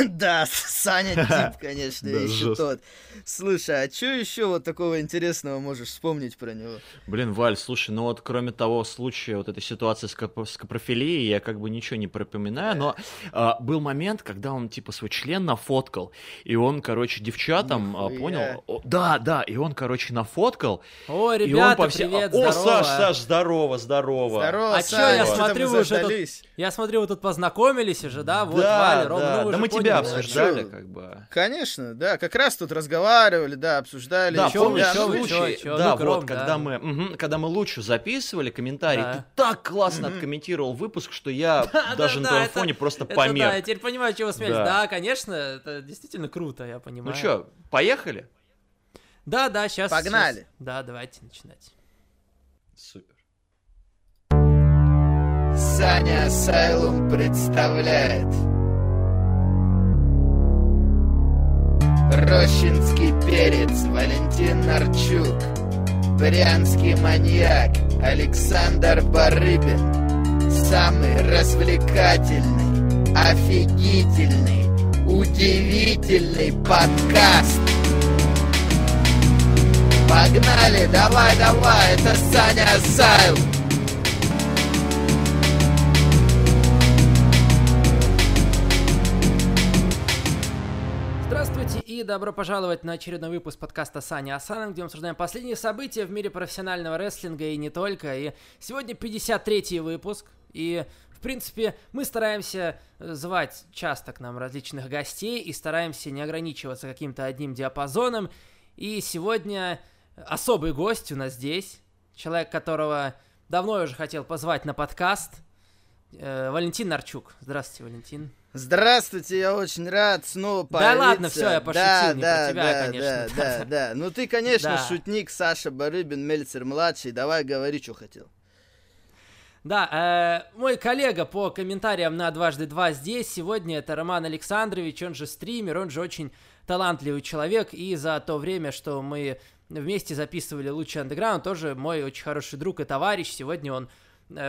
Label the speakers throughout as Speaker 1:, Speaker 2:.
Speaker 1: Да, Саня Дип, конечно, еще тот. Слушай, а что еще вот такого интересного можешь вспомнить про него?
Speaker 2: Блин, Валь, слушай, ну вот кроме того случая, вот этой ситуации с, кап- с капрофилией, я как бы ничего не пропоминаю, но а, был момент, когда он типа свой член нафоткал, и он, короче, девчатам, а, понял? О, да, да, и он, короче, нафоткал.
Speaker 3: О, ребята, привет,
Speaker 2: О, Саш, Саш, здорово, здорово.
Speaker 1: Здорово,
Speaker 3: А что, я смотрю, вы уже тут... Я смотрю, вы тут познакомились уже, да? Вот,
Speaker 2: да,
Speaker 3: Валя, Рома,
Speaker 2: да.
Speaker 3: ну вы
Speaker 2: да мы
Speaker 3: поняли,
Speaker 2: тебя
Speaker 3: да?
Speaker 2: обсуждали, как бы.
Speaker 1: Конечно, да, как раз тут разговаривали, да, обсуждали.
Speaker 2: Да, помнишь случай,
Speaker 3: чё, чё?
Speaker 2: да,
Speaker 3: Ну,
Speaker 2: вот, когда
Speaker 3: да.
Speaker 2: мы, когда мы лучше записывали комментарий,
Speaker 3: Да.
Speaker 2: ты так классно откомментировал выпуск, что я даже на
Speaker 3: да,
Speaker 2: твоем фоне просто
Speaker 3: Это
Speaker 2: помер.
Speaker 3: да, я теперь понимаю, чего смеялись.
Speaker 2: Да.
Speaker 3: Да. конечно, это действительно круто, я понимаю.
Speaker 2: Ну что, поехали?
Speaker 3: Да, да, сейчас.
Speaker 1: Погнали.
Speaker 3: Да, давайте начинать.
Speaker 2: Супер.
Speaker 1: Саня Асайлум представляет Рощинский перец Валентин Нарчук. Брянский маньяк Александр Барыбин. Самый развлекательный, офигительный, удивительный подкаст. Погнали, давай, давай, это Саня Асайлум
Speaker 3: добро пожаловать на очередной выпуск подкаста Саня Асаном, где мы обсуждаем последние события в мире профессионального рестлинга и не только. И сегодня 53-й выпуск, и в принципе, мы стараемся э, звать часто к нам различных гостей и стараемся не ограничиваться каким-то одним диапазоном. И сегодня особый гость у нас здесь, человек, которого давно уже хотел позвать на подкаст, э, Валентин Нарчук. Здравствуйте, Валентин.
Speaker 1: Здравствуйте, я очень рад снова
Speaker 3: Да
Speaker 1: появиться.
Speaker 3: ладно, всё, я пошутил,
Speaker 1: да,
Speaker 3: не
Speaker 1: да,
Speaker 3: про тебя,
Speaker 1: да,
Speaker 3: конечно.
Speaker 1: Да, да, да. Ну ты, конечно,
Speaker 3: Да.
Speaker 1: шутник Саша Барыбин, Мельцер младший. Давай говори, что хотел.
Speaker 3: Да, э, мой коллега по комментариям на дважды два здесь сегодня это Роман Александрович, он же стример, он же очень талантливый человек, и за то время, что мы вместе записывали лучший андеграунд, тоже мой очень хороший друг и товарищ. Сегодня он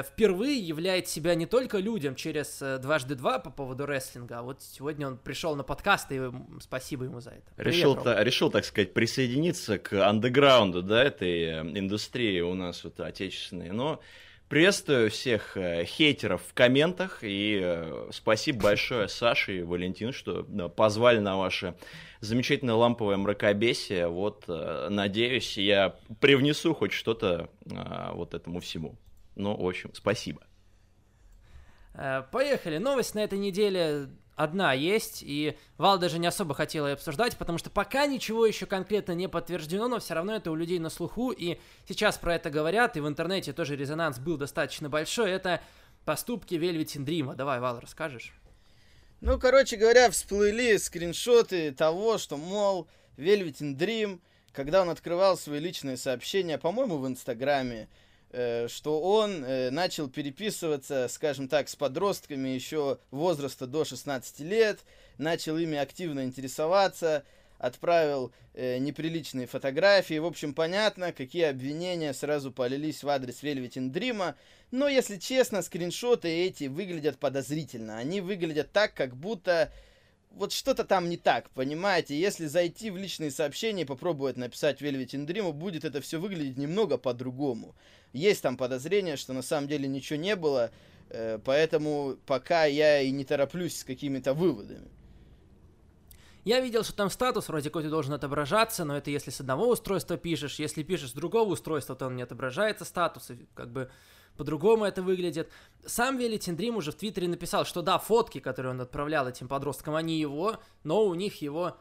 Speaker 3: впервые являет себя не только людям через э, дважды два по поводу рестлинга, а вот сегодня он пришел на подкаст, и спасибо ему за это. Привет,
Speaker 2: Решил, та- решил, так сказать, присоединиться к андеграунду, да, этой э, индустрии у нас вот отечественной. Но приветствую всех э, хейтеров в комментах и э, спасибо большое Саше и Валентину, что позвали на ваше замечательное ламповое мракобесие. Вот, э, надеюсь, я привнесу хоть что-то э, вот этому всему. Ну, в общем, спасибо.
Speaker 3: Э, Поехали. Новость на этой неделе одна есть, и Вал даже не особо хотел ее обсуждать, потому что пока ничего еще конкретно не подтверждено, но все равно это у людей на слуху, и сейчас про это говорят, и в интернете тоже резонанс был достаточно большой, это поступки Вельветин Дрима. Давай, Вал, расскажешь?
Speaker 1: Ну, короче говоря, всплыли скриншоты того, что, мол, Velvet in Dream, когда он открывал свои личные сообщения, по-моему, в Инстаграме, что он э, начал переписываться, скажем так, с подростками еще возраста до 16 лет, начал ими активно интересоваться, отправил э, неприличные фотографии. В общем, понятно, какие обвинения сразу полились в адрес in Dream. Но, если честно, скриншоты эти выглядят подозрительно. Они выглядят так, как будто вот что-то там не так, понимаете? Если зайти в личные сообщения и попробовать написать Velvet in Dream, будет это все выглядеть немного по-другому. Есть там подозрение, что на самом деле ничего не было, э, поэтому пока я и не тороплюсь с какими-то выводами.
Speaker 3: Я видел, что там статус вроде какой-то должен отображаться, но это если с одного устройства пишешь, если пишешь с другого устройства, то он не отображается статус, и как бы по-другому это выглядит. Сам Велитин Дрим уже в Твиттере написал, что да, фотки, которые он отправлял этим подросткам, они его, но у них его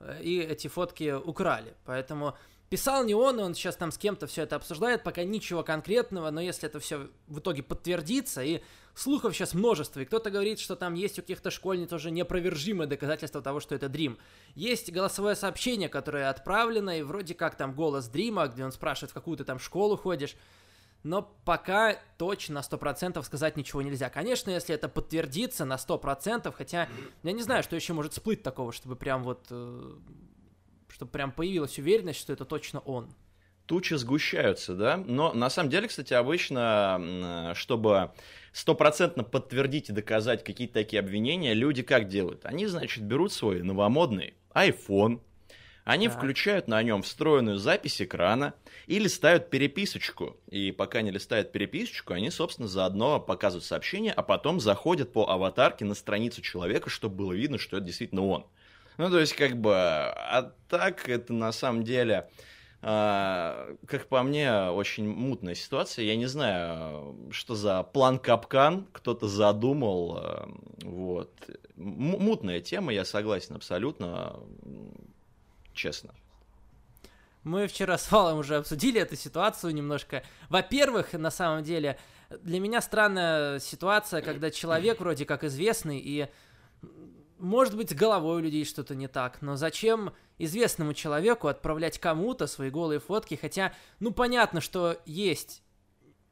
Speaker 3: э, и эти фотки украли. Поэтому писал не он, и он сейчас там с кем-то все это обсуждает, пока ничего конкретного, но если это все в итоге подтвердится, и слухов сейчас множество, и кто-то говорит, что там есть у каких-то школьниц уже неопровержимое доказательство того, что это Дрим. Есть голосовое сообщение, которое отправлено, и вроде как там голос Дрима, где он спрашивает, в какую ты там школу ходишь, но пока точно на 100% сказать ничего нельзя. Конечно, если это подтвердится на 100%, хотя я не знаю, что еще может всплыть такого, чтобы прям вот... э, чтобы прям появилась уверенность, что это точно он.
Speaker 2: тучи сгущаются, да. Но на самом деле, кстати, обычно, чтобы стопроцентно подтвердить и доказать какие-то такие обвинения, люди как делают? Они, значит, берут свой новомодный iPhone, они так. включают на нем встроенную запись экрана и листают переписочку. И пока не листают переписочку, они, собственно, заодно показывают сообщение, а потом заходят по аватарке на страницу человека, чтобы было видно, что это действительно он. Ну, то есть, как бы, а так это на самом деле, а, как по мне, очень мутная ситуация. Я не знаю, что за план капкан кто-то задумал. А, вот. М- мутная тема, я согласен абсолютно честно.
Speaker 3: Мы вчера с Валом уже обсудили эту ситуацию немножко. Во-первых, на самом деле, для меня странная ситуация, когда человек вроде как известный и может быть, с головой у людей что-то не так, но зачем известному человеку отправлять кому-то свои голые фотки, хотя, ну, понятно, что есть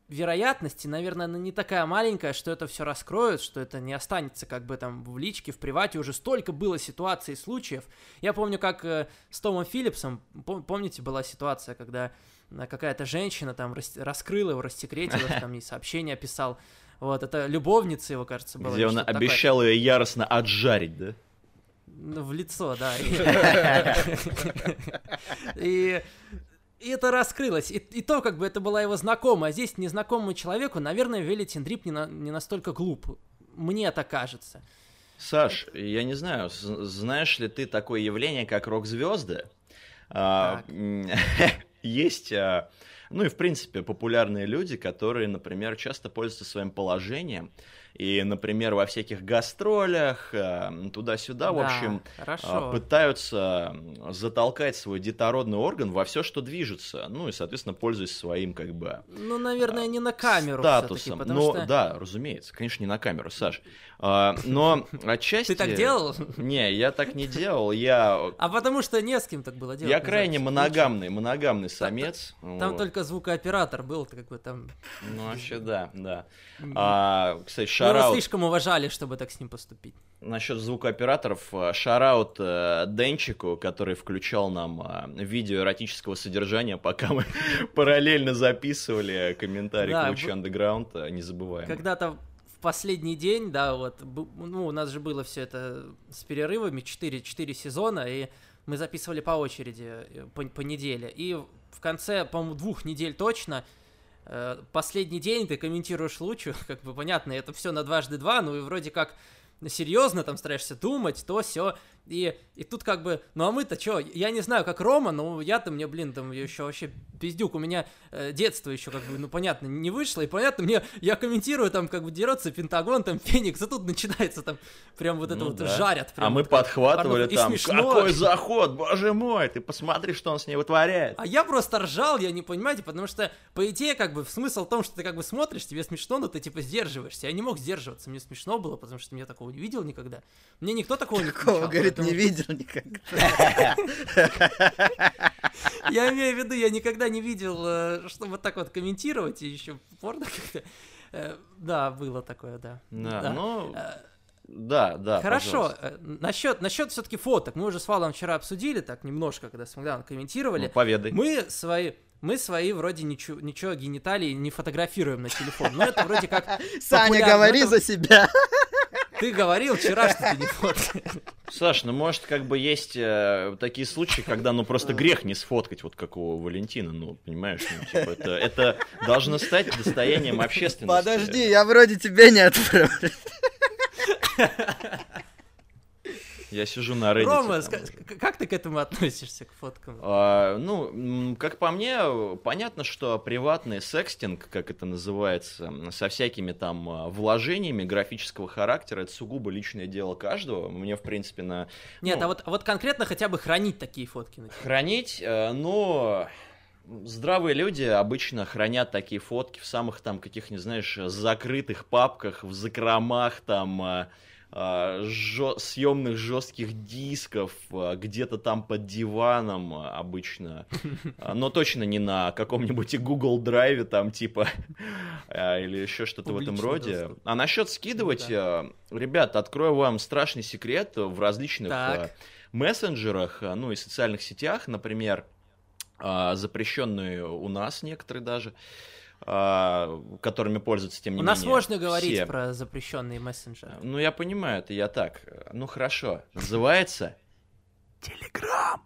Speaker 3: вероятности, наверное, она не такая маленькая, что это все раскроют, что это не останется как бы там в личке, в привате. Уже столько было ситуаций и случаев. Я помню, как э, с Томом Филлипсом, пом- помните, была ситуация, когда э, какая-то женщина там рас- раскрыла его, рассекретила, там и сообщение писал. Вот, это любовница его, кажется, была.
Speaker 2: Где он обещал ее яростно отжарить, да?
Speaker 3: Ну, в лицо, да. И и это раскрылось. И, и то, как бы это была его знакомая. А здесь незнакомому человеку, наверное, Велитин Дрип не, на, не настолько глуп. Мне это кажется.
Speaker 2: Саш, я не знаю, знаешь ли ты такое явление, как рок-звезды? А, есть, а, ну и в принципе, популярные люди, которые, например, часто пользуются своим положением и, например, во всяких гастролях, э, туда-сюда, да, в общем,
Speaker 3: хорошо.
Speaker 2: Э, пытаются затолкать свой детородный орган во все, что движется, ну и, соответственно, пользуясь своим, как бы...
Speaker 3: Ну, наверное, не на камеру
Speaker 2: Статусом. Ну, что... да, разумеется, конечно, не на камеру, Саш. А, но отчасти...
Speaker 3: Ты так делал?
Speaker 2: Не, я так не делал, я...
Speaker 3: А потому что не с кем так было делать.
Speaker 2: Я крайне моногамный, моногамный самец.
Speaker 3: Там только звукооператор был, как бы там...
Speaker 2: Ну, вообще, да, да. А, кстати, шараут...
Speaker 3: Его слишком уважали, чтобы так с ним поступить.
Speaker 2: Насчет звукооператоров, э, шараут э, Денчику, который включал нам видео эротического содержания, пока мы параллельно записывали комментарий к Лучу Underground, не забываем.
Speaker 3: Когда-то последний день, да, вот, ну, у нас же было все это с перерывами, 4, 4 сезона, и мы записывали по очереди по, по неделе. И в конце, по-моему, двух недель точно Э, последний день ты комментируешь лучу, как бы понятно, это все на дважды два, ну и вроде как серьезно там стараешься думать, то все. И, и тут как бы, ну а мы-то что, я не знаю, как Рома, но я-то мне, блин, там еще вообще пиздюк, у меня э, детство еще как бы, ну понятно, не вышло, и понятно, мне, я комментирую там, как бы дерется Пентагон, там Феникс, а тут начинается там прям вот это ну, вот да. жарят.
Speaker 2: Прям, а мы вот, подхватывали порно, там, какой заход, боже мой, ты посмотри, что он с ней вытворяет.
Speaker 3: А я просто ржал, я не понимаете, потому что, по идее, как бы, смысл в том, что ты как бы смотришь, тебе смешно, но ты типа сдерживаешься. Я не мог сдерживаться, мне смешно было, потому что я такого не видел никогда. Мне никто такого не
Speaker 1: Какого, говорит, не видел никогда.
Speaker 3: Я имею в виду, я никогда не видел, э, что вот так вот комментировать, и еще порно как-то. Э, да, было такое, да.
Speaker 2: Да, ну... Э, да, да.
Speaker 3: Хорошо. Насчет, насчет все-таки фоток. Мы уже с Валом вчера обсудили, так немножко, когда с Магданом комментировали. Ну,
Speaker 2: поведай.
Speaker 3: Мы свои. Мы свои вроде ничего, ничего гениталии не фотографируем на телефон. Но это вроде как.
Speaker 1: Саня, говори за себя.
Speaker 3: Ты говорил вчера, что ты не фоткаешь.
Speaker 2: Саш, ну может как бы есть э, такие случаи, когда ну просто грех не сфоткать вот как у Валентина, ну понимаешь, ну, типа, это, это должно стать достоянием общественности.
Speaker 1: Подожди, я вроде тебе не отправлю.
Speaker 2: Я сижу на Reddit.
Speaker 3: Рома, там. как ты к этому относишься, к фоткам?
Speaker 2: А, ну, как по мне, понятно, что приватный секстинг, как это называется, со всякими там а, вложениями графического характера, это сугубо личное дело каждого. Мне, в принципе, на...
Speaker 3: Нет, ну, а, вот, а вот конкретно хотя бы хранить такие фотки?
Speaker 2: Хранить, э, но... Здравые люди обычно хранят такие фотки в самых там каких, не знаешь, закрытых папках, в закромах там а, жё- съемных жестких дисков а, где-то там под диваном а, обычно, но точно не на каком-нибудь Google драйве там типа или еще что-то в этом роде. Доступ. А насчет скидывать, да. ребят, открою вам страшный секрет в различных так. мессенджерах, ну и социальных сетях, например, а, запрещенные у нас некоторые даже, а, которыми пользуются, тем не
Speaker 3: У
Speaker 2: менее.
Speaker 3: нас можно говорить
Speaker 2: все.
Speaker 3: про запрещенные мессенджеры.
Speaker 2: Ну, я понимаю, это я так. Ну, хорошо. Называется Телеграм.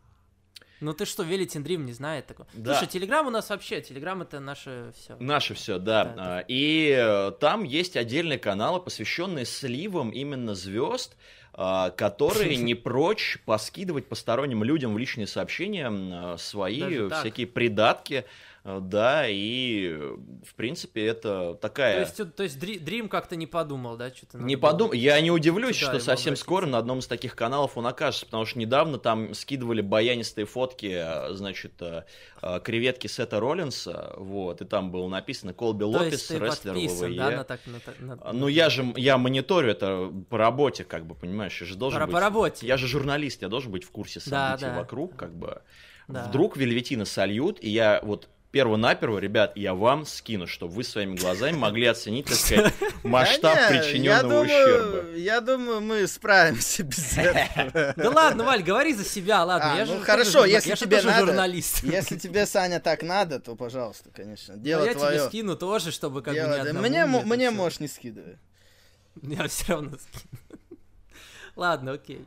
Speaker 3: Ну ты что, Велитин Дрим не знает такого?
Speaker 2: Да.
Speaker 3: Слушай, Телеграм у нас вообще, Телеграм это наше все.
Speaker 2: Наше все, да.
Speaker 3: Да,
Speaker 2: А, И э, там есть отдельные каналы, посвященные сливам именно звезд, а, которые не прочь поскидывать посторонним людям в личные сообщения а, свои
Speaker 3: Даже так?
Speaker 2: всякие придатки. А, Да, и э, в принципе это
Speaker 3: То
Speaker 2: такая...
Speaker 3: есть, то есть Дрим как-то не подумал, да, что-то
Speaker 2: Не подум... Я не удивлюсь, что совсем
Speaker 3: обратиться.
Speaker 2: скоро на одном из таких каналов он окажется, потому что недавно там скидывали баянистые фотки, э, значит, э, э, креветки Сета Роллинса, вот, и там было написано Колби
Speaker 3: То
Speaker 2: Лопес, рестлер ВВЕ.
Speaker 3: да, на так... На, на-
Speaker 2: Ну я же, я мониторю это по работе, как бы, понимаешь, я же должен
Speaker 3: По-
Speaker 2: быть...
Speaker 3: по работе.
Speaker 2: Я же журналист, я должен быть в курсе
Speaker 3: Да,
Speaker 2: событий
Speaker 3: да.
Speaker 2: вокруг, как бы.
Speaker 3: Да.
Speaker 2: Вдруг Вельветина сольют, и я вот перво-наперво, ребят, я вам скину, чтобы вы своими глазами могли оценить, так сказать, масштаб
Speaker 1: Да я
Speaker 2: причиненного
Speaker 1: думаю,
Speaker 2: ущерба.
Speaker 1: Я думаю, мы справимся без этого.
Speaker 3: Да ладно, Валь, говори за себя, ладно.
Speaker 1: А,
Speaker 3: я
Speaker 1: ну
Speaker 3: же
Speaker 1: хорошо,
Speaker 3: тоже
Speaker 1: если
Speaker 3: я
Speaker 1: тебе
Speaker 3: тоже
Speaker 1: надо,
Speaker 3: журналист.
Speaker 1: Если тебе, Саня, так надо, то, пожалуйста, конечно.
Speaker 3: Но
Speaker 1: Дело
Speaker 3: я тебе
Speaker 1: твое.
Speaker 3: скину тоже, чтобы как бы не одному
Speaker 1: Мне, можешь не скидывай.
Speaker 3: Я все равно скину. Ладно, окей.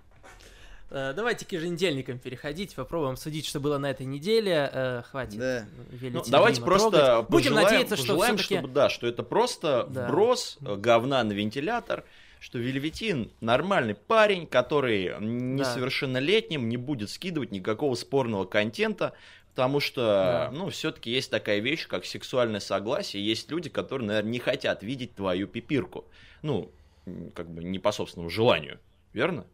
Speaker 3: Э, Давайте к еженедельникам переходить, попробуем судить, что было на этой неделе. Э, Хватит.
Speaker 1: Да.
Speaker 2: Ну, давайте просто
Speaker 3: трогать. Будем
Speaker 2: пожелаем,
Speaker 3: надеяться, что
Speaker 2: пожелаем,
Speaker 3: все-таки...
Speaker 2: чтобы, да, что это просто
Speaker 3: Да.
Speaker 2: вброс э, говна на вентилятор, что Вельветин нормальный парень, который несовершеннолетним не будет скидывать никакого спорного контента, потому что,
Speaker 3: Да.
Speaker 2: ну, все-таки есть такая вещь, как сексуальное согласие, есть люди, которые, наверное, не хотят видеть твою пипирку, ну, как бы не по собственному желанию, верно?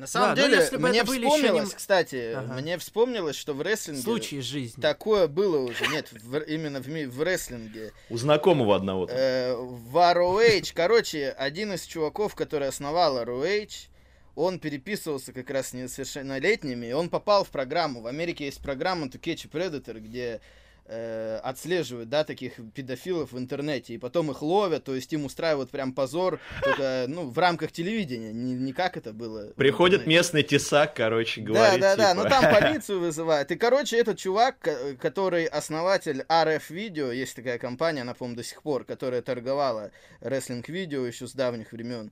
Speaker 1: На самом
Speaker 3: Да, ну,
Speaker 1: деле,
Speaker 3: если бы
Speaker 1: мне вспомнилось,
Speaker 3: не-
Speaker 1: кстати,
Speaker 3: Ага.
Speaker 1: мне вспомнилось, что в рестлинге
Speaker 3: Случай из жизни.
Speaker 1: такое было уже. Нет, в- именно в, в рестлинге.
Speaker 2: У знакомого одного.
Speaker 1: Э, в ROH, короче, один из чуваков, который основал ROH, он переписывался как раз с несовершеннолетними, и он попал в программу. В Америке есть программа To Catch a Predator, где э, отслеживают, да, таких педофилов в интернете, и потом их ловят, то есть им устраивают прям позор, только, ну, в рамках телевидения, не, не как это было.
Speaker 2: Приходит местный тесак, короче,
Speaker 1: Да,
Speaker 2: говорит,
Speaker 1: да, да,
Speaker 2: типа,
Speaker 1: ну там полицию вызывают. И, короче, этот чувак, ко- который основатель RF Video, есть такая компания, она, по-моему, до сих пор, которая торговала рестлинг-видео еще с давних времен.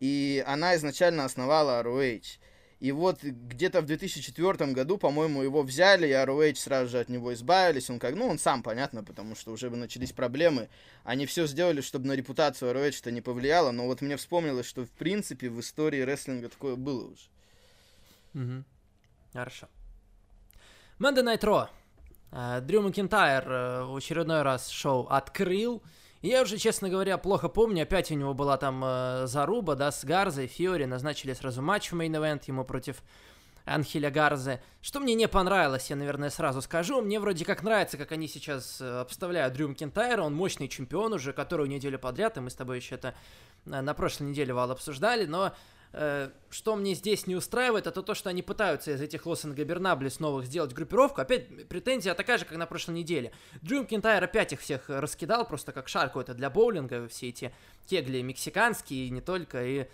Speaker 1: И она изначально основала ROH. И вот где-то в 2004 году, по-моему, его взяли, и ROH сразу же от него избавились. Он как, ну, он сам, понятно, потому что уже начались проблемы. Они все сделали, чтобы на репутацию ROH это не повлияло. Но вот мне вспомнилось, что, в принципе, в истории рестлинга такое было уже.
Speaker 3: Мгм. Хорошо. Raw. Э, Дрю Макинтайр э, в очередной раз шоу открыл. И я уже, честно говоря, плохо помню. Опять у него была там э, заруба, да, с Гарзой, Теори. Назначили сразу матч в main event ему против Анхеля Гарзе. Что мне не понравилось, я, наверное, сразу скажу. Мне вроде как нравится, как они сейчас э, обставляют Дрю Макинтайра. Он мощный чемпион уже, которую неделю подряд, и мы с тобой еще это э, на прошлой неделе, Вал, обсуждали. Но что мне здесь не устраивает, это то, что они пытаются из этих Los Ingobernables новых сделать группировку. Опять претензия такая же, как на прошлой неделе. Дрю Макинтайр опять их всех раскидал, просто как шар какой-то для боулинга, все эти кегли мексиканские и не только, и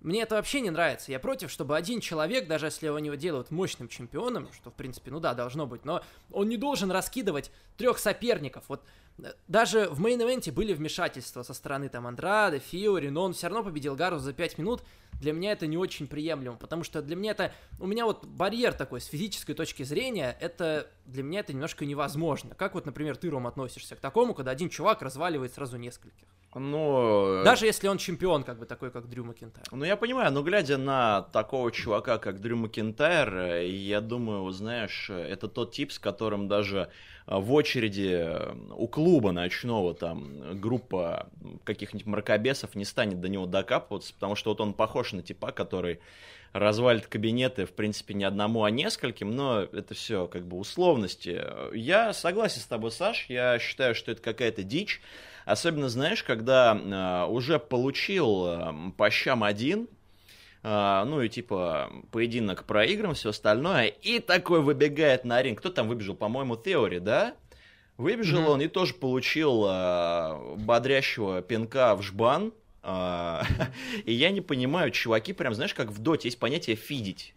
Speaker 3: мне это вообще не нравится. Я против, чтобы один человек, даже если его не делают мощным чемпионом, что, в принципе, ну да, должно быть, но он не должен раскидывать трех соперников. Вот э, даже в main event е были вмешательства со стороны там Андрада, Теори, но он все равно победил Гарзу за 5 минут. Для меня это не очень приемлемо, потому что для меня это... У меня вот барьер такой с физической точки зрения, это для меня это немножко невозможно. Как вот, например, ты, Ром, относишься к такому, когда один чувак разваливает сразу нескольких?
Speaker 2: Ну,
Speaker 3: Даже если он чемпион, как бы такой, как Дрю Макинтайр.
Speaker 2: Ну, я понимаю, но глядя на такого чувака, как Дрю Макинтайр, э, я думаю, знаешь, э, это тот тип, с которым даже э, в очереди э, у клуба ночного там группа каких-нибудь мракобесов не станет до него докапываться, потому что вот он похож на типа, который развалит кабинеты, в принципе, не одному, а нескольким, но это все как бы условности. Я согласен с тобой, Саш, я считаю, что это какая-то дичь, Особенно, знаешь, когда э, уже получил э, по щам один, э, ну и типа поединок проигран, все остальное, и такой выбегает на ринг. Кто там выбежал? По-моему, Теори, да? Выбежал
Speaker 3: Мгм.
Speaker 2: он и тоже получил э, бодрящего пинка в жбан. Э, и я не понимаю, чуваки, прям знаешь, как в доте есть понятие фидить.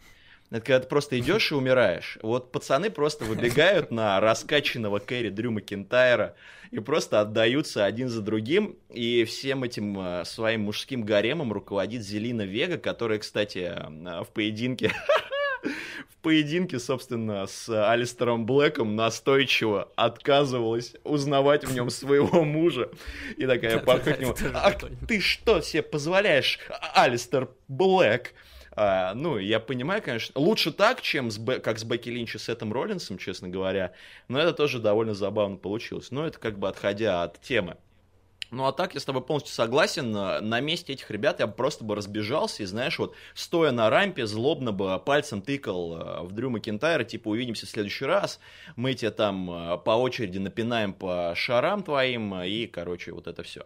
Speaker 2: Это когда ты просто идешь и умираешь. Вот пацаны просто выбегают на раскачанного Кэрри Дрю Макентайра и просто отдаются один за другим. И всем этим э, своим мужским гаремом руководит Зелина Вега, которая, кстати, э, в поединке в поединке, собственно, с Алистером Блэком настойчиво отказывалась узнавать в нем своего мужа. И такая подходит к нему, а ты что себе позволяешь, Алистер Блэк? А, ну, я понимаю, конечно, лучше так, чем с, как с Бекки Линч и Сетом Роллинсом, честно говоря, но это тоже довольно забавно получилось. Но это как бы отходя от темы. Ну а так, я с тобой полностью согласен. На месте этих ребят я просто бы разбежался и, знаешь, вот стоя на рампе, злобно бы пальцем тыкал э, в Дрю Макентайра, типа, увидимся в следующий раз, мы тебя там э, по очереди напинаем по шарам твоим, и, короче, вот это все.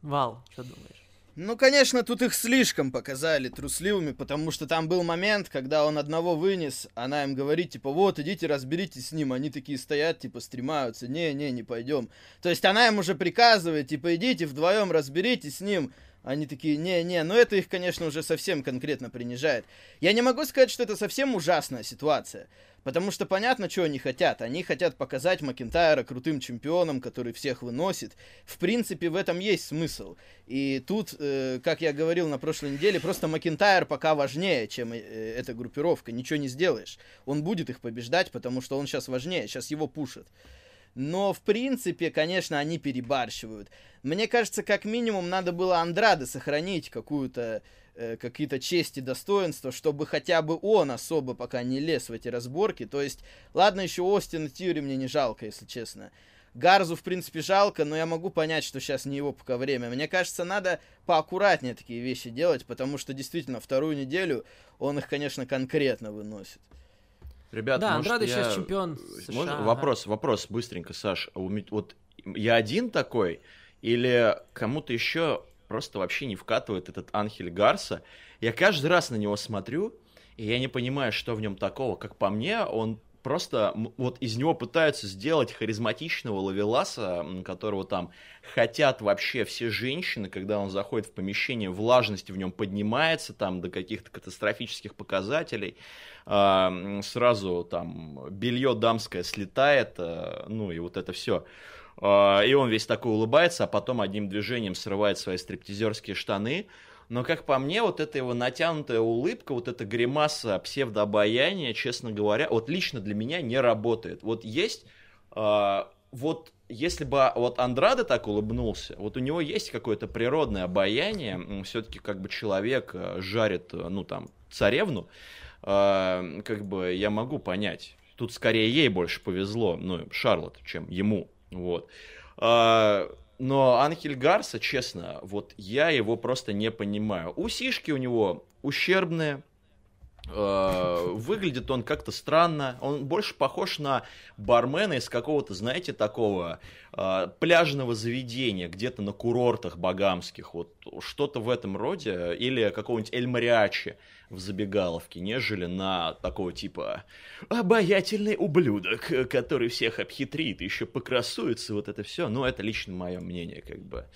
Speaker 3: Вал, что думаешь?
Speaker 1: Ну, конечно, тут их слишком показали трусливыми, потому что там был момент, когда он одного вынес, она им говорит, типа, вот, идите разберитесь с ним, они такие стоят, типа, стремаются, не-не, не пойдем. То есть она им уже приказывает, типа, идите вдвоем разберитесь с ним, они такие, не-не, но это их, конечно, уже совсем конкретно принижает. Я не могу сказать, что это совсем ужасная ситуация. Потому что понятно, что они хотят. Они хотят показать Макентайра крутым чемпионом, который всех выносит. В принципе, в этом есть смысл. И тут, э, как я говорил на прошлой неделе, просто Макентайр пока важнее, чем э, эта группировка. Ничего не сделаешь. Он будет их побеждать, потому что он сейчас важнее, сейчас его пушат. Но, в принципе, конечно, они перебарщивают. Мне кажется, как минимум надо было Андрады сохранить какую-то Э, какие-то чести, достоинства, чтобы хотя бы он особо пока не лез в эти разборки. То есть, ладно, еще Остин и Тьюри мне не жалко, если честно. Гарзу, в принципе, жалко, но я могу понять, что сейчас не его пока время. Мне кажется, надо поаккуратнее такие вещи делать, потому что действительно вторую неделю он их, конечно, конкретно выносит.
Speaker 2: Ребят,
Speaker 3: да,
Speaker 2: может,
Speaker 3: Андрады
Speaker 2: я...
Speaker 3: сейчас чемпион США.
Speaker 2: Можно? Вопрос, вопрос быстренько, Саш. Вот я один такой или кому-то еще просто вообще не вкатывает этот Анхель Гарса. Я каждый раз на него смотрю, и я не понимаю, что в нем такого. Как по мне, он просто вот из него пытаются сделать харизматичного лавеласа, которого там хотят вообще все женщины, когда он заходит в помещение, влажность в нем поднимается там до каких-то катастрофических показателей, сразу там белье дамское слетает, э, ну и вот это все. А, и он весь такой улыбается, а потом одним движением срывает свои стриптизерские штаны. Но, как по мне, вот эта его натянутая улыбка, вот эта гримаса псевдообаяния, честно говоря, вот лично для меня не работает. Вот есть, э, вот если бы вот Андрада так улыбнулся, вот у него есть какое-то природное обаяние, все-таки как бы человек э, жарит, э, ну там, царевну, э, как бы я могу понять. Тут скорее ей больше повезло, ну, Шарлот, чем ему. Вот. А, но Анхель Гарса, честно, вот я его просто не понимаю. Усишки у него ущербные, выглядит он как-то странно. Он больше похож на бармена из какого-то, знаете, такого uh, пляжного заведения, где-то на курортах багамских. Вот что-то в этом роде. Или какого-нибудь Эль Мариачи в забегаловке, нежели на такого типа обаятельный ублюдок, который всех обхитрит, еще покрасуется, вот это все. Ну, это лично мое мнение, как бы.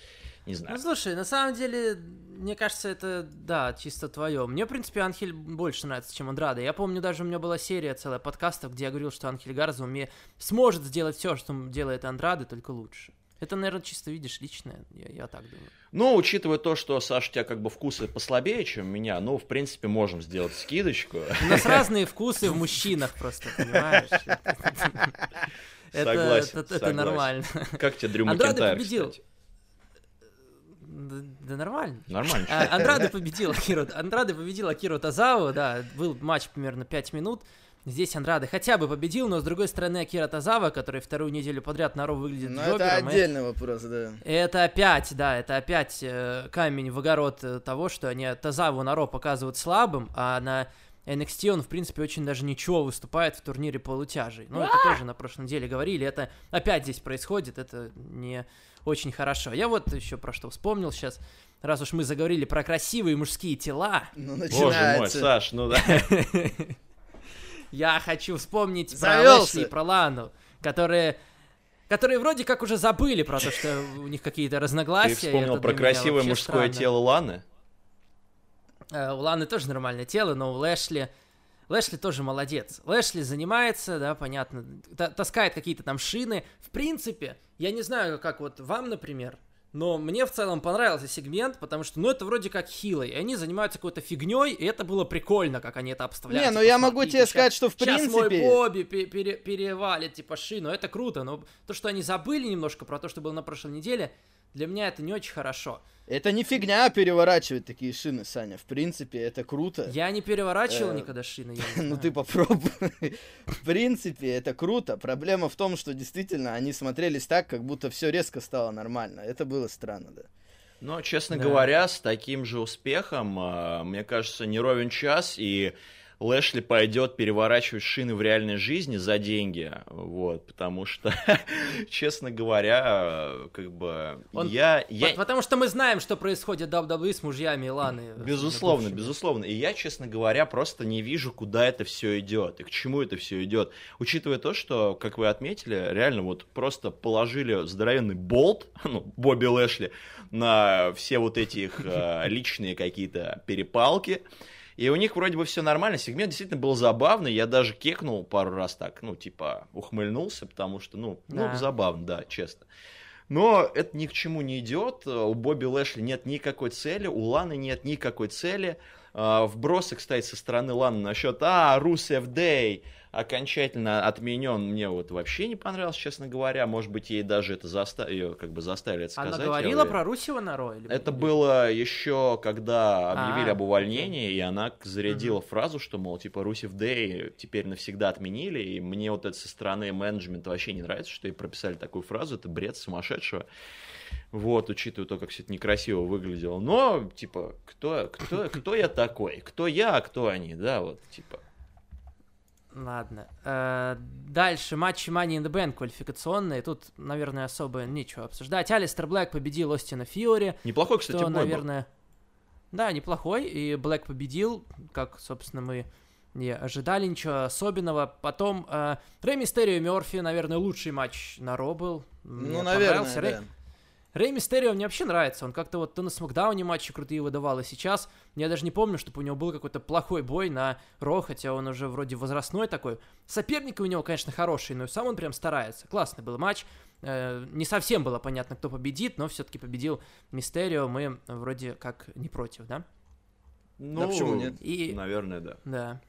Speaker 2: Не знаю.
Speaker 3: Ну, слушай, на самом деле, мне кажется, это, да, чисто твое. Мне, в принципе, Анхель больше нравится, чем Андрада. Я помню, даже у меня была серия целая подкастов, где я говорил, что Анхель Гарза уме... сможет сделать все, что делает Андрады, только лучше. Это, наверное, чисто видишь личное, я, я так думаю.
Speaker 2: Ну, учитывая то, что, Саша, у тебя как бы вкусы послабее, чем у меня, ну, в принципе, можем сделать скидочку.
Speaker 3: У нас разные вкусы в мужчинах просто, понимаешь?
Speaker 2: Согласен,
Speaker 3: Это нормально.
Speaker 2: Как тебе Дрю Макентайр, победил.
Speaker 3: Да, нормально.
Speaker 2: Нормально.
Speaker 3: А, Андрады победил Акиру. Андрады победил Акиру Тазаву, да, был матч примерно 5 минут. Здесь Андрады хотя бы победил, но с другой стороны Акира Тазава, который вторую неделю подряд на Ро выглядит
Speaker 1: Ну это отдельный и... вопрос, да.
Speaker 3: Это опять, да, это опять э, камень в огород э, того, что они Тазаву на Ро показывают слабым, а на NXT он, в принципе, очень даже ничего выступает в турнире полутяжей. Ну, это тоже на прошлой неделе говорили, это опять здесь происходит, это не очень хорошо. Я вот еще про что вспомнил сейчас. Раз уж мы заговорили про красивые мужские тела.
Speaker 1: Ну, начинается.
Speaker 2: Боже мой, Саш, ну да.
Speaker 3: Я хочу вспомнить про Лэшли и про Лану, которые которые вроде как уже забыли про то, что у них какие-то разногласия.
Speaker 2: Ты вспомнил про красивое мужское
Speaker 3: странно.
Speaker 2: тело Ланы?
Speaker 3: Э, у Ланы тоже нормальное тело, но у Лэшли Лэшли тоже молодец. Лэшли занимается, да, понятно, таскает какие-то там шины. В принципе, я не знаю, как вот вам, например, но мне в целом понравился сегмент, потому что, ну, это вроде как хилый, и они занимаются какой-то фигней, и это было прикольно, как они это обставляют.
Speaker 1: Не, ну я могу тебе сказать, что в принципе...
Speaker 3: Сейчас мой Бобби пере перевалит, типа, шину, это круто, но то, что они забыли немножко про то, что было на прошлой неделе, для меня это не очень хорошо.
Speaker 1: Это не фигня переворачивать такие шины, Саня. В принципе, это круто.
Speaker 3: Я не переворачивал э, никогда шины.
Speaker 1: Ну ты попробуй. В принципе, это круто. Проблема в том, что действительно они смотрелись так, как будто все резко стало нормально. Это было странно, да.
Speaker 2: Но, честно говоря, с таким же успехом, а, мне кажется, не ровен час, и Лэшли пойдет переворачивать шины в реальной жизни за деньги, вот, потому что, честно говоря, как бы
Speaker 3: Он...
Speaker 2: я, я...
Speaker 3: Потому что мы знаем, что происходит в WWE с мужьями Ланы.
Speaker 2: Безусловно, безусловно. И я, честно говоря, просто не вижу, куда это все идет и к чему это все идет. Учитывая то, что, как вы отметили, реально вот просто положили здоровенный болт, ну, Бобби Лэшли, на все вот эти их э, личные какие-то перепалки. И у них вроде бы все нормально. Сегмент действительно был забавный. Я даже кекнул пару раз так, ну, типа, ухмыльнулся, потому что, ну, да. ну забавно, да, честно. Но это ни к чему не идет. У Бобби Лэшли нет никакой цели, у Ланы нет никакой цели. А, вбросы, кстати, со стороны Ланы насчет «А, Русев Дэй», окончательно отменен, мне вот вообще не понравился, честно говоря. Может быть, ей даже это заста... ее как бы заставили это сказать.
Speaker 3: Она говорила я... про Русева на Ро? Или...
Speaker 2: Это было еще, когда объявили а, об увольнении, и она зарядила угу. фразу, что, мол, типа, Русев Дэй теперь навсегда отменили, и мне вот это со стороны менеджмента вообще не нравится, что ей прописали такую фразу, это бред сумасшедшего. Вот, учитывая то, как все это некрасиво выглядело. Но, типа, кто, кто, кто я такой? Кто я, а кто они, да, вот, типа.
Speaker 3: Ладно. Э, дальше матчи Money in the Bank квалификационные. Тут, наверное, особо нечего обсуждать. Алистер Блэк победил Остина Фьюри.
Speaker 2: Неплохой, кстати, что,
Speaker 3: бой наверное... Был. Да, неплохой. И Блэк победил, как, собственно, мы не ожидали ничего особенного. Потом э, Рэй Мистерио Мерфи, наверное, лучший матч на Ро был.
Speaker 1: Мне ну, наверное, да.
Speaker 3: Рэй... Рэй Мистерио мне вообще нравится. Он как-то вот то на Смакдауне матчи крутые выдавал, и сейчас я даже не помню, чтобы у него был какой-то плохой бой на Ро, хотя он уже вроде возрастной такой. Соперники у него, конечно, хорошие, но сам он прям старается. Классный был матч. Э, не совсем было понятно, кто победит, но все-таки победил Мистерио. Мы вроде как не против, да?
Speaker 2: Ну, да почему нет? И... Наверное, да.
Speaker 3: Да.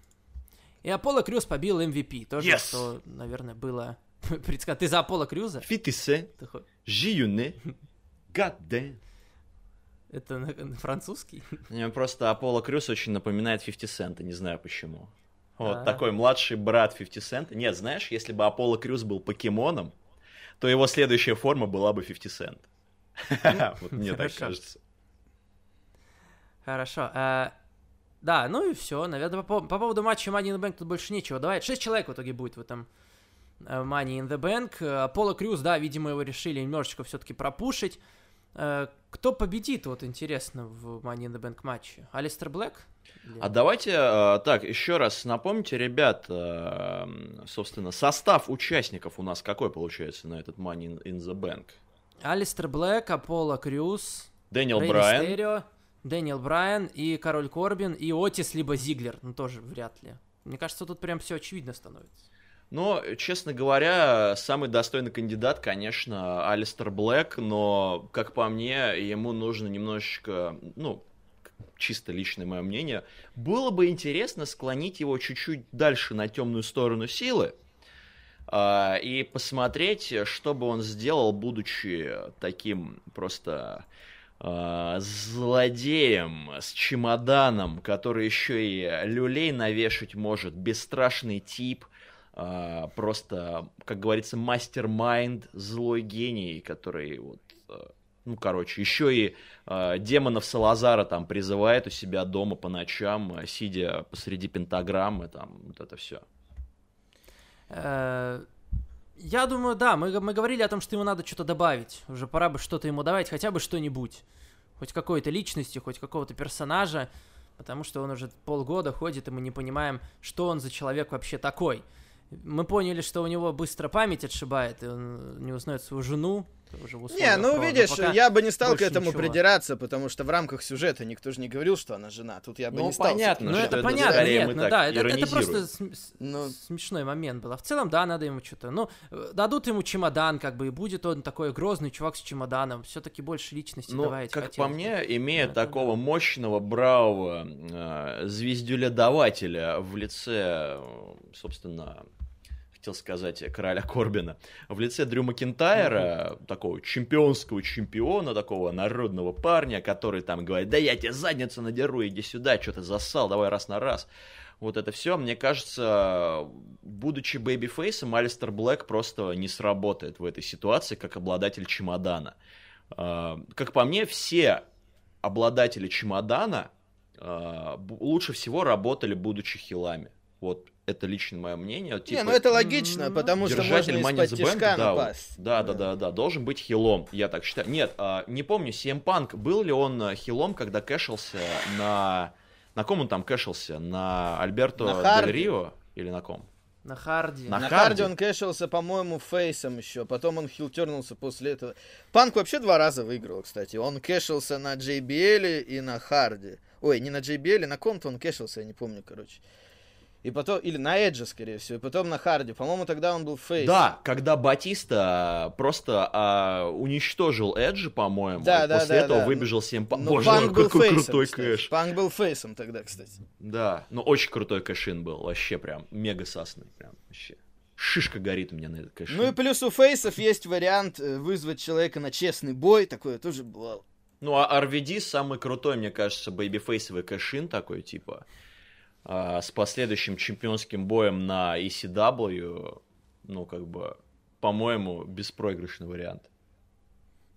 Speaker 3: И Аполло Крюс побил MVP. Тоже,
Speaker 2: yes!
Speaker 3: что, наверное, было предсказать. Ты за Аполло Крюза?
Speaker 2: Фитисе, Жиюне, God damn.
Speaker 3: Это на, на французский?
Speaker 2: Мне просто Аполло Крюс очень напоминает 50 Цента, не знаю почему. Вот А-а-а. такой младший брат 50 Цента. Нет, знаешь, если бы Аполло Крюс был покемоном, то его следующая форма была бы 50 Цент. Вот мне так кажется.
Speaker 3: Хорошо. А, да, ну и все. Наверное, по, поводу матча Money in the Bank тут больше нечего. Давай, 6 человек в итоге будет в этом э, Money in the Bank. Аполло Крюс, да, видимо, его решили немножечко все-таки пропушить. Э, кто победит, вот интересно, в Money in the Bank матче? Алистер Блэк?
Speaker 2: А давайте, э, так, еще раз напомните, ребят, э, собственно, состав участников у нас какой получается на этот Money in the Bank?
Speaker 3: Алистер Блэк, Аполло Крюс,
Speaker 2: Дэниел Брайан, Мистерио,
Speaker 3: Дэниел Брайан и Король Корбин, и Отис, либо Зиглер, ну тоже вряд ли. Мне кажется, тут прям все очевидно становится.
Speaker 2: Но, честно говоря, самый достойный кандидат, конечно, Алистер Блэк, но, как по мне, ему нужно немножечко, ну, чисто личное мое мнение, было бы интересно склонить его чуть-чуть дальше на темную сторону силы, Uh, и посмотреть, что бы он сделал, будучи таким просто uh, злодеем с чемоданом, который еще и люлей навешать может, бесстрашный тип, а, просто, как говорится, мастер-майнд, злой гений, который вот а, ну, короче, еще и э, демонов Салазара там призывает у себя дома по ночам, сидя посреди пентаграммы, там, вот это все.
Speaker 3: Э, я думаю, да, мы, мы говорили о том, что ему надо что-то добавить. Уже пора бы что-то ему давать, хотя бы что-нибудь. Хоть какой-то личности, хоть какого-то персонажа, потому что он уже полгода ходит, и мы не понимаем, что он за человек вообще такой. Мы поняли, что у него быстро память отшибает, и он не узнает свою жену. уже в
Speaker 1: Не, ну
Speaker 3: но
Speaker 1: видишь,
Speaker 3: пока
Speaker 1: я бы не стал к этому
Speaker 3: ничего.
Speaker 1: придираться, потому что в рамках сюжета никто же не говорил, что она жена. Тут я бы
Speaker 2: Ну,
Speaker 1: не стал.
Speaker 2: понятно,
Speaker 3: Ну, это
Speaker 2: это
Speaker 3: понятно, нет, ну да, это, это просто
Speaker 1: Ну.
Speaker 3: смешной момент был. А в целом, да, надо ему что-то. Ну, э, дадут ему чемодан, как бы, и будет он такой грозный чувак с чемоданом. Все-таки больше личности
Speaker 2: Ну,
Speaker 3: добавить
Speaker 2: как по мне, имея
Speaker 3: Это
Speaker 2: такого мощного, бравого э, звездюля-давателя в лице, э, собственно, хотел сказать, короля Корбина, в лице Дрю Макинтайра, такого чемпионского чемпиона, такого народного парня, который там говорит, да я тебе задницу надеру, иди сюда, что ты зассал, давай раз на раз. Вот это все, мне кажется, будучи babyface ом, Алистер Блэк просто не сработает в этой ситуации, как обладатель чемодана. А, Как по мне, все обладатели чемодана а, лучше всего работали, будучи хилами. Вот это лично мое мнение. Вот,
Speaker 1: Не,
Speaker 2: типа,
Speaker 1: ну это логично, потому что
Speaker 2: Держатель
Speaker 1: можно из-под тяжка напасть.
Speaker 2: да, да, да, да, должен быть хилом, я так считаю. Нет, а, не помню, CM Punk, был ли он а, хилом, когда кэшился на... На ком он там кэшился? На Альберто Дель На
Speaker 1: Харди.
Speaker 2: Рио? Или на ком?
Speaker 3: На Харди.
Speaker 2: На
Speaker 1: На
Speaker 2: Харди.
Speaker 1: Харди он кэшился, по-моему, фейсом еще. Потом он хилтернулся после этого. Панк вообще два раза выиграл, кстати. Он кэшился на JBL и на Харди. Ой, не на JBL, на ком-то он кэшился, я не помню, короче. И потом, или на Эджа, скорее всего, и потом на Харди. По-моему, тогда он был фейс.
Speaker 2: Да, когда Батиста просто а, уничтожил Эджа, по-моему,
Speaker 1: Да,
Speaker 2: и
Speaker 1: да,
Speaker 2: после
Speaker 1: да,
Speaker 2: этого
Speaker 1: да.
Speaker 2: выбежал CM Punk.
Speaker 1: Ну,
Speaker 2: Боже,
Speaker 1: был
Speaker 2: какой
Speaker 1: фейсом,
Speaker 2: крутой
Speaker 1: кстати.
Speaker 2: cash.
Speaker 1: Панк был фейсом тогда, кстати.
Speaker 2: Да, ну очень крутой cash-in был, вообще прям мега сочный, прям вообще. Шишка горит у меня на этот cash-in.
Speaker 1: Ну и плюс у фейсов есть вариант э, вызвать человека на честный бой. Такое тоже бывало.
Speaker 2: Ну, а RVD самый крутой, мне кажется, babyface овый cash-in такой, типа, с последующим чемпионским боем на ECW, ну, как бы, по-моему, беспроигрышный вариант.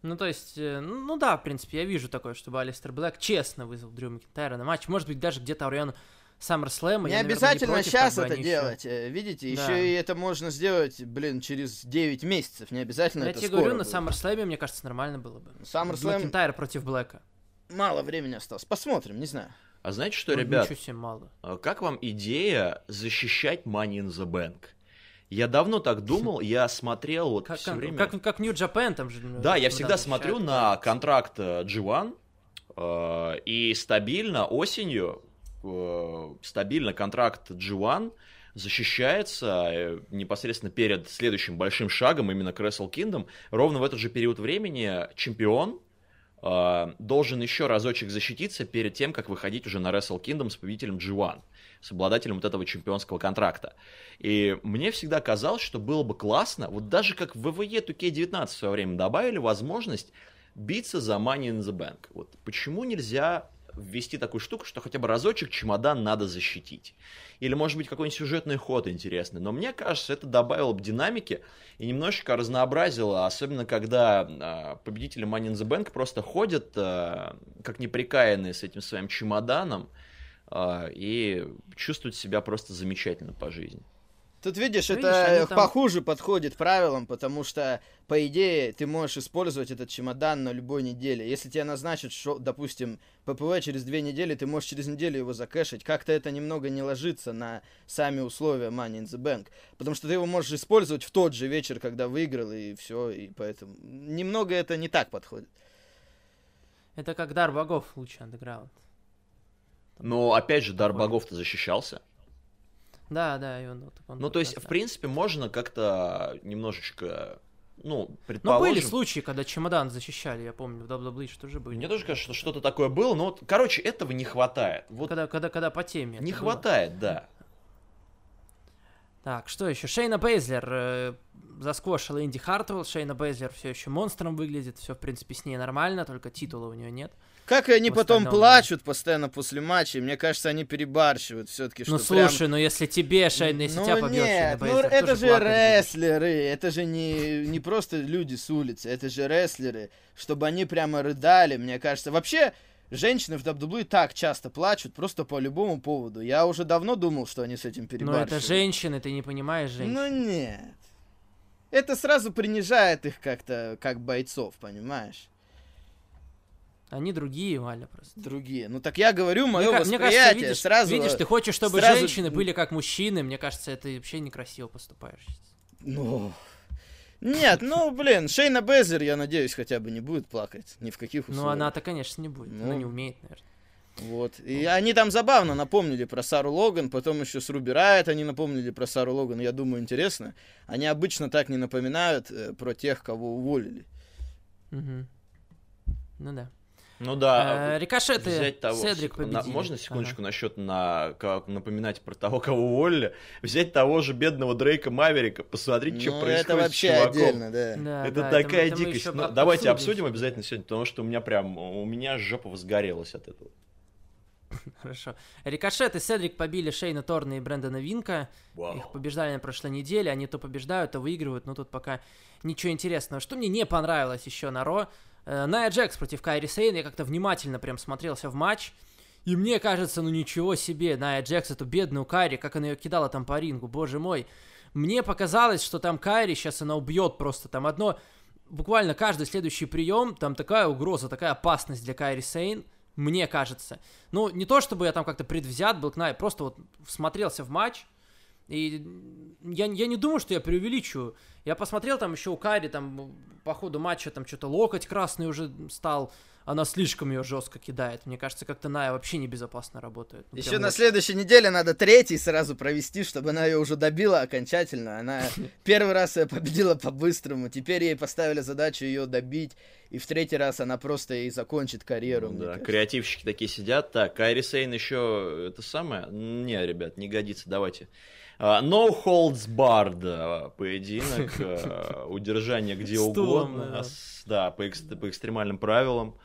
Speaker 3: Ну, то есть, э, ну да, в принципе, я вижу такое, чтобы Алистер Блэк честно вызвал Дрю Макинтайра на матч. Может быть, даже где-то в районе SummerSlam.
Speaker 1: Не обязательно сейчас это делать. э, Видите,
Speaker 3: Да.
Speaker 1: еще и это можно сделать, блин, через 9 месяцев. Не обязательно
Speaker 3: Я
Speaker 1: это
Speaker 3: тебе
Speaker 1: скоро
Speaker 3: говорю, на
Speaker 1: будет.
Speaker 3: SummerSlam, мне кажется, нормально было бы.
Speaker 1: SummerSlam
Speaker 3: Макинтайр против Блэка.
Speaker 1: мало времени осталось. Посмотрим, не знаю.
Speaker 2: А знаете что,
Speaker 3: Ну,
Speaker 2: ребят,
Speaker 3: Ничего себе мало.
Speaker 2: а как вам идея защищать Money in the Bank? Я давно так думал, я смотрел вот
Speaker 3: Как,
Speaker 2: все
Speaker 3: как,
Speaker 2: время...
Speaker 3: как, как New Japan там же.
Speaker 2: Да, я
Speaker 3: ну,
Speaker 2: всегда смотрю на контракт э, G1, э, и стабильно осенью, э, стабильно контракт G1 защищается э, непосредственно перед следующим большим шагом, именно к Wrestle Kingdom. Ровно в этот же период времени чемпион э, должен еще разочек защититься перед тем, как выходить уже на Wrestle Kingdom с победителем G1, с обладателем вот этого чемпионского контракта. И мне всегда казалось, что было бы классно, вот даже как в WWE 2K19 в свое время добавили возможность биться за Money in the Bank. Вот почему нельзя ввести такую штуку, что хотя бы разочек чемодан надо защитить. Или, может быть, какой-нибудь сюжетный ход интересный. Но мне кажется, это добавило бы динамики и немножечко разнообразило, особенно когда а, победители Money in the Bank просто ходят, а, как неприкаянные с этим своим чемоданом, а, и чувствуют себя просто замечательно по жизни.
Speaker 1: Тут видишь,
Speaker 3: Ну,
Speaker 1: это
Speaker 3: видишь, они
Speaker 1: э,
Speaker 3: там-
Speaker 1: похуже подходит правилам, потому что, по идее, ты можешь использовать этот чемодан на любой неделе. Если тебе назначат, что, допустим, ППВ через две недели, ты можешь через неделю его закэшить. Как-то это немного не ложится на сами условия Money in the Bank. Потому что ты его можешь использовать в тот же вечер, когда выиграл, и все, и поэтому немного это не так подходит.
Speaker 3: Это как дар богов лучше андеграунд.
Speaker 2: Но, опять же, дар богов-то защищался.
Speaker 3: Да, да, и он, вот он
Speaker 2: Ну, то есть, в принципе, можно как-то немножечко, ну,
Speaker 3: Но
Speaker 2: предположим...
Speaker 3: были случаи, когда чемодан защищали, я помню, в WWE что тоже были.
Speaker 2: Мне тоже кажется, что что-то такое было, но вот, короче, этого не хватает. Вот
Speaker 3: Когда, когда, когда по теме.
Speaker 2: не
Speaker 3: это было.
Speaker 2: хватает, да.
Speaker 3: Так, что еще? Шейна Бейзлер э, засквошила Инди Хартвелл. Шейна Бейзлер все еще монстром выглядит. Все, в принципе, с ней нормально, только титула у нее нет.
Speaker 1: Как они потом плачут постоянно после матча, мне кажется, они перебарщивают все-таки,
Speaker 3: ну
Speaker 1: прям-
Speaker 3: слушай, ну если тебе Шейна, если тебя побьет
Speaker 1: нет, ну
Speaker 3: Бейзлер,
Speaker 1: это же рестлеры, это же не, не просто люди с улицы, это же рестлеры, чтобы они прямо рыдали, мне кажется. Вообще, женщины в WWE так часто плачут, просто по любому поводу. Я уже давно думал, что они с этим
Speaker 3: Ну
Speaker 1: перебарщивают.
Speaker 3: это женщины, ты не понимаешь женщин.
Speaker 1: Ну нет. Это сразу принижает их как-то, как бойцов, понимаешь?
Speaker 3: Они другие, Валя, просто.
Speaker 1: Другие. Ну так я говорю, мое
Speaker 3: Мне
Speaker 1: восприятие
Speaker 3: кажется, видишь,
Speaker 1: сразу...
Speaker 3: видишь, ты хочешь, чтобы
Speaker 1: сразу-
Speaker 3: женщины были как мужчины, мне кажется, это вообще некрасиво поступаешь.
Speaker 1: Ну, Нет, ну, блин, Шейна Безер, я надеюсь, хотя бы не будет плакать. Ни в каких условиях.
Speaker 3: Ну, она-то, конечно, не будет.
Speaker 1: Ну.
Speaker 3: Она не умеет, наверное.
Speaker 1: Вот. И они там забавно напомнили про Сару Логан, потом еще с Руби Райт они напомнили про Сару Логан. Я думаю, интересно. Они обычно так не напоминают э, про тех, кого уволили.
Speaker 3: Мгм. Ну да.
Speaker 2: Ну да,
Speaker 3: Э, Рикошеты.
Speaker 2: взять того,
Speaker 3: Седрик
Speaker 2: сек- на-
Speaker 3: победили.
Speaker 2: можно секундочку насчет на как напоминать про того, кого уволили? Взять того же бедного Дрейка Маверика, посмотрите, что
Speaker 1: ну,
Speaker 2: происходит
Speaker 1: это
Speaker 2: с
Speaker 1: вообще
Speaker 2: чуваком.
Speaker 1: отдельно, да.
Speaker 3: Да,
Speaker 2: Это
Speaker 3: да,
Speaker 2: такая
Speaker 3: это
Speaker 2: дикость. Ну, давайте
Speaker 3: обсудим
Speaker 2: обязательно сегодня, потому что у меня прям, у меня жопа возгорелась от этого.
Speaker 3: Хорошо. Рикошет и Седрик побили Шейна Торна и Брэндона Винка.
Speaker 2: Вау.
Speaker 3: Их побеждали на прошлой неделе. Они то побеждают, то выигрывают. Но тут пока ничего интересного. Что мне не понравилось еще на Ро. Э, Найя Джекс против Кайри Сейн. Я как-то внимательно прям смотрелся в матч. И мне кажется, ну ничего себе, Найя Джекс, эту бедную Кайри, как она ее кидала там по рингу, боже мой. Мне показалось, что там Кайри сейчас она убьет просто. Там одно, буквально каждый следующий прием, там такая угроза, такая опасность для Кайри Сейн, мне кажется. Ну, не то чтобы я там как-то предвзят был к Найе, просто вот смотрелся в матч, и я, я не думаю, что я преувеличиваю. Я посмотрел там еще у Кайри, там по ходу матча там что-то локоть красный уже стал. Она слишком ее жестко кидает. Мне кажется, как-то Ная вообще небезопасно работает. Ну,
Speaker 1: Еще
Speaker 3: прям
Speaker 1: на следующей неделе надо третий сразу провести, чтобы она ее уже добила окончательно. Она первый раз ее победила по-быстрому, теперь ей поставили задачу ее добить, и в третий раз она просто и закончит карьеру.
Speaker 2: Ну да,
Speaker 1: кажется.
Speaker 2: креативщики такие сидят. Так, Кайри Сейн еще это самое? Не, ребят, не годится, давайте. А, No holds barred а, поединок, а, удержание где угодно.
Speaker 3: да.
Speaker 2: Да, по, экс- по экстремальным правилам.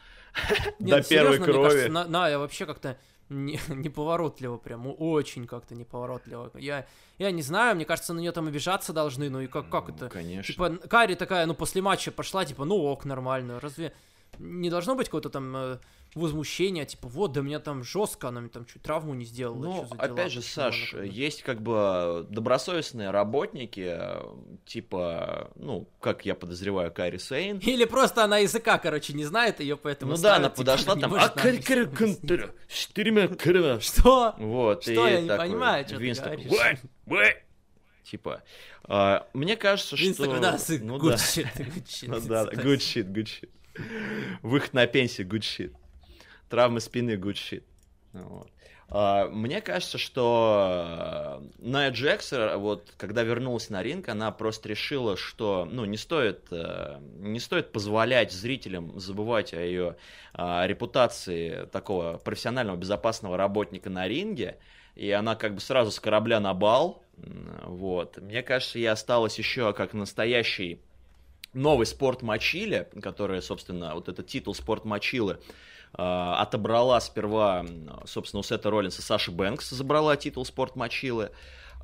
Speaker 2: До
Speaker 3: ну,
Speaker 2: первой крови.
Speaker 3: на, Ная вообще как-то не- неповоротливо прям, очень как-то неповоротливо. Я, я не знаю, мне кажется, на нее там обижаться должны, ну и как, как
Speaker 2: Ну,
Speaker 3: это?
Speaker 2: Конечно.
Speaker 3: Типа, Кари такая, ну, после матча пошла, типа, ну ок, нормально. Разве не должно быть какое-то там э, возмущение, типа, вот, да меня там жестко, она мне там чуть травму не сделала.
Speaker 2: Ну,
Speaker 3: за дела,
Speaker 2: опять же,
Speaker 3: почему она
Speaker 2: Саш,
Speaker 3: бы-
Speaker 2: есть как бы добросовестные работники, э, типа, ну, как я подозреваю, Кайри Сейн.
Speaker 3: Или просто она языка, короче, не знает ее, поэтому
Speaker 2: Ну да, она
Speaker 3: ставит, типа,
Speaker 2: подошла
Speaker 3: не
Speaker 2: там, а четырьмя крыла».
Speaker 3: Что?
Speaker 2: Вот,
Speaker 3: Что?
Speaker 2: и
Speaker 3: Я не
Speaker 2: такой
Speaker 3: понимаю, чё ты
Speaker 2: Винс такой,
Speaker 3: говоришь.
Speaker 2: Типа, а, мне кажется,
Speaker 3: Винс
Speaker 2: что...
Speaker 3: такой, да, сын,
Speaker 2: ну
Speaker 3: good
Speaker 2: да,
Speaker 3: shit, good shit,
Speaker 2: ну да,
Speaker 3: спасибо».
Speaker 2: good shit, good shit. Выход на пенсию, good shit. Травмы спины, good shit. Вот. А, Мне кажется, что э, Ная Джекс, э, вот, когда вернулась на ринг, она просто решила, что, ну, не стоит, э, не стоит позволять зрителям забывать о ее а, репутации такого профессионального, безопасного работника на ринге, и она как бы сразу с корабля на бал, вот. Мне кажется, ей осталось еще как настоящий новый спорт Мачиле, который, собственно, вот этот титул спорт Мачилы э, отобрала сперва, собственно, у Сета Роллинса Саша Бэнкс забрала титул спорт Мачилы,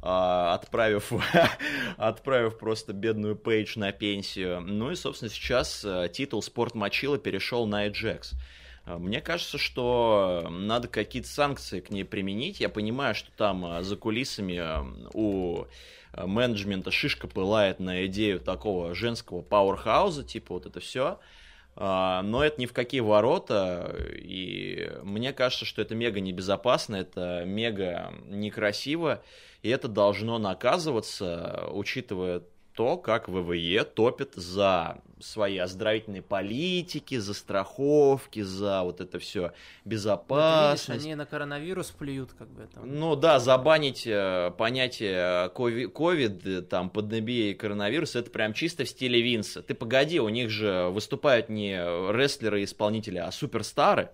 Speaker 2: э, отправив, отправив просто бедную Пейдж на пенсию. Ну и, собственно, сейчас э, титул спорт Мачилы перешел на Эджекс. Э, Мне кажется, что надо какие-то санкции к ней применить. Я понимаю, что там э, за кулисами э, у э, менеджмента шишка пылает на идею такого женского пауэрхауза, типа вот это все. Но это ни в какие ворота, и мне кажется, что это мега небезопасно, это мега некрасиво, и это должно наказываться, учитывая то, как ВВЕ топит за свои оздоровительные политики, за страховки, за вот это все
Speaker 3: Вот видишь,
Speaker 2: безопасность.
Speaker 3: они на коронавирус плюют, как бы там.
Speaker 2: Ну да, забанить э, понятие кови- ковид, э, там, поднебия и коронавирус, это прям чисто в стиле Винса. Ты погоди, у них же выступают не рестлеры и исполнители, а суперстары.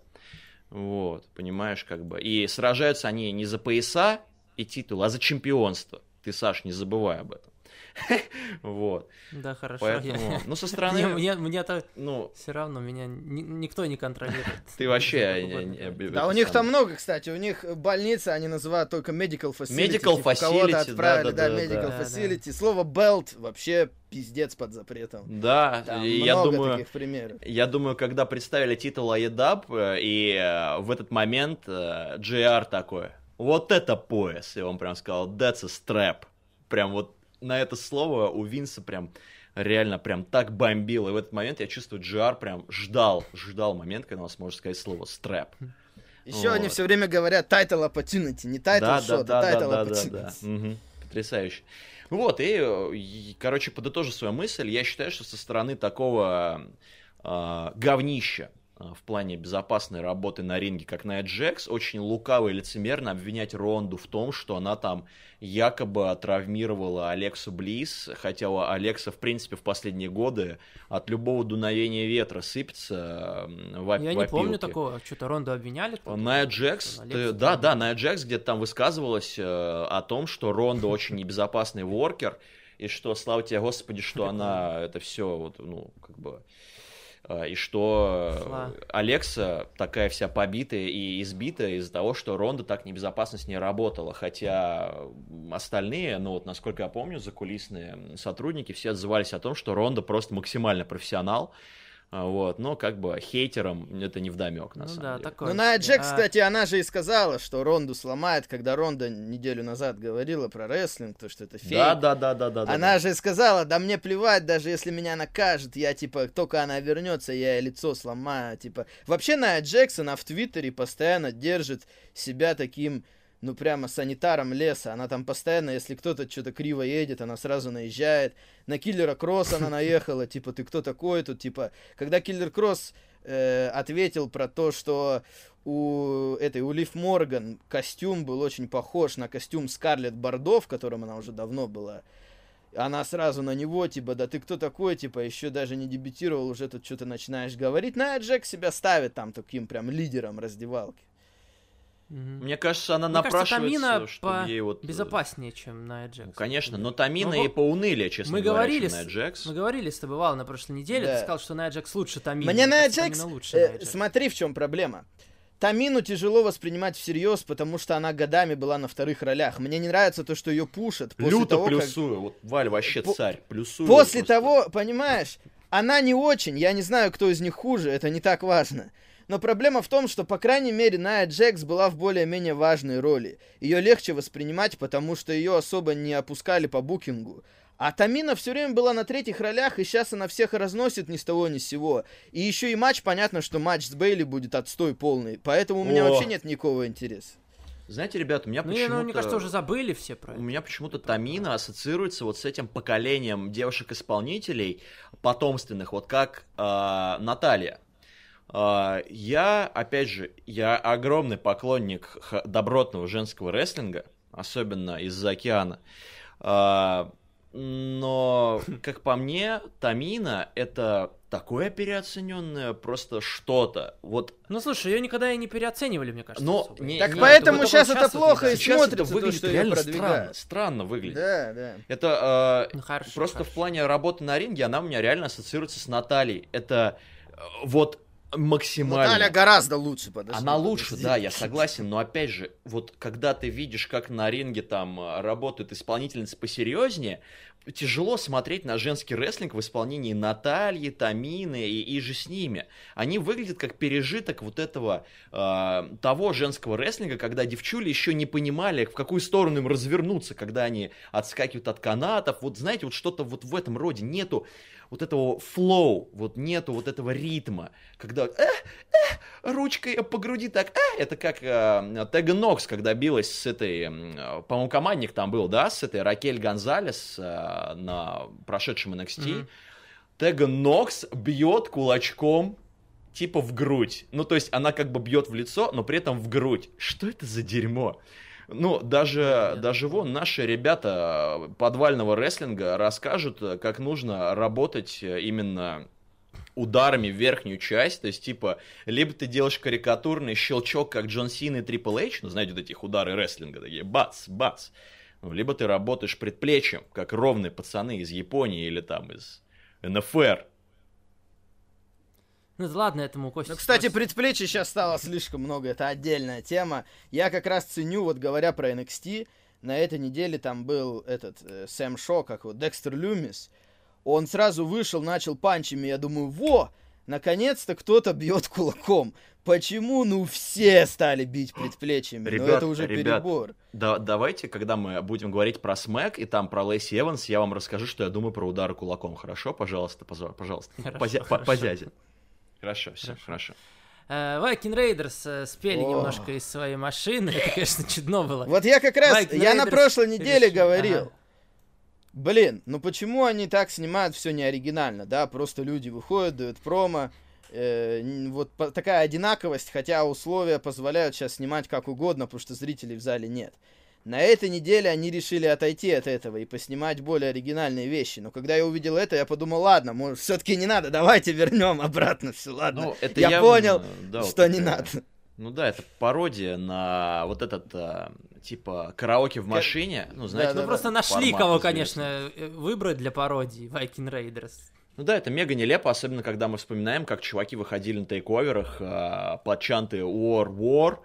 Speaker 2: Вот, понимаешь, как бы. И сражаются они не за пояса и титул, а за чемпионство. Ты, Саш, не забывай об этом. Вот.
Speaker 3: Да, хорошо.
Speaker 2: Поэтому,
Speaker 3: я-
Speaker 2: ну, со
Speaker 3: Мне,
Speaker 2: стороны,
Speaker 3: мне, мне-то
Speaker 2: ну,
Speaker 3: все равно меня ни- никто не контролирует.
Speaker 2: ты вообще...
Speaker 1: Да, у них там много, кстати. У них больницы, они называют только medical facility.
Speaker 2: Medical
Speaker 1: типа,
Speaker 2: facility,
Speaker 1: кого-то отправили,
Speaker 2: да, да,
Speaker 1: да,
Speaker 2: да,
Speaker 1: medical
Speaker 3: да.
Speaker 1: facility. Слово belt вообще пиздец под запретом.
Speaker 2: Да,
Speaker 1: Там
Speaker 2: и я
Speaker 1: много
Speaker 2: думаю...
Speaker 1: таких примеров.
Speaker 2: Я думаю, когда представили титул AEW, э, и э, в этот момент э, JR такой, вот это пояс, и он прям сказал, that's a strap. Прям вот на это слово у Винса прям реально прям так бомбило. И в этот момент я чувствую, JR прям ждал, ждал момент, когда он сможет сказать слово strap.
Speaker 1: Еще они
Speaker 2: Вот.
Speaker 1: все время говорят title opportunity, не title
Speaker 2: да,
Speaker 1: shot,
Speaker 2: да,
Speaker 1: а
Speaker 2: да,
Speaker 1: title
Speaker 2: да, да,
Speaker 1: opportunity.
Speaker 2: да. Мгм. Потрясающе. Вот, и, и, короче, подытожу свою мысль. Я считаю, что со стороны такого э, говнища, в плане безопасной работы на ринге, как на Джекс, очень лукаво и лицемерно обвинять Ронду в том, что она там якобы травмировала Алексу Близ, хотя у Алекса, в принципе, в последние годы от любого дуновения ветра сыпется в
Speaker 3: Я не помню такого, что-то Ронду обвиняли.
Speaker 2: На Джекс, ты, да, да, на Джекс где-то там высказывалась э, о том, что Ронда очень небезопасный воркер, и что, слава тебе, Господи, что она это все, вот, ну, как бы и что Зла. Алекса такая вся побитая и избитая из-за того, что Ронда так небезопасно с ней работала, хотя остальные, ну вот насколько я помню, закулисные сотрудники все отзывались о том, что Ронда просто максимально профессионал, а, вот, но как бы хейтерам это не вдомек, на ну, самом да, деле.
Speaker 1: Такое. Ну, на Джек, а... кстати, она же и сказала, что Ронду сломает, когда Ронда неделю назад говорила про рестлинг, то, что это фейк.
Speaker 2: Да, да, да, да, да.
Speaker 1: Она
Speaker 2: да,
Speaker 1: же сказала, да мне плевать, даже если меня накажет, я, типа, только она вернется, я ей лицо сломаю, типа. Вообще, на Джексон, она в Твиттере постоянно держит себя таким ну прямо санитаром леса. Она там постоянно, если кто-то что-то криво едет, она сразу наезжает. На Киллера Кросс она наехала, типа, ты кто такой тут, типа, когда Киллер Кросс э, ответил про то, что у этой, у Лив Морган костюм был очень похож на костюм Скарлетт Бордо, в котором она уже давно была. Она сразу на него, типа, да ты кто такой, типа, еще даже не дебютировал, уже тут что-то начинаешь говорить. На Джек себя ставит там таким прям лидером раздевалки.
Speaker 2: Угу. Мне кажется, она Мне напрашивается,
Speaker 3: кажется, чтобы ей вот... Э, безопаснее, чем на Джекс.
Speaker 2: Ну, конечно, но Тамина ну, и поунылее, честно
Speaker 3: мы
Speaker 2: говоря,
Speaker 3: говорили,
Speaker 2: чем на Джекс.
Speaker 3: Мы говорили с тобой, Вал, на прошлой неделе, да. ты сказал, что на Джекс лучше Тамина.
Speaker 1: Мне на Джекс, э, смотри, в чем проблема. Тамину тяжело воспринимать всерьез, потому что она годами была на вторых ролях. Мне не нравится то, что ее пушат.
Speaker 2: После Люто того, плюсую. Как... Вот Валь вообще царь. Плюсую.
Speaker 1: После просто. того, понимаешь, она не очень. Я не знаю, кто из них хуже. Это не так важно. Но проблема в том, что, по крайней мере, Ная Джекс была в более-менее важной роли. Ее легче воспринимать, потому что ее особо не опускали по букингу. А Тамина все время была на третьих ролях, и сейчас она всех разносит ни с того ни с сего. И еще и матч, понятно, что матч с Бейли будет отстой полный. Поэтому у меня О. вообще нет никакого интереса.
Speaker 2: Знаете, ребят, у меня ну, почему-то...
Speaker 3: Ну, мне кажется, уже забыли все про
Speaker 2: это. У меня почему-то Тамина ассоциируется вот с этим поколением девушек-исполнителей потомственных, вот как э, Наталья. А, я, опять же, я огромный поклонник добротного женского рестлинга, особенно из-за океана. А, но, как по мне, Тамина это такое переоцененное просто что-то. Вот.
Speaker 3: Ну слушай, ее никогда и не переоценивали, мне кажется.
Speaker 1: Но не, так не, поэтому сейчас это плохо и сейчас смотрится, это
Speaker 2: выглядит
Speaker 1: то, что
Speaker 2: реально странно, странно выглядит.
Speaker 1: Да, да.
Speaker 2: Это э, ну, хорошо, просто хорошо. в плане работы на ринге она у меня реально ассоциируется с Натальей. Это э, вот максимально.
Speaker 1: Наталья гораздо лучше, подожди.
Speaker 2: Она лучше, да, я согласен, но опять же, вот когда ты видишь, как на ринге там э, работают исполнительницы посерьезнее, тяжело смотреть на женский рестлинг в исполнении Натальи, Тамины и, и же с ними. Они выглядят как пережиток вот этого э, того женского рестлинга, когда девчули еще не понимали, в какую сторону им развернуться, когда они отскакивают от канатов. Вот знаете, вот что-то вот в этом роде нету вот этого флоу, вот нету вот этого ритма, когда э, э, ручкой по груди так, э, это как э, Тега Нокс, когда билась с этой, э, по-моему, командник там был, да, с этой Ракель Гонзалес э, на прошедшем NXT. Mm-hmm. Тега Нокс бьет кулачком типа в грудь. Ну, то есть она как бы бьет в лицо, но при этом в грудь. Что это за дерьмо? Ну, даже, даже вон наши ребята подвального рестлинга расскажут, как нужно работать именно ударами в верхнюю часть, то есть, типа, либо ты делаешь карикатурный щелчок, как Джон Син и Трипл Эйч, ну, знаете, вот этих удары рестлинга, такие, бац, бац, ну, либо ты работаешь предплечьем, как ровные пацаны из Японии или там из НФР,
Speaker 3: ну ладно, этому Костя.
Speaker 1: Ну, кстати, предплечье сейчас стало слишком много, это отдельная тема. Я как раз ценю, вот говоря про NXT, на этой неделе там был этот э, Сэм Шо, как вот Декстер Люмис. Он сразу вышел, начал punch ами, я думаю, во, наконец-то кто-то бьет кулаком. Почему, ну, все стали бить предплечьями? Ребят, Но это уже ребят, перебор.
Speaker 2: Да, давайте, когда мы будем говорить про смэк и там про Лэйси Эванс, я вам расскажу, что я думаю про удары кулаком. Хорошо? Пожалуйста, пожалуйста. Хорошо, по, хорошо. по дяде. Хорошо, все, хорошо.
Speaker 3: Viking Raiders э, сперли О. немножко из своей машины. Это, конечно, чудно было.
Speaker 1: Вот я как раз, Viking я Raiders на прошлой неделе решил. говорил. Ага. Блин, ну почему они так снимают все не оригинально, да? Просто люди выходят, дают промо, э, вот по- такая одинаковость, хотя условия позволяют сейчас снимать как угодно, потому что зрителей в зале нет. На этой неделе они решили отойти от этого и поснимать более оригинальные вещи. Но когда я увидел это, я подумал, ладно, может, все-таки не надо, давайте вернем обратно все, ладно.
Speaker 2: Ну, это
Speaker 1: я
Speaker 2: явно,
Speaker 1: понял,
Speaker 2: да, вот
Speaker 1: что не
Speaker 2: такая-
Speaker 1: надо.
Speaker 2: Ну да, это пародия на вот этот, а, типа, караоке в машине. Ну, знаете,
Speaker 1: Да,
Speaker 3: Ну, просто нашли
Speaker 2: формат
Speaker 3: кого, конечно, э, выбрать для пародии Viking Raiders.
Speaker 2: Ну да, это мега нелепо, особенно когда мы вспоминаем, как чуваки выходили на тейковерах а, под чанты War War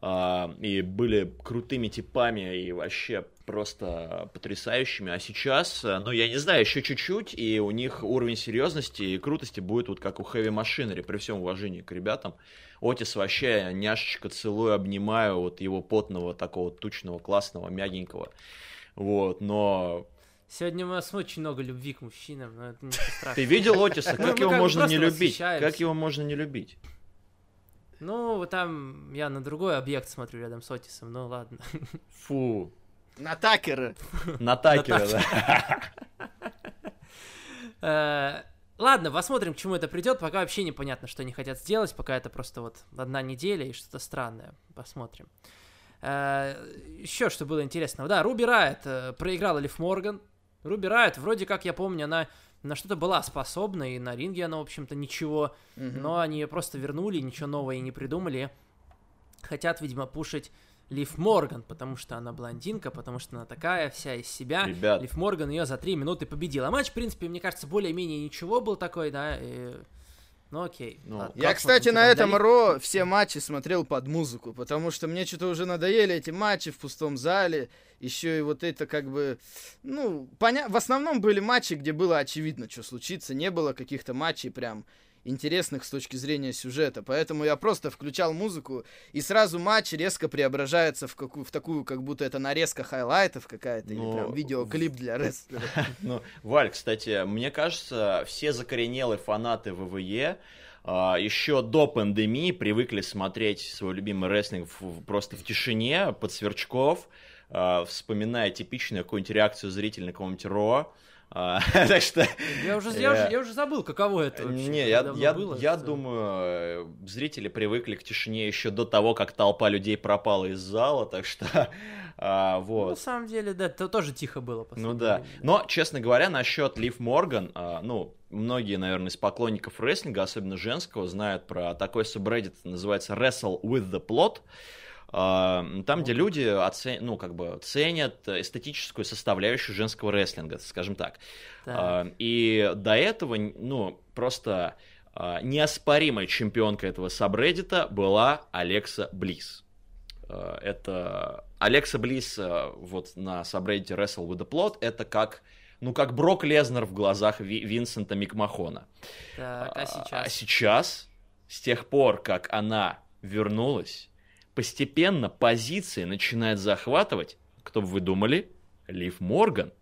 Speaker 2: и были крутыми типами и вообще просто потрясающими. А сейчас, а, ну я не знаю, еще чуть-чуть, и у них уровень серьезности и крутости будет вот как у Heavy Machinery, при всем уважении к ребятам. Отис вообще няшечка целую, обнимаю вот его потного, такого тучного, классного, мягенького. Вот, но
Speaker 3: Сегодня у нас очень много любви к мужчинам, но это ничего страшного.
Speaker 2: Ты видел Отиса? Как его можно не любить? Как его можно не любить?
Speaker 3: Ну, вот там я на другой объект смотрю рядом с Отисом, ну ладно.
Speaker 2: Фу.
Speaker 1: На Такера.
Speaker 2: На Такера, да.
Speaker 3: Э, Ладно, посмотрим, к чему это придет. Пока вообще непонятно, что они хотят сделать. Пока это просто вот одна неделя и что-то странное. Посмотрим. Еще что было интересного. Да, Руби Райт э, проиграла Лив Морган. Руби Райт, вроде как я помню, она на что-то была способна, и на ринге она, в общем-то, ничего.
Speaker 1: Мгм.
Speaker 3: Но они ее просто вернули, ничего нового и не придумали. Хотят, видимо, пушить Лив Морган, потому что она блондинка, потому что она такая вся из себя.
Speaker 2: Ребят.
Speaker 3: Лив Морган ее за три минуты победила. Матч, в принципе, мне кажется, более-менее ничего был такой, да. и- Ну окей.
Speaker 2: Ну,
Speaker 3: ладно.
Speaker 1: Я, кстати, на этом Ро все матчи смотрел под музыку, потому что мне что-то уже надоели эти матчи в пустом зале. Еще и вот это как бы, ну, поня... в основном были матчи, где было очевидно, что случится. Не было каких-то матчей прям интересных с точки зрения сюжета. Поэтому я просто включал музыку, и сразу матч резко преображается в, какую... в такую, как будто это нарезка хайлайтов какая-то, или
Speaker 2: Ну,
Speaker 1: прям видеоклип для рестлера.
Speaker 2: Ну, Валь, кстати, мне кажется, все закоренелые фанаты ВВЕ а, еще до пандемии привыкли смотреть свой любимый рестлинг просто в тишине, под сверчков, вспоминая типичную какую-нибудь реакцию зрителя на каком-нибудь Ро. А, Так что
Speaker 3: Я уже, я, уже,
Speaker 2: Э,
Speaker 3: я уже забыл, каково это вообще.
Speaker 2: Не, я, я,
Speaker 3: было,
Speaker 2: я
Speaker 3: что-
Speaker 2: думаю, э, зрители привыкли к тишине еще до того, как толпа людей пропала из зала, так что а,
Speaker 3: Ну,
Speaker 2: вот.
Speaker 3: на самом деле, да, это тоже тихо было.
Speaker 2: Ну да.
Speaker 3: время.
Speaker 2: Но, честно говоря, насчет Лив Морган, а, ну, многие, наверное, из поклонников рестлинга, особенно женского, знают про такой субреддит, называется Wrestle with the Plot. А, Там, где люди оце- ну, как бы ценят эстетическую составляющую женского рестлинга, скажем так.
Speaker 3: Так.
Speaker 2: А, И до этого, ну, просто а, неоспоримой чемпионкой этого сабреддита была Алекса Близ. А, Это Алекса Близ а, вот на сабреддите Wrestle with the Plot, это как, ну, как Брок Лезнер в глазах Ви- Винсента Микмахона.
Speaker 3: Так, а
Speaker 2: А
Speaker 3: сейчас?
Speaker 2: сейчас, с тех пор, как она вернулась, постепенно позиции начинает захватывать, кто бы вы думали, Лив Морган.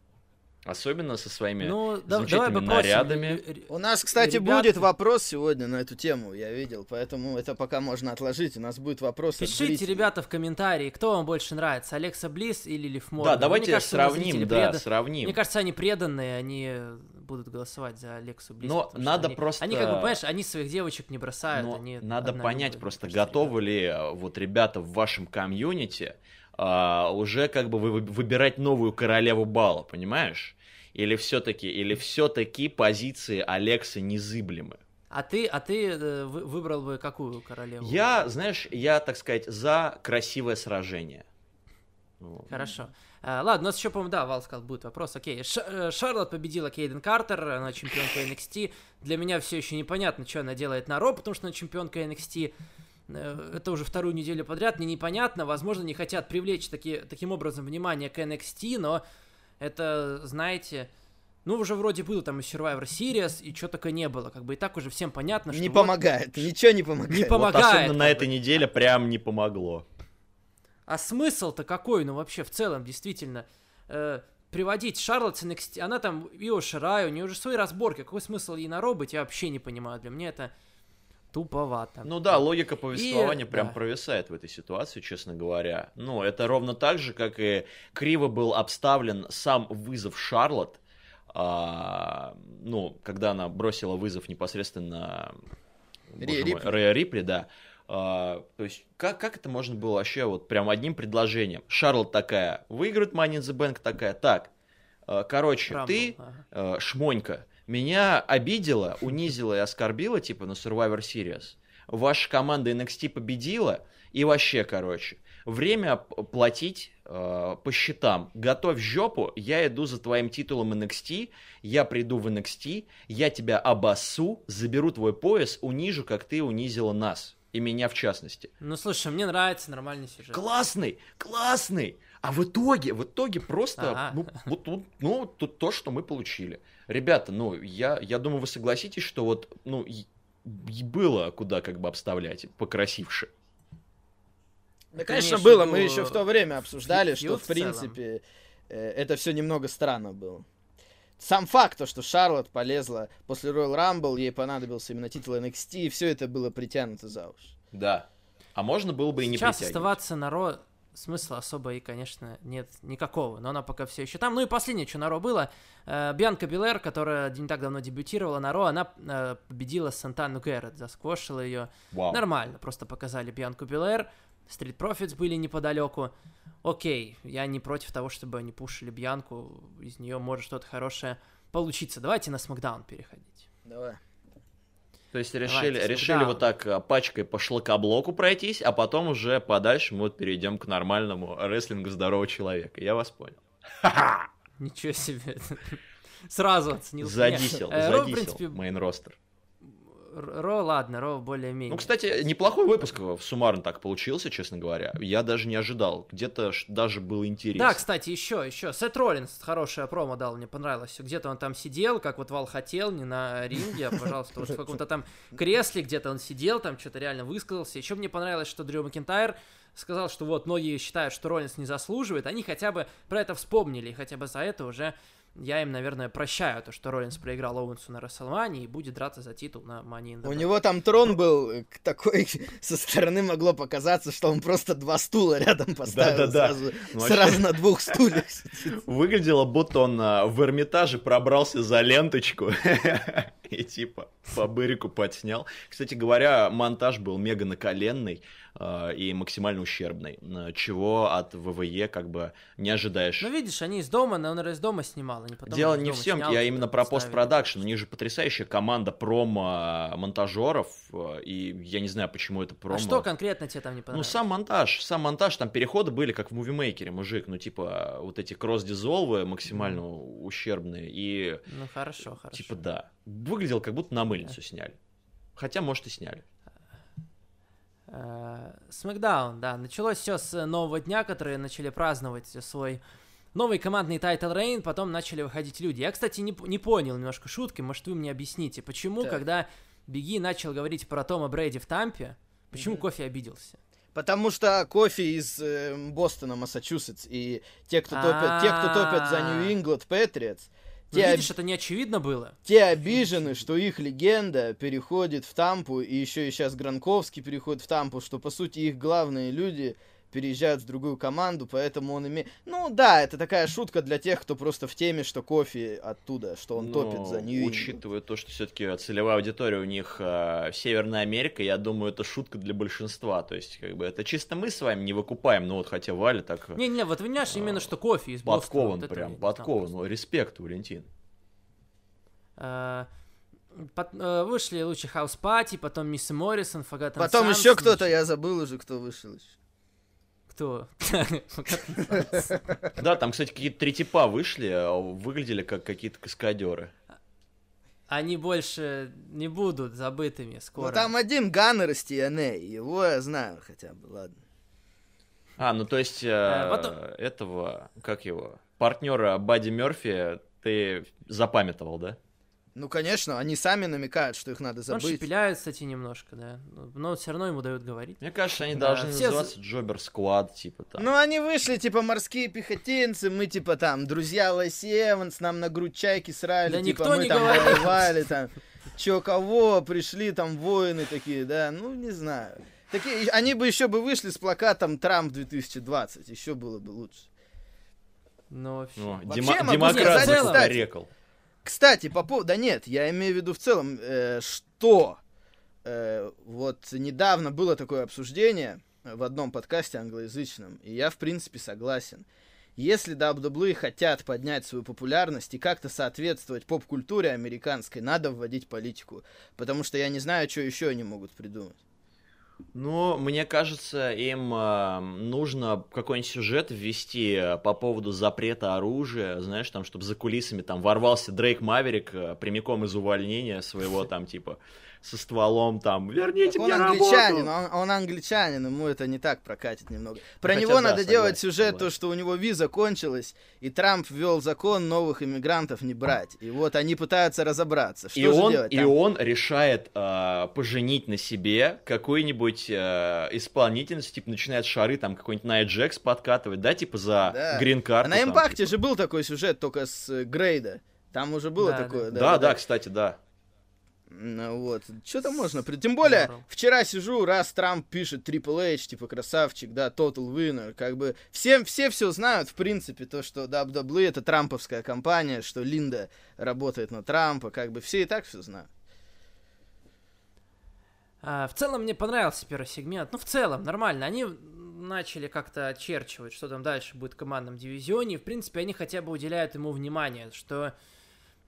Speaker 2: Особенно со своими
Speaker 3: Ну, да- давай
Speaker 2: нарядами.
Speaker 1: У нас, кстати,
Speaker 3: Ребят-
Speaker 1: будет вопрос сегодня на эту тему, я видел, поэтому это пока можно отложить. У нас будет вопрос.
Speaker 3: Пишите, ребята, в комментарии, кто вам больше нравится, Алекса Близ или Лив Морган.
Speaker 2: Да,
Speaker 3: Мне
Speaker 2: давайте
Speaker 3: кажется, у нас
Speaker 2: сравним, да,
Speaker 3: преда-
Speaker 2: сравним.
Speaker 3: Мне кажется, они преданные, они будут голосовать за Алексу Близ.
Speaker 2: Но надо
Speaker 3: они-
Speaker 2: просто-
Speaker 3: Они, как бы, понимаешь, они своих девочек не бросают,
Speaker 2: Но
Speaker 3: они...
Speaker 2: надо понять
Speaker 3: любовь,
Speaker 2: просто,
Speaker 3: мне кажется,
Speaker 2: готовы ли э, вот ребята в вашем комьюнити а, уже как бы вы- вы- выбирать новую королеву бала, понимаешь? Или все-таки, или все-таки позиции Алекса незыблемы?
Speaker 3: А ты, а ты э, вы- выбрал бы какую королеву?
Speaker 2: Я, знаешь, я, так сказать, за красивое сражение.
Speaker 3: Хорошо. А, ладно, у нас еще, по-моему, да, Вал сказал, будет вопрос. Окей, Ш- э, Шарлот победила Кейден Картер, она чемпионка NXT. Для меня все еще непонятно, что она делает на Ро, потому что она чемпионка NXT. Э, Это уже вторую неделю подряд, мне непонятно. Возможно, не хотят привлечь таки, таким образом внимание к NXT, но это, знаете, ну, уже вроде было там и Survivor Series, и что только не было. Как бы и так уже всем понятно, что
Speaker 1: Не
Speaker 3: вот-
Speaker 1: помогает, ничего не помогает.
Speaker 3: Не
Speaker 2: Вот
Speaker 3: помогает.
Speaker 2: особенно на этой неделе прям не помогло.
Speaker 3: А смысл-то какой, ну вообще в целом, действительно, э, приводить Шарлотт с NXT, она там Ио Ширай, у нее уже свои разборки, какой смысл ей на роботе, я вообще не понимаю, для меня это туповато.
Speaker 2: Ну да, логика повествования
Speaker 3: И-
Speaker 2: прям
Speaker 3: да.
Speaker 2: провисает в этой ситуации, честно говоря. Ну, это ровно так же, как и криво был обставлен сам вызов Шарлотт, а, ну, когда она бросила вызов непосредственно
Speaker 1: Ри- Рипли.
Speaker 2: Рэя Рипли, да. А, то есть, как, как это можно было вообще вот прям одним предложением? Шарлотт такая, выиграет Money in the Bank такая, так, а, короче,
Speaker 3: Рамбл,
Speaker 2: ты
Speaker 3: ага.
Speaker 2: э, шмонька, меня обидела, унизила и оскорбила, типа, на Survivor Series. Ваша команда NXT победила, и вообще, короче, время платить э, по счетам. Готовь жопу, я иду за твоим титулом NXT, я приду в NXT, я тебя обоссу, заберу твой пояс, унижу, как ты унизила нас. И меня в частности.
Speaker 3: Ну слушай, мне нравится нормальный сюжет.
Speaker 2: Классный, классный. А в итоге, в итоге просто,
Speaker 3: Ага.
Speaker 2: ну, вот ну, тут то, что мы получили. Ребята, ну, я, я думаю, вы согласитесь, что вот, ну, было куда как бы обставлять, покрасивше.
Speaker 1: Да, конечно, было. Мы еще в то время обсуждали, что, в принципе, э, это все немного странно было. Сам факт, то, что Шарлотт полезла после Royal Rumble, ей понадобился именно титул NXT, и все это было притянуто за уши.
Speaker 2: Да. А можно было бы и не
Speaker 3: Сейчас
Speaker 2: притягивать.
Speaker 3: оставаться на Ро смысла особо и, конечно, нет никакого, но она пока все еще там. Ну и последнее, что на Ро было, э, Бьянка Белэр, которая не так давно дебютировала на Ро, она э, победила Сантану Гэррет, засквошила ее.
Speaker 2: Вау.
Speaker 3: Нормально, просто показали Бьянку Белэр, Street Profits были неподалеку. Окей, я не против того, чтобы они пушили Бьянку, из нее может что-то хорошее получиться. Давайте на Смакдаун переходить.
Speaker 1: Давай.
Speaker 2: То есть решили,
Speaker 3: Давайте,
Speaker 2: решили
Speaker 3: да.
Speaker 2: вот так а, пачкой по шлакоблоку пройтись, а потом уже подальше мы вот перейдем к нормальному рестлингу здорового человека. Я вас понял.
Speaker 3: Ничего себе. Сразу оценил.
Speaker 2: Задисел,
Speaker 3: Э, в
Speaker 2: задисел мейн-ростер.
Speaker 3: Ро, ладно, Ро более-менее.
Speaker 2: Ну, кстати, неплохой выпуск в суммарно так получился, честно говоря. Я даже не ожидал. Где-то даже был интерес.
Speaker 3: Да, кстати, еще, еще. Сет Роллинс хорошее промо дал, мне понравилось. Где-то он там сидел, как вот Вал хотел, не на ринге, а, пожалуйста, вот в каком-то там кресле, где-то он сидел, там что-то реально высказался. Еще мне понравилось, что Дрю Макинтайр сказал, что вот многие считают, что Роллинс не заслуживает. Они хотя бы про это вспомнили, и хотя бы за это уже я им, наверное, прощаю то, что Роллинс проиграл Оуэнсу на Расселмане и будет драться за титул на Money in the
Speaker 1: У
Speaker 3: Bank.
Speaker 1: него там трон был э, к- такой, со стороны могло показаться, что он просто два стула рядом поставил.
Speaker 2: Да-да-да.
Speaker 1: Сразу,
Speaker 2: Ну,
Speaker 1: сразу на двух стульях.
Speaker 2: Выглядело, будто он а, в Эрмитаже пробрался за ленточку и типа по бырику подснял. Кстати говоря, монтаж был мега наколенный а, и максимально ущербный, а, чего от ВВЕ как бы не ожидаешь.
Speaker 3: Ну, видишь, они из дома, но он из дома снимал, а не потом
Speaker 2: Дело не в съемке,
Speaker 3: снял,
Speaker 2: я
Speaker 3: типа,
Speaker 2: именно про постпродакшн. У них же потрясающая команда промо-монтажеров, э, и я не знаю, почему это промо.
Speaker 3: А что конкретно тебе там не
Speaker 2: Ну,
Speaker 3: понравилось?
Speaker 2: сам монтаж, сам монтаж, там переходы были, как в мувимейкере, мужик, ну, типа, вот эти кросс-дизолвы максимально ущербные, и,
Speaker 3: Ну, хорошо, хорошо.
Speaker 2: типа, да, выглядел, как будто на мыльницу сняли. Хотя, может, и сняли.
Speaker 3: Э, Смакдаун, да, началось все с Нового Дня, которые начали праздновать свой новый командный title reign, потом начали выходить люди. Я, кстати, не, не понял немножко шутки, может, вы мне объясните, почему,
Speaker 1: Так.
Speaker 3: когда Биг И начал говорить про Тома Брейди в Тампе, почему
Speaker 1: Мгм.
Speaker 3: Кофи обиделся?
Speaker 1: Потому что Кофи из э, Бостона, Массачусетс, и те, кто топят, те, кто топят за
Speaker 3: А.
Speaker 1: New Patriots,
Speaker 3: Ну,
Speaker 1: те,
Speaker 3: видишь, это не очевидно было.
Speaker 1: те обижены, что их легенда переходит в Тампу, и еще и сейчас Гранковский переходит в Тампу, что, по сути, их главные люди переезжают в другую команду, поэтому он имеет... Ну, да, это такая шутка для тех, кто просто в теме, что кофе оттуда, что он
Speaker 2: Но,
Speaker 1: топит за Нью
Speaker 2: Учитывая то, что все-таки целевая аудитория у них э, Северная Америка, я думаю, это шутка для большинства. То есть, как бы, это чисто мы с вами не выкупаем, ну вот хотя Валя так э,
Speaker 3: Не-не, вот понимаешь, именно что Кофи из Бостона.
Speaker 2: подкован
Speaker 3: вот
Speaker 2: прям, подкован. Ну, респект, Валентин.
Speaker 3: Э, пот- э, Вышли лучший хаус пати, потом Миз, Моррисон, Forgotten
Speaker 1: Потом
Speaker 3: Sons,
Speaker 1: еще кто-то, я забыл уже, кто вышел еще.
Speaker 3: Кто?
Speaker 2: Да, там, кстати, какие-то три типа вышли, а выглядели как какие-то каскадеры.
Speaker 3: Они больше не будут забытыми скоро.
Speaker 1: Ну, там один Ганнер из TNA, его я знаю хотя бы, ладно.
Speaker 2: А, ну то есть э,
Speaker 3: Э, потом-
Speaker 2: этого, как его, партнера Бадди Мерфи ты запамятовал, да?
Speaker 1: Ну, конечно, они сами намекают, что их надо
Speaker 3: Он
Speaker 1: забыть.
Speaker 3: шепеляет, кстати, немножко, да. Но все равно ему дают говорить.
Speaker 2: Мне кажется, они
Speaker 3: Да,
Speaker 2: должны
Speaker 3: все
Speaker 2: называться Джобер Сквад, типа там.
Speaker 1: Ну, они вышли, типа, морские пехотинцы, мы, типа, там, друзья Эванс, нам на грудь чайки срали,
Speaker 3: Да
Speaker 1: типа,
Speaker 3: никто
Speaker 1: мы
Speaker 3: не
Speaker 1: там
Speaker 3: говорит.
Speaker 1: воевали, там. чё кого, пришли там воины такие, да, ну, не знаю. Такие, они бы еще бы вышли с плакатом Трамп 2020, еще было бы лучше.
Speaker 3: Ну, вообще.
Speaker 2: Ну,
Speaker 1: Вообще
Speaker 2: демократ
Speaker 3: сказать,
Speaker 1: кстати,
Speaker 2: рекал.
Speaker 1: Кстати, по поводу... Да нет, я имею в виду в целом, э, что э, вот недавно было такое обсуждение в одном подкасте англоязычном, и я, в принципе, согласен. Если WWE хотят поднять свою популярность и как-то соответствовать поп-культуре американской, надо вводить политику. Потому что я не знаю, что еще они могут придумать.
Speaker 2: Ну, мне кажется, им э, нужно какой-нибудь сюжет ввести э, по поводу запрета оружия, знаешь, там, чтобы за кулисами там ворвался Дрейк Маверик э, прямиком из увольнения своего там, типа, со стволом там, верните
Speaker 1: Так он
Speaker 2: мне
Speaker 1: англичанин,
Speaker 2: работу.
Speaker 1: он, он англичанин, ему это не так прокатит немного. Про
Speaker 2: хотя
Speaker 1: него
Speaker 2: да,
Speaker 1: надо
Speaker 2: согласен,
Speaker 1: делать сюжет, то,
Speaker 2: согласен.
Speaker 1: что у него виза кончилась, и Трамп ввел закон новых иммигрантов не брать. И вот они пытаются разобраться. Что
Speaker 2: И
Speaker 1: же
Speaker 2: он,
Speaker 1: делать?
Speaker 2: и
Speaker 1: Там
Speaker 2: он решает э, поженить на себе какую-нибудь э, исполнительницу, типа начинает шары, там какой-нибудь Найт Джекс подкатывать, да, типа за
Speaker 1: Да.
Speaker 2: грин-карту.
Speaker 1: А на
Speaker 2: там,
Speaker 1: импакте
Speaker 2: типа.
Speaker 1: же был такой сюжет только с э, Грейда. Там уже было
Speaker 3: Да,
Speaker 1: такое.
Speaker 2: Да, да, кстати, да.
Speaker 1: Ну вот, что-то можно. Тем более,
Speaker 3: Здорово.
Speaker 1: вчера сижу, раз Трамп пишет Triple H, типа красавчик, да, total winner, как бы всем все все знают, в принципе, то, что WWE это трамповская компания, что Линда работает на Трампа, как бы все и так все знают.
Speaker 3: А, в целом мне понравился первый сегмент. Ну, в целом, нормально. Они начали как-то очерчивать, что там дальше будет в командном дивизионе. В принципе, они хотя бы уделяют ему внимание, что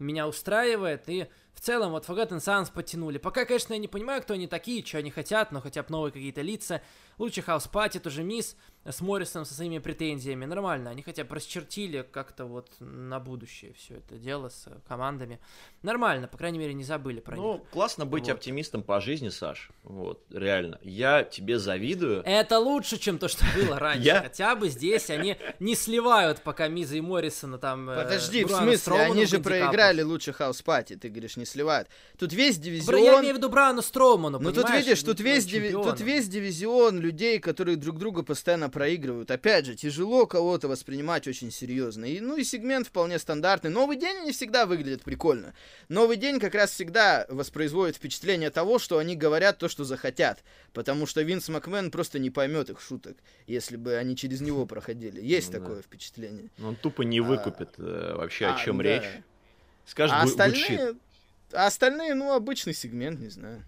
Speaker 3: меня устраивает. И в целом, вот Forgotten Sons подтянули. Пока, конечно, я не понимаю, кто они такие, что они хотят, но хотя бы новые какие-то лица. Лучше Хаус Пати, тоже Мисс с Моррисом со своими претензиями. Нормально. Они хотя бы расчертили как-то вот на будущее все это дело с командами. Нормально, по крайней мере, не забыли про них.
Speaker 2: Ну, классно быть
Speaker 3: Вот.
Speaker 2: оптимистом по жизни, Саш. Вот, реально. Я тебе завидую.
Speaker 3: Это лучше, чем то, что было раньше. Хотя бы здесь они не сливают пока Миза и Моррисона там... э,
Speaker 1: Подожди, в смысле, они же проиграли лучше Хаус Пати, ты говоришь, не сливают. Тут весь дивизион...
Speaker 3: Я имею в виду Брауну Строуману,
Speaker 1: Ну тут видишь, тут
Speaker 3: Ну,
Speaker 1: тут весь дивизион людей, которые друг друга постоянно проигрывают. Опять же, тяжело кого-то воспринимать очень серьезно. И, ну и сегмент вполне стандартный. Новый день не всегда выглядит прикольно. Новый день как раз всегда воспроизводит впечатление того, что они говорят то, что захотят. Потому что Винс Макмен просто не поймет их шуток, если бы они через него проходили. Есть
Speaker 2: Ну да.
Speaker 1: такое впечатление.
Speaker 2: Он тупо не выкупит э, вообще, о
Speaker 1: А,
Speaker 2: чем
Speaker 1: да.
Speaker 2: речь. Скажет,
Speaker 1: А остальные... А остальные, ну, обычный сегмент, не знаю.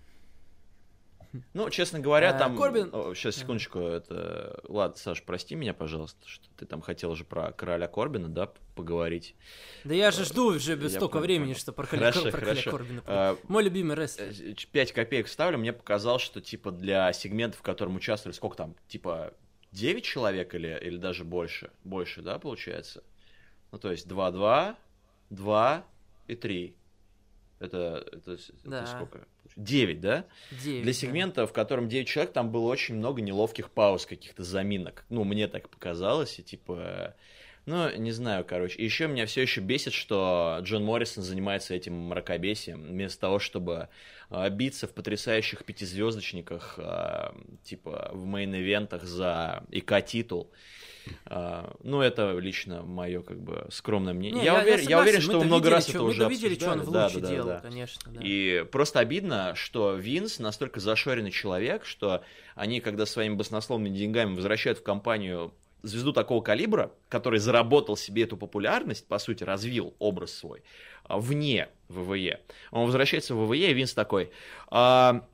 Speaker 2: Ну, честно говоря,
Speaker 3: Э,
Speaker 2: там...
Speaker 3: Корбин-
Speaker 2: сейчас, секундочку, это... Ладно, Саш, прости меня, пожалуйста, что ты там хотел же про короля Корбина, да, поговорить.
Speaker 3: Да я же жду уже
Speaker 2: Я
Speaker 3: столько
Speaker 2: понял,
Speaker 3: времени,
Speaker 2: понял.
Speaker 3: что про Коля,
Speaker 2: Хорошо,
Speaker 3: про Коля
Speaker 2: хорошо.
Speaker 3: Корбина.
Speaker 2: А,
Speaker 3: Мой любимый рестлер.
Speaker 2: э, 5 копеек ставлю, мне показалось, что, типа, для сегментов, в котором участвовали, сколько там, типа, 9 человек или, или даже больше? Больше, да, получается? Ну, то есть 2-2, 2 и 3. Это, это, это
Speaker 3: Да.
Speaker 2: сколько? 9, да?
Speaker 3: Девять,
Speaker 2: Для
Speaker 3: да.
Speaker 2: сегмента, в котором 9 человек, там было очень много неловких пауз, каких-то заминок. Ну, мне так показалось, и типа... Ну, не знаю, короче. И еще меня все еще бесит, что Джон Моррисон занимается этим мракобесием, вместо того, чтобы а, биться в потрясающих пятизвездочниках, а, типа в мейн-ивентах за ИК-титул. А, ну, это лично мое, как бы, скромное мнение.
Speaker 3: Не,
Speaker 2: я, уверен, я
Speaker 3: согласен,
Speaker 2: уверен, что много
Speaker 3: видели,
Speaker 2: раз
Speaker 3: чё-
Speaker 2: это уже
Speaker 3: видели, что он в
Speaker 2: Да, да,
Speaker 3: делал,
Speaker 2: да.
Speaker 3: конечно. да.
Speaker 2: И просто обидно, что Винс настолько зашоренный человек, что они, когда своими баснословными деньгами возвращают в компанию звезду такого калибра, который заработал себе эту популярность, по сути, развил образ свой, а, вне ВВЕ. Он возвращается в ВВЕ, и Винс такой... «А,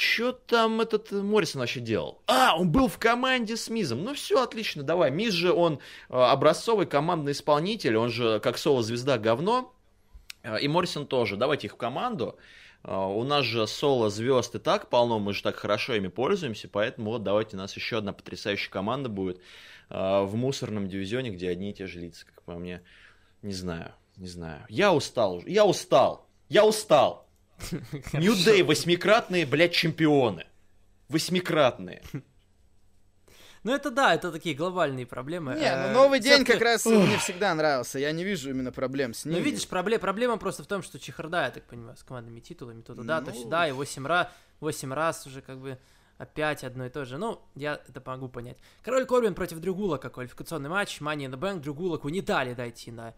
Speaker 2: Че там этот Моррисон вообще делал? А, он был в команде с Мизом. Ну все, отлично, давай. Миз же он э, образцовый командный исполнитель, он же как соло-звезда говно. Э, И Моррисон тоже. Давайте их в команду. Э, У нас же соло звезд и так полно, мы же так хорошо ими пользуемся, поэтому вот давайте у нас еще одна потрясающая команда будет в мусорном дивизионе, где одни и те же лица, как по мне. Не знаю, не знаю. Я устал. Я устал. Я устал. Нью Дэй восьмикратные, блядь, чемпионы. Восьмикратные.
Speaker 3: Ну это да, это такие глобальные проблемы.
Speaker 1: Не,
Speaker 3: Э,
Speaker 1: ну новый день как раз мне всегда нравился. Я не вижу именно проблем с ним.
Speaker 3: Ну, видишь, пробле- проблема просто в том, что чехарда, я так понимаю, с командными титулами, то туда, то
Speaker 1: Ну.
Speaker 3: сюда, и 8 раз, 8 раз уже как бы опять одно и то же. Ну, я это могу понять. Король Корбин против Дрюгулака, квалификационный матч, Money in the Bank, Дрюгулаку не дали дойти на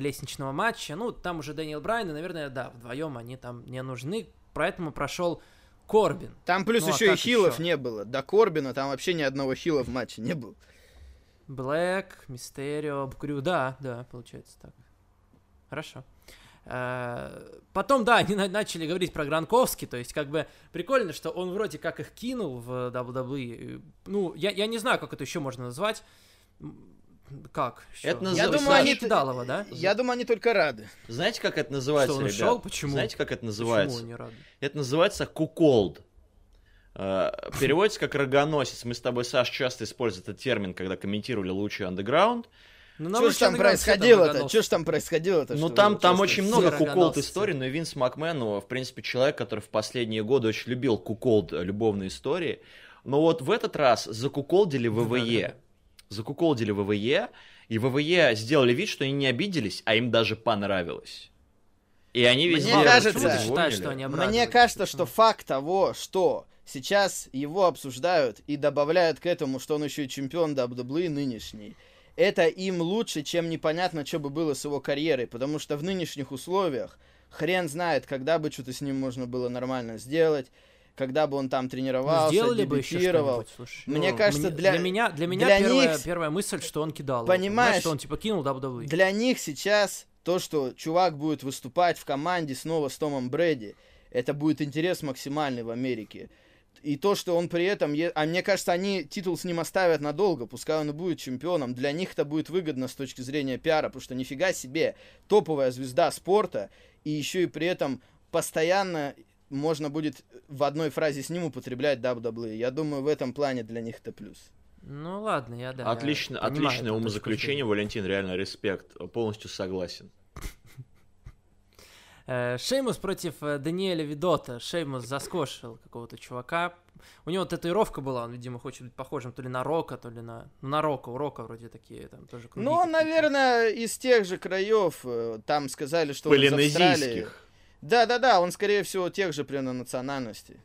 Speaker 3: лестничного матча. Ну, там уже Дэниел Брайан, и, наверное, да, вдвоем они там не нужны. Поэтому прошел Корбин.
Speaker 1: Там плюс
Speaker 3: Ну, а
Speaker 1: еще и
Speaker 3: как
Speaker 1: хилов
Speaker 3: еще?
Speaker 1: не было. До Корбина там вообще ни одного хила в матче не было.
Speaker 3: Блэк, Мистерио, Крю, да, да, получается так. Хорошо. Э, Потом, да, они на- начали говорить про Гранковский, то есть как бы прикольно, что он вроде как их кинул в WWE. Ну, я, я не знаю, как это еще можно назвать. Как? Ещё?
Speaker 2: Это
Speaker 1: Я
Speaker 2: называется-
Speaker 1: думаю, они...
Speaker 3: Кидалова, да?
Speaker 1: Я думаю, они только рады.
Speaker 2: Знаете, как это называется,
Speaker 3: Что, он
Speaker 2: ребят?
Speaker 3: Почему?
Speaker 2: Знаете, как это называется?
Speaker 3: Почему они рады?
Speaker 2: Это называется куколд. Э, Переводится как рогоносец. Мы с тобой, Саш, часто используем этот термин, когда комментировали лучший андеграунд.
Speaker 3: Ну,
Speaker 1: Что ж там
Speaker 3: все
Speaker 1: происходило-то? Что ж там происходило-то?
Speaker 2: Ну, там, там очень много
Speaker 3: все
Speaker 2: куколд историй, но и Винс Макмен, ну, в принципе, человек, который в последние годы очень любил куколд э, любовные истории. Но вот в этот раз закуколдили ВВЕ. Закуколдили ВВЕ, и ВВЕ сделали вид, что они не обиделись, а им даже понравилось. И они
Speaker 1: Мне
Speaker 2: везде
Speaker 1: кажется-
Speaker 3: ты
Speaker 2: трезвонили.
Speaker 3: считаешь, что они
Speaker 1: Мне кажется, что факт того, что сейчас его обсуждают и добавляют к этому, что он еще и чемпион WWE нынешний, это им лучше, чем непонятно, что бы было с его карьерой, потому что в нынешних условиях хрен знает, когда бы что-то с ним можно было нормально сделать, когда бы он там
Speaker 3: Ну,
Speaker 1: тренировался,
Speaker 3: сделали бы еще что-нибудь, слушай.
Speaker 1: Мне
Speaker 3: Ну,
Speaker 1: кажется,
Speaker 3: мне-
Speaker 1: для-
Speaker 3: меня, для меня
Speaker 1: для
Speaker 3: первая,
Speaker 1: них-
Speaker 3: первая мысль, что он кидал.
Speaker 1: Понимаешь,
Speaker 3: что он типа кинул WWE.
Speaker 1: Для них сейчас то, что чувак будет выступать в команде снова с Томом Брэди, это будет интерес максимальный в Америке. И то, что он при этом... е- А мне кажется, они титул с ним оставят надолго, пускай он и будет чемпионом. Для них это будет выгодно с точки зрения пиара, потому что нифига себе топовая звезда спорта, и еще и при этом постоянно можно будет в одной фразе с ним употреблять WWE. Я думаю, в этом плане для них это плюс.
Speaker 3: Ну ладно, я да. я
Speaker 2: Отлично,
Speaker 3: понимаю
Speaker 2: отличное умозаключение. Валентин, реально респект, полностью согласен.
Speaker 3: Э, Шеймус против э, Даниэля Видота. Шеймус заскошил какого-то чувака. У него татуировка была, он, видимо, хочет быть похожим то ли на Рока, то ли на... Ну, на Рока, у Рока вроде такие там тоже круги
Speaker 1: Ну, он, наверное, из тех же краев. э, Там сказали, что он из Австралии. Да-да-да, он, скорее всего, тех же примерно национальностей.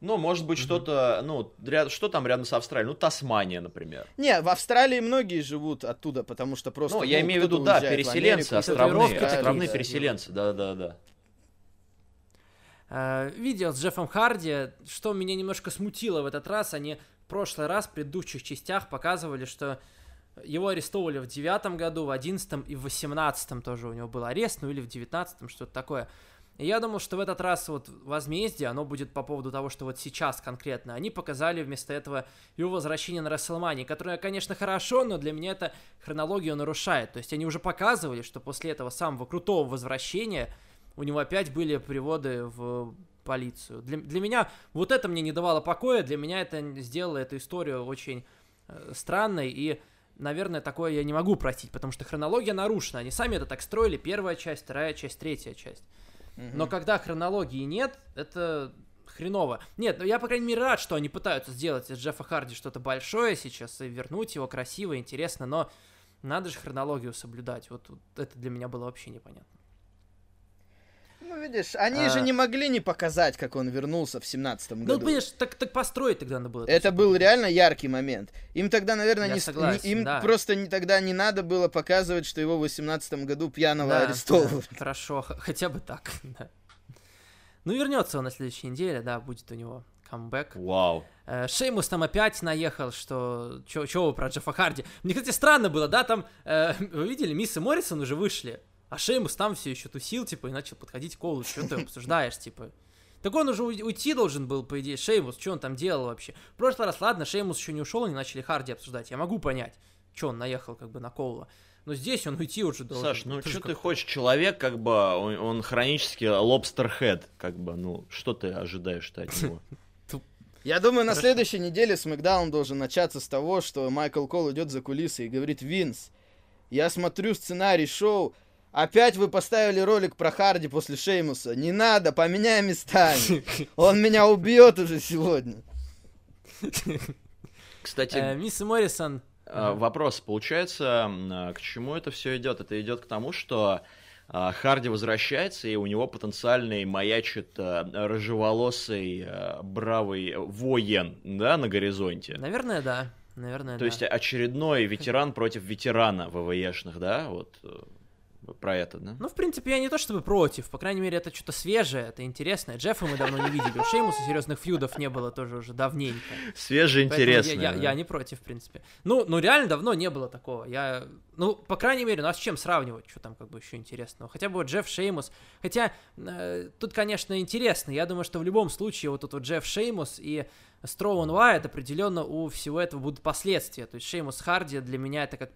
Speaker 2: Ну, может быть, что-то, ну, ряд- что там рядом с Австралией? Ну, Тасмания, например.
Speaker 1: Не, в Австралии многие живут оттуда, потому что просто...
Speaker 2: Ну, я имею в виду, да, переселенцы,
Speaker 1: Америку,
Speaker 2: островные,
Speaker 3: татуировки
Speaker 2: островные
Speaker 3: да.
Speaker 2: переселенцы, да-да-да.
Speaker 3: Э, Видео с Джеффом Харди, что меня немножко смутило в этот раз, они в прошлый раз в предыдущих частях показывали, что его арестовывали в девятом году, в одиннадцатом и в восемнадцатом тоже у него был арест, ну или в девятнадцатом, что-то такое. И я думал, что в этот раз вот возмездие, оно будет по поводу того, что вот сейчас конкретно. Они показали вместо этого его возвращение на Расселмане, которое, конечно, хорошо, но для меня это хронологию нарушает. То есть они уже показывали, что после этого самого крутого возвращения у него опять были приводы в полицию. Для, для меня вот это мне не давало покоя, для меня это сделало эту историю очень э, странной, и, наверное, такое я не могу простить, потому что хронология нарушена. Они сами это так строили, первая часть, вторая часть, третья часть. Но когда хронологии нет, это хреново. Нет, ну я, по крайней мере, рад, что они пытаются сделать из Джеффа Харди что-то большое сейчас и вернуть его красиво, интересно, но надо же хронологию соблюдать. Вот, вот это для меня было вообще непонятно.
Speaker 1: Ну, видишь, они
Speaker 3: А.
Speaker 1: же не могли не показать, как он вернулся в семнадцатом
Speaker 3: Ну,
Speaker 1: году.
Speaker 3: понимаешь, так, так построить тогда надо было.
Speaker 1: Это
Speaker 3: всё.
Speaker 1: был реально яркий момент. Им тогда, наверное,
Speaker 3: Я
Speaker 1: не,
Speaker 3: согласен,
Speaker 1: не- им
Speaker 3: да.
Speaker 1: просто не, тогда не надо было показывать, что его в восемнадцатом году пьяного
Speaker 3: Да,
Speaker 1: арестовывают.
Speaker 3: да, хорошо, хотя бы так, да. Ну, вернется он на следующей неделе, да, будет у него камбэк.
Speaker 2: Вау.
Speaker 3: Э, Шеймус там опять наехал, что... Чё, вы про Джеффа Харди? Мне, кстати, странно было, да, там... э, вы видели, Мисс и Моррисон уже вышли, а Шеймус там все еще тусил, типа, и начал подходить к Колу. Что ты обсуждаешь, типа? Так он уже уй- уйти должен был, по идее, Шеймус. Что он там делал вообще? В прошлый раз, ладно, Шеймус еще не ушел, они начали Харди обсуждать. Я могу понять, что он наехал как бы на Коула. Но здесь он уйти уже должен.
Speaker 2: Саш, ну что ты хочешь? Человек, как бы, он, он хронически lobsterhead, как бы, ну, что ты ожидаешь-то от него?
Speaker 1: Я думаю, на следующей неделе Смакдаун должен начаться с того, что Майкл Кол идет за кулисы и говорит, Винс, я смотрю сценарий шоу, опять вы поставили ролик про Харди после Шеймуса. Не надо, поменяй местами. Он меня убьет уже сегодня.
Speaker 2: Кстати,
Speaker 3: Э, Мисс Моррисон...
Speaker 2: А, Вопрос, получается, а, к чему это все идет? Это идет к тому, что а, Харди возвращается, и у него потенциальный маячит а, рыжеволосый, а, бравый воин, да, на горизонте.
Speaker 3: Наверное, да. Наверное,
Speaker 2: То
Speaker 3: да.
Speaker 2: есть очередной ветеран против ветерана ВВЕшных, да, вот. Про это, да?
Speaker 3: Ну, в принципе, я не то чтобы против. По крайней мере, это что-то свежее, это интересное. Джеффа мы давно не видели. У Шеймуса серьезных фьюдов не было тоже уже давненько.
Speaker 2: Свежее, интересное.
Speaker 3: Я,
Speaker 2: да.
Speaker 3: я не против, в принципе. Ну, ну, реально давно не было такого. Я, ну, по крайней мере, ну а с чем сравнивать? Что там как бы еще интересного? Хотя бы вот Джефф Шеймус. Хотя э, тут, конечно, интересно. Я думаю, что в любом случае вот тут вот Джефф Шеймус и Строуэн Уайт определенно у всего этого будут последствия. То есть Шеймус Харди для меня это как,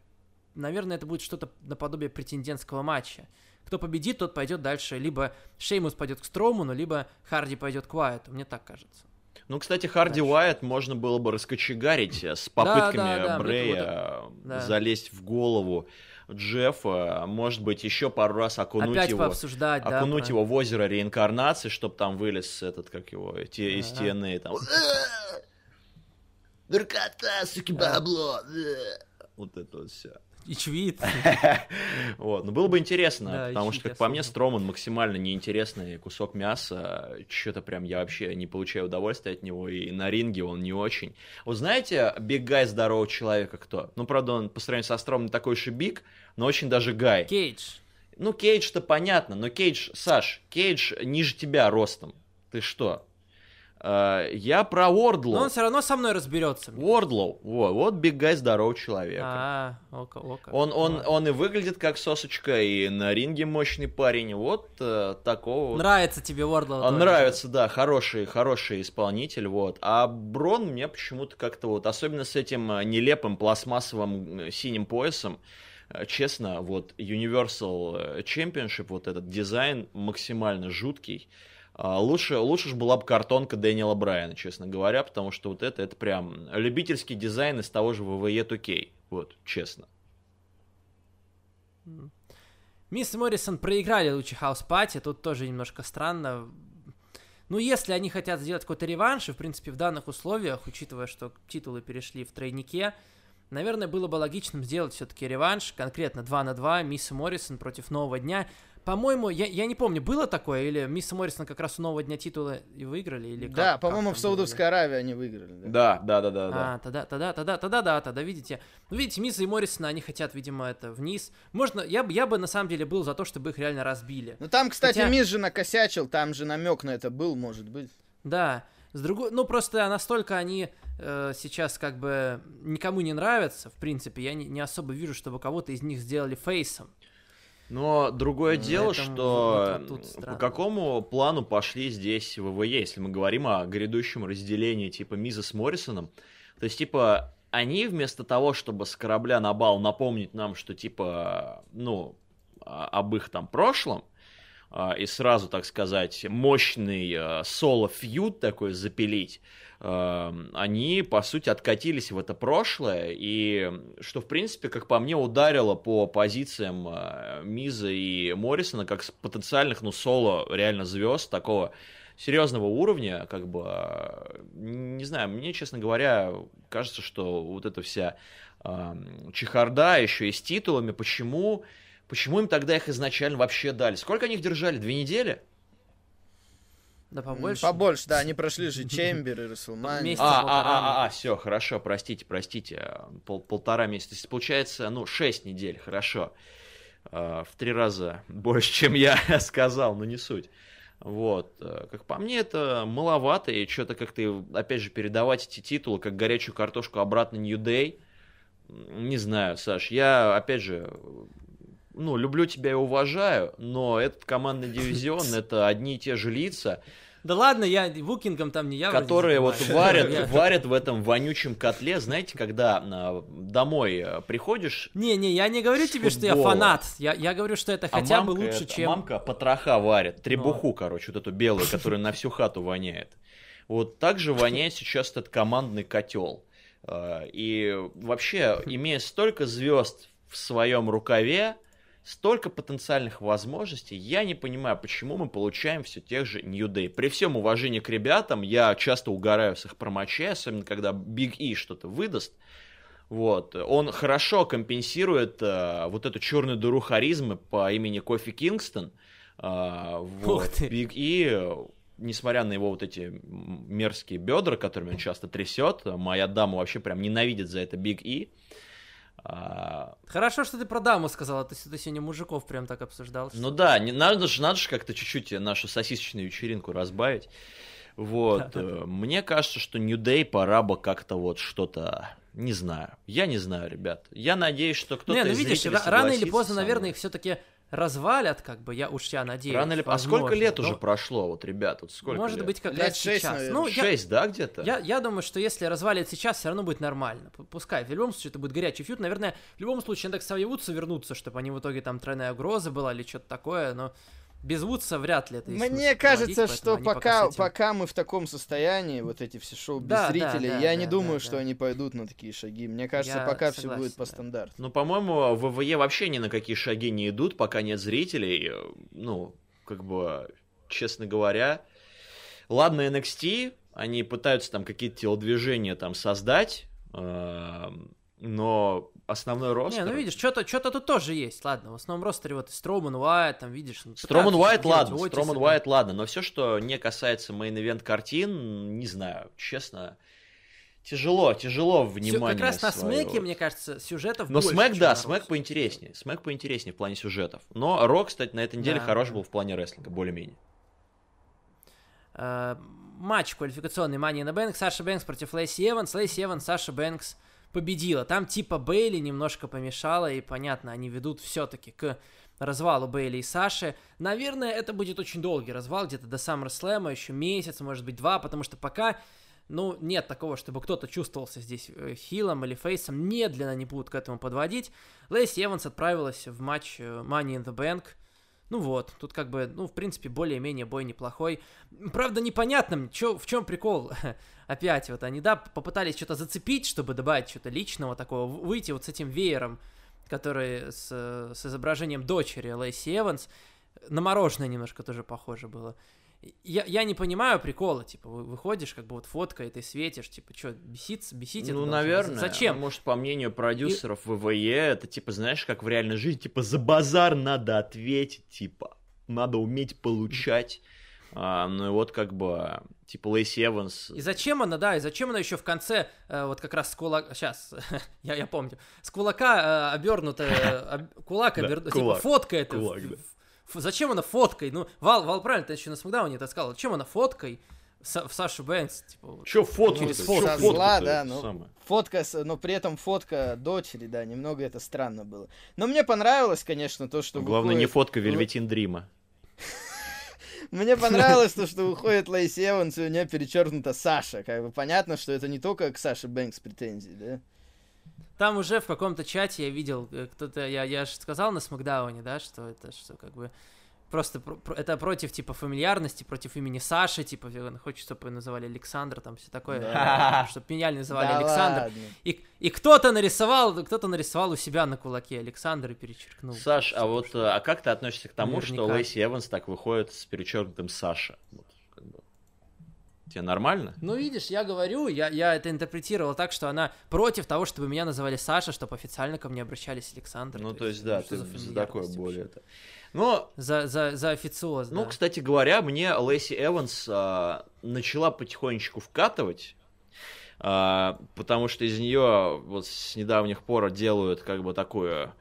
Speaker 3: наверное, это будет что-то наподобие претендентского матча. Кто победит, тот пойдет дальше. Либо Шеймус пойдет к Строуману, либо Харди пойдет к Уайту. Мне так кажется.
Speaker 2: Ну, кстати, Харди
Speaker 3: Дальше.
Speaker 2: Уайт можно было бы раскочегарить э, с попытками
Speaker 3: да, да, мне
Speaker 2: Брея э,
Speaker 3: Да.
Speaker 2: залезть в голову Джеффа, может быть, еще пару раз окунуть
Speaker 3: Опять
Speaker 2: его.
Speaker 3: да.
Speaker 2: окунуть
Speaker 3: про-
Speaker 2: его в озеро реинкарнации, чтобы там вылез этот, как его, те, из
Speaker 3: Ага.
Speaker 2: TNA, там. Наркота, суки, бабло. Вот это вот все.
Speaker 3: И чвит.
Speaker 2: Вот, ну было бы интересно,
Speaker 3: Да,
Speaker 2: потому что, как по мне. Строман максимально неинтересный кусок мяса. Что-то прям я вообще не получаю удовольствия от него, и на ринге он не очень. Вот знаете, биг гай здорового человека кто? Ну, правда, он по сравнению со Строманом не такой уж и биг, но очень даже гай.
Speaker 3: Кейдж.
Speaker 2: Ну, Кейдж-то понятно, но Кейдж, Саш, Кейдж ниже тебя ростом. Ты что? Э, я про
Speaker 3: Но
Speaker 2: Уордлоу.
Speaker 3: он все равно со мной разберется.
Speaker 2: Уордлоу, вот, вот биг гай здорового человека.
Speaker 3: А, ока, ока.
Speaker 2: Он, он, он и выглядит как сосочка, и на ринге мощный парень. Вот э, такого.
Speaker 3: Нравится тебе Уордлоу
Speaker 2: Он
Speaker 3: тоже.
Speaker 2: нравится, да, хороший, хороший исполнитель, вот. А Брон мне почему-то как-то вот, особенно с этим э, нелепым пластмассовым э, синим поясом, честно, вот Universal Championship, вот этот дизайн максимально жуткий. А, Лучше, лучше же была бы картонка Дэниела Брайана, честно говоря, потому что вот это, это прям любительский дизайн из того же WWE 2K, вот, честно.
Speaker 3: Мисс Моррисон проиграли лучше Хаус Пати, тут тоже немножко странно. Ну, если они хотят сделать какой-то реванш, и, в принципе, в данных условиях, учитывая, что титулы перешли в тройнике, наверное, было бы логичным сделать все-таки реванш, конкретно 2 на 2, Мисс Моррисон против Нового Дня. По-моему, я, я не помню, было такое, или Мисс и Моррисон как раз у Нового Дня титулы и выиграли, или как-
Speaker 1: Да, по-моему, в
Speaker 3: было,
Speaker 1: Саудовской Аравии они выиграли. да.
Speaker 2: Да, да, да, да, да.
Speaker 3: А, тогда, тогда, тогда, тогда, да, тогда, видите. Ну, видите, Миза и Моррисона, они хотят, видимо, это вниз. Можно, я бы, я бы на самом деле был за то, чтобы их реально разбили.
Speaker 1: Ну там, кстати,
Speaker 3: Хотя-
Speaker 1: Мисс же накосячил, там же намек на это был, может быть.
Speaker 3: Да. С другой, ну просто настолько они э, сейчас как бы никому не нравятся, в принципе, я не, не особо вижу, чтобы кого-то из них сделали фейсом.
Speaker 2: Но другое
Speaker 3: Ну,
Speaker 2: дело,
Speaker 3: поэтому
Speaker 2: что
Speaker 3: вот- вот
Speaker 2: по какому плану пошли здесь ВВЕ, если мы говорим о грядущем разделении типа Миза с Моррисоном. То есть, типа, они вместо того, чтобы с корабля на бал напомнить нам, что, типа, ну, а- об их там прошлом, а, и сразу, так сказать, мощный а, соло-фьюд такой запилить, они, по сути, откатились в это прошлое, и что, в принципе, как по мне, ударило по позициям а, Миза и Моррисона, как потенциальных, ну, соло реально звезд такого серьезного уровня, как бы, а, не знаю, мне, честно говоря, кажется, что вот эта вся а, чехарда еще и с титулами, почему, почему им тогда их изначально вообще дали? Сколько они их держали? Две недели?
Speaker 3: Да побольше.
Speaker 1: Побольше, да, они прошли же Чембер и Расселмани.
Speaker 3: Месяц.
Speaker 2: А, а, а, а, все, хорошо, простите, простите, пол- полтора месяца. То есть, получается, ну, шесть недель, хорошо. А, В три раза больше, чем я сказал, но не суть. Вот, э, как по мне, это маловато, и что-то как-то, опять же, передавать эти титулы, как горячую картошку обратно New Day, м, не знаю, Саш, я, опять же, ну, люблю тебя и уважаю, но этот командный дивизион, это одни и те же лица,
Speaker 3: Да ладно, я букингом там не я.
Speaker 2: которые вот варят, варят в этом вонючем котле. Знаете, когда а, домой а, приходишь,
Speaker 3: Не, не, я не говорю тебе, что я фанат. Я, я говорю, что это
Speaker 2: а
Speaker 3: хотя бы
Speaker 2: мамка
Speaker 3: лучше,
Speaker 2: это-
Speaker 3: чем.
Speaker 2: Мамка потроха варит, требуху, короче, вот эту белую, которая на всю хату воняет. Вот так же воняет сейчас этот командный котел. А, И вообще, имея столько звезд в своем рукаве, столько потенциальных возможностей, я не понимаю, почему мы получаем все тех же New Day. При всем уважении к ребятам, я часто угораю с их промочей, особенно когда Big E что-то выдаст. Вот. Он хорошо компенсирует э, вот эту черную дыру харизмы по имени Кофи Кингстон. А, вот.
Speaker 3: Ты.
Speaker 2: Big E, э, несмотря на его вот эти мерзкие бедра, которыми он часто трясет, моя дама вообще прям ненавидит за это Big E. А,
Speaker 3: Хорошо, что ты про даму сказала, ты, ты сегодня мужиков прям так обсуждал.
Speaker 2: ну да, не, надо же надо же как-то чуть-чуть нашу сосисочную вечеринку разбавить. Вот. э, Мне кажется, что New Day пора бы как-то вот что-то... Не знаю. Я не знаю, ребят. Я надеюсь, что кто-то
Speaker 3: Не, ну
Speaker 2: из
Speaker 3: видишь, рано или поздно, наверное, их все-таки развалят, как бы, я уж я надеюсь.
Speaker 2: Рано или... А
Speaker 3: возможно.
Speaker 2: сколько лет уже
Speaker 3: Ну,
Speaker 2: прошло, вот, ребят? Вот сколько
Speaker 3: Может
Speaker 2: лет?
Speaker 3: быть, как
Speaker 1: Лет
Speaker 3: раз
Speaker 1: шесть,
Speaker 3: сейчас.
Speaker 1: наверное.
Speaker 3: Ну, я,
Speaker 2: Шесть, да, где-то?
Speaker 3: я, я думаю, что если развалит сейчас, все равно будет нормально. Пускай. В любом случае, это будет горячий фьют. Наверное, в любом случае, надо к Саве Вудсу вернуться, чтобы они в итоге там тройная угроза была или что-то такое, но без Вудса вряд ли это есть
Speaker 1: Мне кажется,
Speaker 3: проводить,
Speaker 1: что пока,
Speaker 3: этим-
Speaker 1: пока мы в таком состоянии, вот эти все шоу без
Speaker 3: Да, да,
Speaker 1: зрителей,
Speaker 3: да,
Speaker 1: я
Speaker 3: да,
Speaker 1: не
Speaker 3: да,
Speaker 1: думаю,
Speaker 3: да.
Speaker 1: что они пойдут на такие шаги. Мне кажется,
Speaker 3: Я
Speaker 1: пока все
Speaker 3: согласен,
Speaker 1: будет по
Speaker 3: да.
Speaker 1: стандарту.
Speaker 2: Ну, по-моему, ВВЕ вообще ни на какие шаги не идут, пока нет зрителей. Э, Ну, как бы, честно говоря. Ладно, NXT, они пытаются там какие-то телодвижения там создать, эм, но основной ростер...
Speaker 3: Не, ну видишь, что-то что тут тоже есть. Ладно, в основном ростере вот и Строуман, Уайт, там видишь. ну,
Speaker 2: Строман Уайт, ладно,
Speaker 3: Отиса,
Speaker 2: Строман. Уайт, ладно, но все, что не касается main event картин, не знаю, честно, тяжело, тяжело внимание
Speaker 3: как раз на
Speaker 2: своё.
Speaker 3: смеке, мне кажется, сюжетов
Speaker 2: Но
Speaker 3: больше,
Speaker 2: Смэк, да,
Speaker 3: на
Speaker 2: Смэк поинтереснее. Смэк поинтереснее в плане сюжетов. Но Рок, кстати, на этой неделе
Speaker 3: Да,
Speaker 2: хорош был в плане рестлинга, более-менее.
Speaker 3: Э, матч квалификационный in the Bank, Саша Бэнкс против Лейси Эванс. Лейси Эванс, Саша Бэнкс победила. Там типа Бейли немножко помешала, и понятно, они ведут все-таки к развалу Бейли и Саши. Наверное, это будет очень долгий развал, где-то до SummerSlam, еще месяц, может быть, два, потому что пока, ну, нет такого, чтобы кто-то чувствовался здесь э, хилом или фейсом, медленно они будут к этому подводить. Лейси Эванс отправилась в матч э, Money in the Bank, ну вот, тут как бы, ну, в принципе, более-менее бой неплохой. Правда, непонятно, чё, в чем прикол. Опять вот они, да, попытались что-то зацепить, чтобы добавить что-то личного такого, выйти вот с этим веером, который с, э, с изображением дочери Лейси Эванс. На мороженое немножко тоже похоже было. Я, я не понимаю прикола, типа, вы- выходишь, как бы вот фотка, и ты светишь, типа, что, беситься, бесить это
Speaker 2: ну, наверное.
Speaker 3: Зачем?
Speaker 2: Ну, Может, по мнению продюсеров ВВЕ, это, типа, знаешь, как в реальной жизни, типа, за базар надо ответить, типа, надо уметь получать. А, ну и вот, как бы, типа, Лейси Эванс...
Speaker 3: И зачем она, да, и зачем она еще в конце, э, вот как раз с кулака, сейчас, я, я помню, с кулака э, обернутая, об- кулак
Speaker 2: Да,
Speaker 3: обернут,
Speaker 2: кулак,
Speaker 3: типа фоткает.
Speaker 2: кулак,
Speaker 3: ф-
Speaker 2: да.
Speaker 3: Зачем она фоткой? Ну, Вал, Вал правильно, ты еще на Смакдауне это сказал, зачем она фоткой Са- в Сашу Бэнкс, типа, вот.
Speaker 2: Чё фотку
Speaker 1: Ну,
Speaker 2: Чё
Speaker 1: со зла, да, ну.
Speaker 2: самое?
Speaker 1: Фотка, но при этом фотка дочери, да, немного это странно было. Но мне понравилось, конечно, то, что
Speaker 2: Главное, не
Speaker 1: выходит-
Speaker 2: фотка Вельветин Дрима.
Speaker 1: Мне понравилось то, что выходит Лейси Эванс, и у нее перечеркнута Саша. Как бы понятно, что это не только к Саше Бэнкс претензии, да?
Speaker 3: Там уже в каком-то чате я видел, э, кто-то, я, я же сказал на Смакдауне, да, что это, что как бы просто про- это против типа фамильярности, против имени Саши, типа он хочет, чтобы ее называли Александр, там все такое,
Speaker 1: Да.
Speaker 3: чтобы меня называли
Speaker 1: Да
Speaker 3: Александр.
Speaker 1: ладно.
Speaker 3: И, и кто-то нарисовал, кто-то нарисовал у себя на кулаке Александр и перечеркнул.
Speaker 2: Саш, а вот
Speaker 3: что-
Speaker 2: а как ты относишься к тому, что
Speaker 3: Наверняка.
Speaker 2: Лейси Эванс так выходит с перечеркнутым Саша? Вот. Тебе нормально?
Speaker 3: Ну, видишь, я говорю, я, я это интерпретировал так, что она против того, чтобы меня называли Саша, чтобы официально ко мне обращались Александр.
Speaker 2: Ну, то есть, да, ты
Speaker 3: за
Speaker 2: за
Speaker 3: фамильярность
Speaker 2: такое более это. Но,
Speaker 3: За, за, за официоз,
Speaker 2: ну,
Speaker 3: да.
Speaker 2: кстати говоря, мне Лейси Эванс а, начала потихонечку вкатывать, а, потому что из нее вот с недавних пор делают как бы такую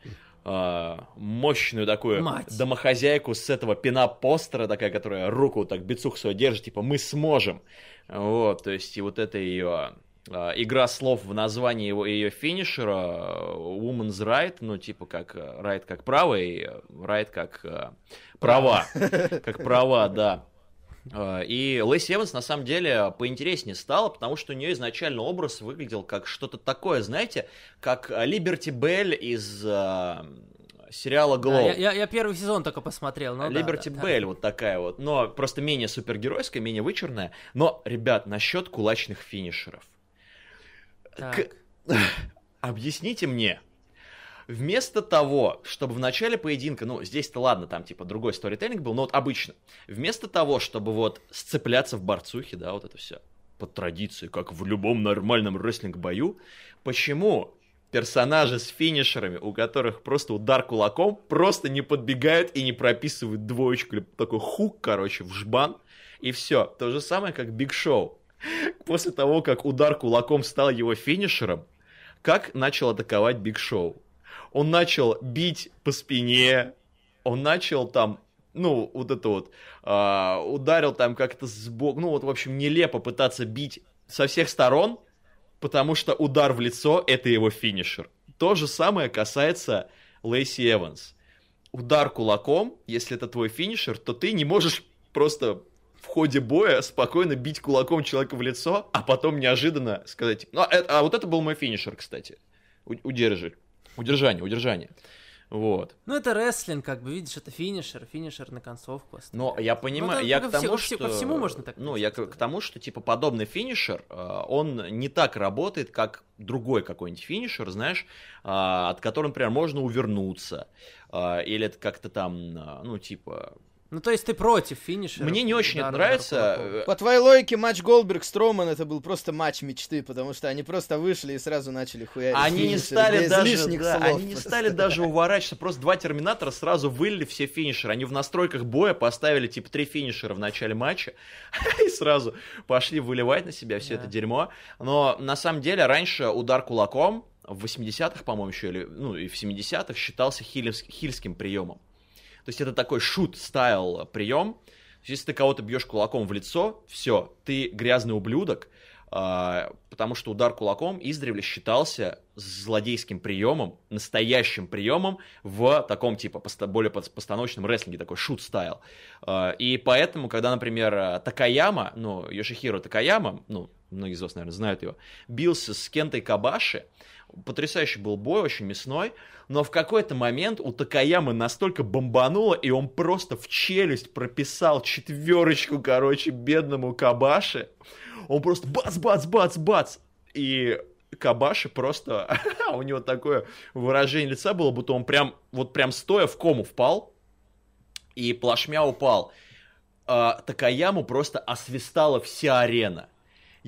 Speaker 2: мощную такую
Speaker 3: Мать.
Speaker 2: домохозяйку с этого пинап-постера, такая, которая руку так бицух свою держит, типа «мы сможем». Вот, то есть и вот это ее а, игра слов в названии его ее финишера а, Woman's Right, ну типа как а, right как право и а, right как а, права, как права, да. А, И Лэйси Эванс на самом деле поинтереснее стала, потому что у нее изначально образ выглядел как что-то такое, знаете, как Либерти Белль из а, сериала
Speaker 3: Да,
Speaker 2: Glow.
Speaker 3: я, я- я первый сезон только посмотрел, ну да,
Speaker 2: Либерти
Speaker 3: да, да.
Speaker 2: Белль вот такая вот, но просто менее супергеройская, менее вычурная. Но, ребят, насчет кулачных финишеров.
Speaker 3: Так.
Speaker 2: К- Объясните мне, вместо того, чтобы в начале поединка, ну, здесь-то ладно, там, типа, другой сторителлинг был, но вот обычно, вместо того, чтобы вот сцепляться в борцухе, да, вот это все, под традицией, как в любом нормальном рестлинг-бою, почему персонажи с финишерами, у которых просто удар кулаком, просто не подбегают и не прописывают двоечку или такой хук, короче, в жбан, и все. То же самое, как Биг Шоу. После того, как удар кулаком стал его финишером, как начал атаковать Биг Шоу. Он начал бить по спине, он начал там ну, вот это вот, э, ударил там как-то сбоку, ну, вот, в общем, нелепо пытаться бить со всех сторон, потому что удар в лицо — это его финишер. То же самое касается Лейси Эванс. Удар кулаком, если это твой финишер, то ты не можешь просто в ходе боя спокойно бить кулаком человека в лицо, а потом неожиданно сказать, ну, а, а вот это был мой финишер, кстати. Удержи. Удержание, удержание. Вот.
Speaker 3: Ну, это рестлинг, как бы, видишь, это финишер, финишер на концовку.
Speaker 2: Но я понимаю, ну, я к тому, что...
Speaker 3: По всему можно так
Speaker 2: Ну, я к, к тому, что, типа, подобный финишер, э, он не так работает, как другой какой-нибудь финишер, знаешь, а, от которого, например, можно увернуться, а, или это как-то там, ну, типа,
Speaker 3: ну, то есть ты против финишера?
Speaker 2: Мне не очень это нравится.
Speaker 1: Э, По твоей логике, матч Голдберг Строман это был просто матч мечты, потому что они просто вышли и сразу начали хуярить.
Speaker 2: Они не стали даже, да, они не стали даже уворачиваться, просто два терминатора сразу вылили все финишеры. Они в настройках боя поставили типа три финишера в начале матча и сразу пошли выливать на себя все да. это дерьмо. Но на самом деле раньше удар кулаком в 80-х, по-моему, еще, или, ну, и в 70-х считался хильским приемом. То есть это такой шут-стайл прием. Если ты кого-то бьешь кулаком в лицо, все, ты грязный ублюдок, а, потому что удар кулаком издревле считался злодейским приемом, настоящим приемом в таком типа более постановочном рестлинге, такой шут-стайл. А, и поэтому, когда, например, Такаяма, ну, Йошихиро Такаяма, ну, многие из вас, наверное, знают его, бился с Кентой Кабаши, потрясающий был бой, очень мясной, но в какой-то момент у Такаямы настолько бомбануло, и он просто в челюсть прописал четверочку, короче, бедному Кабаши. Он просто бац-бац-бац-бац. И Кабаши просто, у него такое выражение лица было, будто он прям, вот прям стоя в кому впал, и плашмя упал. А, Такаяму просто освистала вся арена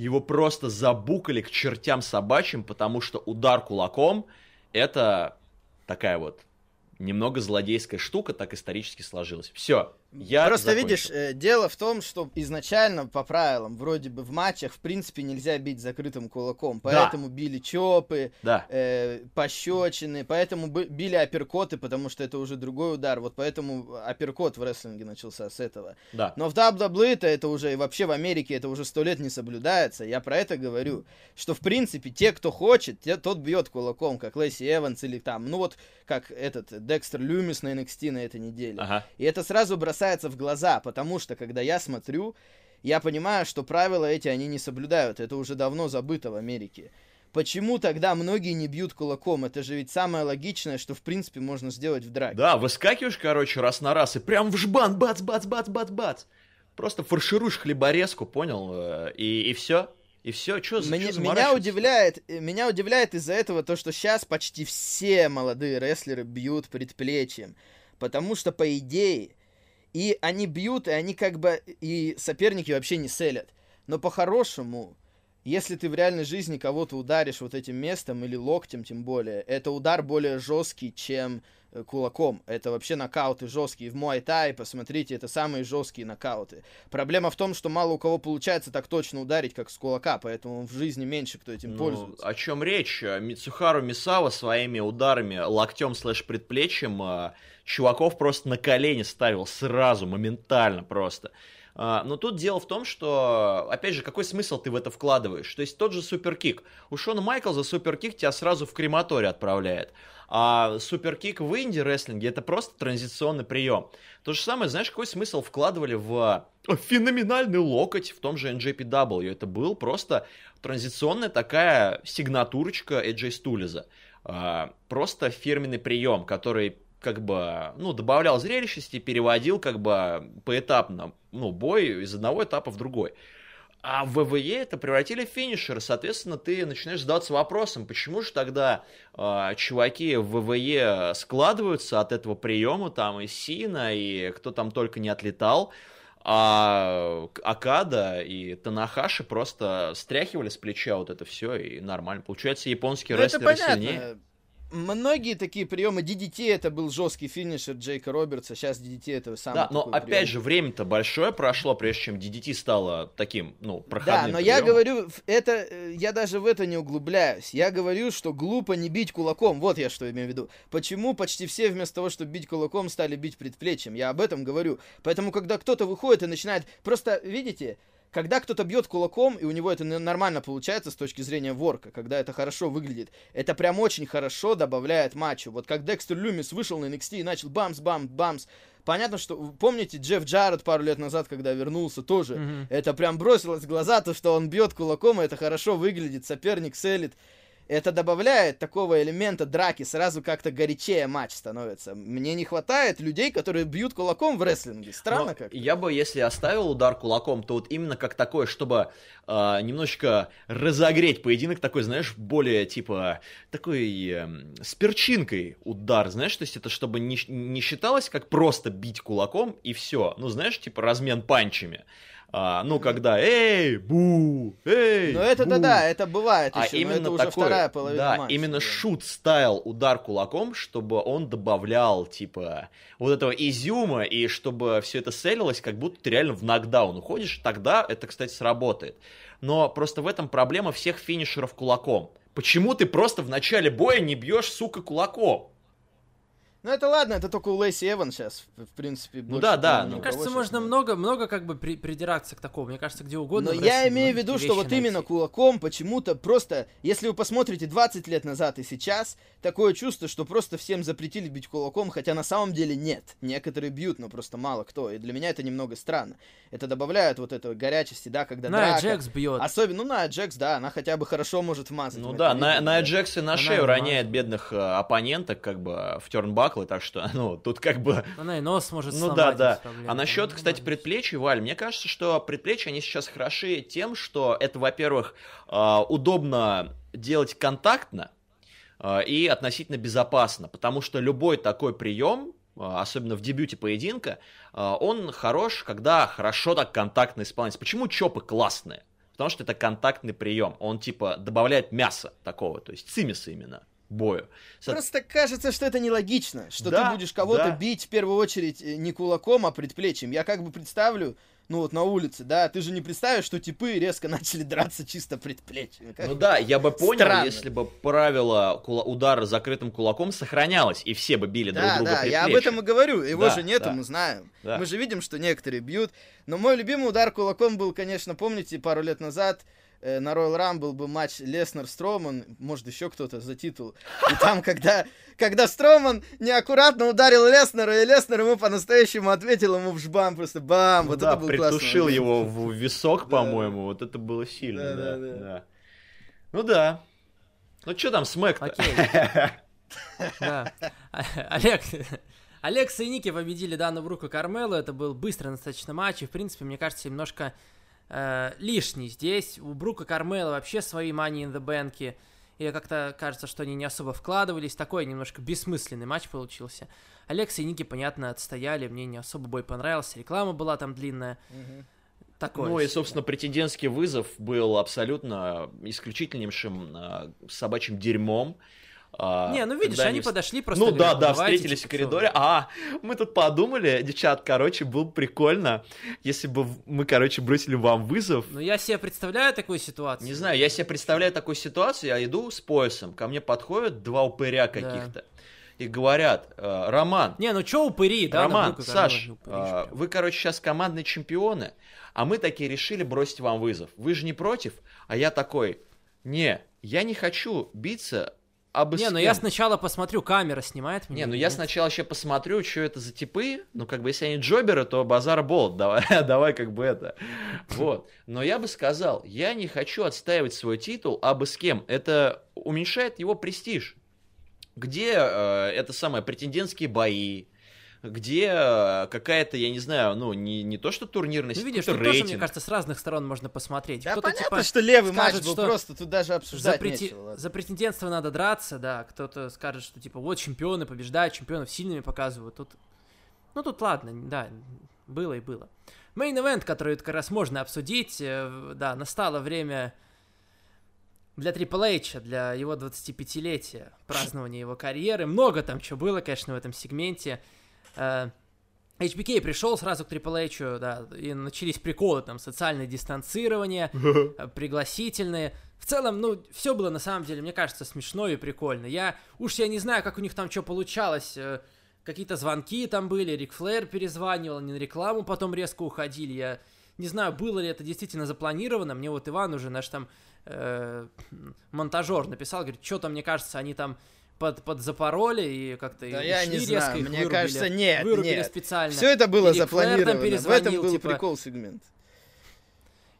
Speaker 2: его просто забукали к чертям собачьим, потому что удар кулаком это такая вот немного злодейская штука, так исторически сложилась. Все, я
Speaker 1: Просто закончил. видишь, э, дело в том, что изначально по правилам, вроде бы в матчах, в принципе, нельзя бить закрытым кулаком. Поэтому да. били чопы,
Speaker 2: да.
Speaker 1: э, пощечины, поэтому били апперкоты, потому что это уже другой удар. Вот поэтому апперкот в рестлинге начался с этого.
Speaker 2: Да.
Speaker 1: Но в WWE-то это уже, и вообще в Америке это уже сто лет не соблюдается. Я про это говорю. Что, в принципе, те, кто хочет, те, тот бьет кулаком, как Лэйси Эванс или там, ну вот, как этот Декстер Люмис на NXT на этой неделе.
Speaker 2: Ага.
Speaker 1: И это сразу бросает бросается в глаза, потому что, когда я смотрю, я понимаю, что правила эти они не соблюдают. Это уже давно забыто в Америке. Почему тогда многие не бьют кулаком? Это же ведь самое логичное, что в принципе можно сделать в драке.
Speaker 2: Да, выскакиваешь, короче, раз на раз и прям в жбан, бац, бац, бац, бац, бац. Просто фаршируешь хлеборезку, понял? Э, и, и все. И все, что за
Speaker 1: меня, меня удивляет, э, меня удивляет из-за этого то, что сейчас почти все молодые рестлеры бьют предплечьем. Потому что, по идее, и они бьют, и они как бы... И соперники вообще не селят. Но по-хорошему, если ты в реальной жизни кого-то ударишь вот этим местом или локтем тем более, это удар более жесткий, чем кулаком. Это вообще нокауты жесткие. В Муай-Тай, посмотрите, это самые жесткие нокауты. Проблема в том, что мало у кого получается так точно ударить, как с кулака, поэтому в жизни меньше кто этим ну, пользуется.
Speaker 2: О чем речь? Мицухару Мисава своими ударами локтем слэш предплечьем а, чуваков просто на колени ставил сразу, моментально просто. А, но тут дело в том, что, опять же, какой смысл ты в это вкладываешь? То есть тот же суперкик. У Шона Майклза суперкик тебя сразу в крематорий отправляет. А суперкик в инди-рестлинге это просто транзиционный прием. То же самое, знаешь, какой смысл вкладывали в феноменальный локоть в том же NJPW? Это был просто транзиционная такая сигнатурочка AJ Стулиза. А, просто фирменный прием, который как бы, ну, добавлял зрелищности, переводил как бы поэтапно, ну, бой из одного этапа в другой. А в ВВЕ это превратили в финишер, соответственно, ты начинаешь задаваться вопросом, почему же тогда э, чуваки в ВВЕ складываются от этого приема, там и Сина, и кто там только не отлетал, а Акада и Танахаши просто стряхивали с плеча вот это все, и нормально. Получается, японские ну, рестлеры сильнее.
Speaker 1: Многие такие приемы. DDT это был жесткий финишер Джейка Робертса. Сейчас DDT это самый
Speaker 2: Да, но опять
Speaker 1: прием.
Speaker 2: же, время-то большое прошло, прежде чем DDT стало таким, ну, проходным
Speaker 1: Да, но я
Speaker 2: приемом.
Speaker 1: говорю, в- это, э, я даже в это не углубляюсь. Я говорю, что глупо не бить кулаком. Вот я что имею в виду. Почему почти все вместо того, чтобы бить кулаком, стали бить предплечьем? Я об этом говорю. Поэтому, когда кто-то выходит и начинает... Просто, видите, когда кто-то бьет кулаком, и у него это нормально получается с точки зрения ворка, когда это хорошо выглядит, это прям очень хорошо добавляет матчу. Вот как Декстер Люмис вышел на NXT и начал бамс-бамс-бамс. Понятно, что... Помните, Джефф Джаред пару лет назад, когда вернулся, тоже
Speaker 3: Мгм.
Speaker 1: это прям бросилось в глаза, то, что он бьет кулаком, и это хорошо выглядит, соперник селит. Это добавляет такого элемента драки, сразу как-то горячее матч становится. Мне не хватает людей, которые бьют кулаком в рестлинге. Странно
Speaker 2: Но
Speaker 1: как.
Speaker 2: Я бы, если оставил удар кулаком, то вот именно как такое, чтобы а, немножечко разогреть поединок, такой, знаешь, более типа такой эм, с перчинкой удар, знаешь, то есть это чтобы не, не считалось как просто бить кулаком и все, ну знаешь, типа размен панчами. А, ну, когда эй, бу, эй,
Speaker 1: Но это
Speaker 2: бу».
Speaker 1: да, да, это бывает
Speaker 2: А
Speaker 1: еще, но
Speaker 2: именно
Speaker 1: это уже вторая половина
Speaker 2: да,
Speaker 1: матча.
Speaker 2: именно
Speaker 1: да.
Speaker 2: шут стайл удар кулаком, чтобы он добавлял, типа, вот этого изюма, и чтобы все это селилось, как будто ты реально в нокдаун уходишь, тогда это, кстати, сработает. Но просто в этом проблема всех финишеров кулаком. Почему ты просто в начале боя не бьешь, сука, кулаком?
Speaker 1: Ну это ладно, это только у Лейси Эван сейчас, в, принципе.
Speaker 2: Ну да, да, ну.
Speaker 3: Мне кажется, можно много, много как бы при- придираться к такому. Мне кажется, где угодно.
Speaker 1: Но я имею в виду, что вот именно
Speaker 3: найти.
Speaker 1: кулаком почему-то просто, если вы посмотрите 20 лет назад и сейчас, такое чувство, что просто всем запретили бить кулаком, хотя на самом деле нет. Некоторые бьют, но просто мало кто. И для меня это немного странно. Это добавляет вот этого горячести, да, когда
Speaker 3: Ная
Speaker 1: драка.
Speaker 3: Джекс бьет.
Speaker 1: Особенно, ну, на Джекс, да, она хотя бы хорошо может вмазать.
Speaker 2: Ну да,
Speaker 1: это
Speaker 2: на,
Speaker 1: видим,
Speaker 2: на
Speaker 1: да.
Speaker 2: Джекс и на
Speaker 3: Она
Speaker 2: шею роняет
Speaker 3: мазает.
Speaker 2: бедных э, оппоненток, как бы, в тернбаклы, так что, ну, тут как бы...
Speaker 3: Она и нос может
Speaker 2: Ну да, да. А насчет, кстати, предплечий, Валь, мне кажется, что предплечья, они сейчас хороши тем, что это, во-первых, а, удобно делать контактно а, и относительно безопасно, потому что любой такой прием, а, особенно в дебюте поединка, он хорош, когда хорошо так контактно исполняется. Почему чопы классные? Потому что это контактный прием. Он типа добавляет мяса такого, то есть цимиса именно бою. Со-
Speaker 1: Просто кажется, что это нелогично, что
Speaker 2: Да,
Speaker 1: ты будешь кого-то
Speaker 2: да.
Speaker 1: бить в первую очередь э, не кулаком, а предплечьем. Я как бы представлю, ну вот на улице, да, ты же не представишь, что типы резко начали драться чисто предплечьем. Как
Speaker 2: Ну да, я бы понял,
Speaker 1: Странно.
Speaker 2: если бы правило кула- удара закрытым кулаком сохранялось, и все бы били друг
Speaker 1: Да,
Speaker 2: друга
Speaker 1: да, я об этом и говорю. Его
Speaker 2: Да,
Speaker 1: же нету,
Speaker 2: да.
Speaker 1: мы знаем.
Speaker 2: Да.
Speaker 1: Мы же видим, что некоторые бьют. Но мой любимый удар кулаком был, конечно, помните, пару лет назад э, на Royal Rumble был матч Леснер Строман, может еще кто-то за титул. И там, когда, когда Строман неаккуратно ударил Леснера, и Леснер ему по-настоящему ответил ему в жбам, просто бам,
Speaker 2: Ну
Speaker 1: вот
Speaker 2: да,
Speaker 1: это был классный
Speaker 2: притушил
Speaker 1: момент.
Speaker 2: его в висок,
Speaker 1: Да.
Speaker 2: по-моему, вот это было сильно,
Speaker 1: Да,
Speaker 2: да,
Speaker 1: да, да.
Speaker 2: да. Ну да. Ну что там, смэк-то?
Speaker 3: Окей. Да. А- Олег, Алекса и Ники победили Дану Брук и Кармелу. Это был быстрый достаточно матч. И, в принципе, мне кажется, немножко э, лишний здесь. У Брука Кармела вообще свои Money in the Bank. И как-то кажется, что они не особо вкладывались. Такой немножко бессмысленный матч получился. Алекса и Ники, понятно, отстояли. Мне не особо бой понравился. Реклама была там длинная.
Speaker 1: Мгм.
Speaker 3: Такое.
Speaker 2: Ну и,
Speaker 3: себе.
Speaker 2: собственно, претендентский вызов был абсолютно исключительнейшим а, собачьим дерьмом. А,
Speaker 3: Не, ну видишь, они подошли просто.
Speaker 2: Ну да,
Speaker 3: говорят,
Speaker 2: да,
Speaker 3: «Давайте,
Speaker 2: встретились в
Speaker 3: типа,
Speaker 2: коридоре. А, мы тут подумали, девчат, короче, было бы прикольно, если бы в- мы, короче, бросили вам вызов.
Speaker 3: Ну я себе представляю такую ситуацию.
Speaker 2: Не знаю, я себе представляю такую ситуацию, я иду с поясом, ко мне подходят два упыря каких-то и говорят, «Э, Роман,
Speaker 3: Не, ну чё упыри, да?
Speaker 2: Роман,
Speaker 3: Кармела
Speaker 2: Саш,
Speaker 3: упыри,
Speaker 2: а, вы, короче, сейчас командные чемпионы, а мы такие решили бросить вам вызов. Вы же не против? А я такой, не, я не хочу биться об
Speaker 3: Не, ну я сначала посмотрю, камера снимает меня.
Speaker 2: Не, ну я
Speaker 3: нет.
Speaker 2: сначала еще посмотрю, что это за типы. Ну, как бы, если они джоберы, то базар болт. Давай, давай как бы это. Вот. Но я бы сказал, я не хочу отстаивать свой титул, а бы с кем. Это уменьшает его престиж. Где э, это самое, претендентские бои, где э, какая-то, я не знаю, ну, не, не то что турнирность,
Speaker 3: Ну видишь, тут тоже,
Speaker 2: рейтинг.
Speaker 3: мне кажется, с разных сторон можно посмотреть.
Speaker 1: Да
Speaker 3: Кто-то
Speaker 1: понятно,
Speaker 3: типа
Speaker 1: что левый
Speaker 3: скажет,
Speaker 1: матч был
Speaker 3: что
Speaker 1: просто, тут даже
Speaker 3: за,
Speaker 1: обсуждать
Speaker 3: прети-
Speaker 1: нечего. ладно.
Speaker 3: за претендентство надо драться, да. Кто-то скажет, что типа вот чемпионы побеждают, чемпионов сильными показывают. Тут, ну тут ладно, да, было и было. Мейн event, который как раз можно обсудить, э, да, настало время для Triple H, для его 25-летия, празднования его карьеры. Много там чего было, конечно, в этом сегменте. Э, HBK пришел сразу к Triple H, да, и начались приколы, там, социальное дистанцирование, э, пригласительные. В целом, ну, все было на самом деле, мне кажется, смешно и прикольно. Я уж я не знаю, как у них там что получалось. Э, какие-то звонки там были, Рик Флэр перезванивал, они на рекламу потом резко уходили. Я не знаю, было ли это действительно запланировано. Мне вот Иван уже наш там э, монтажер написал, говорит, что-то, мне кажется, они там под, под запороли и как-то
Speaker 1: да я не
Speaker 3: резко
Speaker 1: знаю, мне
Speaker 3: вырубили,
Speaker 1: кажется, нет,
Speaker 3: вырубили
Speaker 1: нет.
Speaker 3: специально.
Speaker 1: Все это было
Speaker 3: Или
Speaker 1: запланировано, в этом был
Speaker 3: типа,
Speaker 1: прикол сегмент.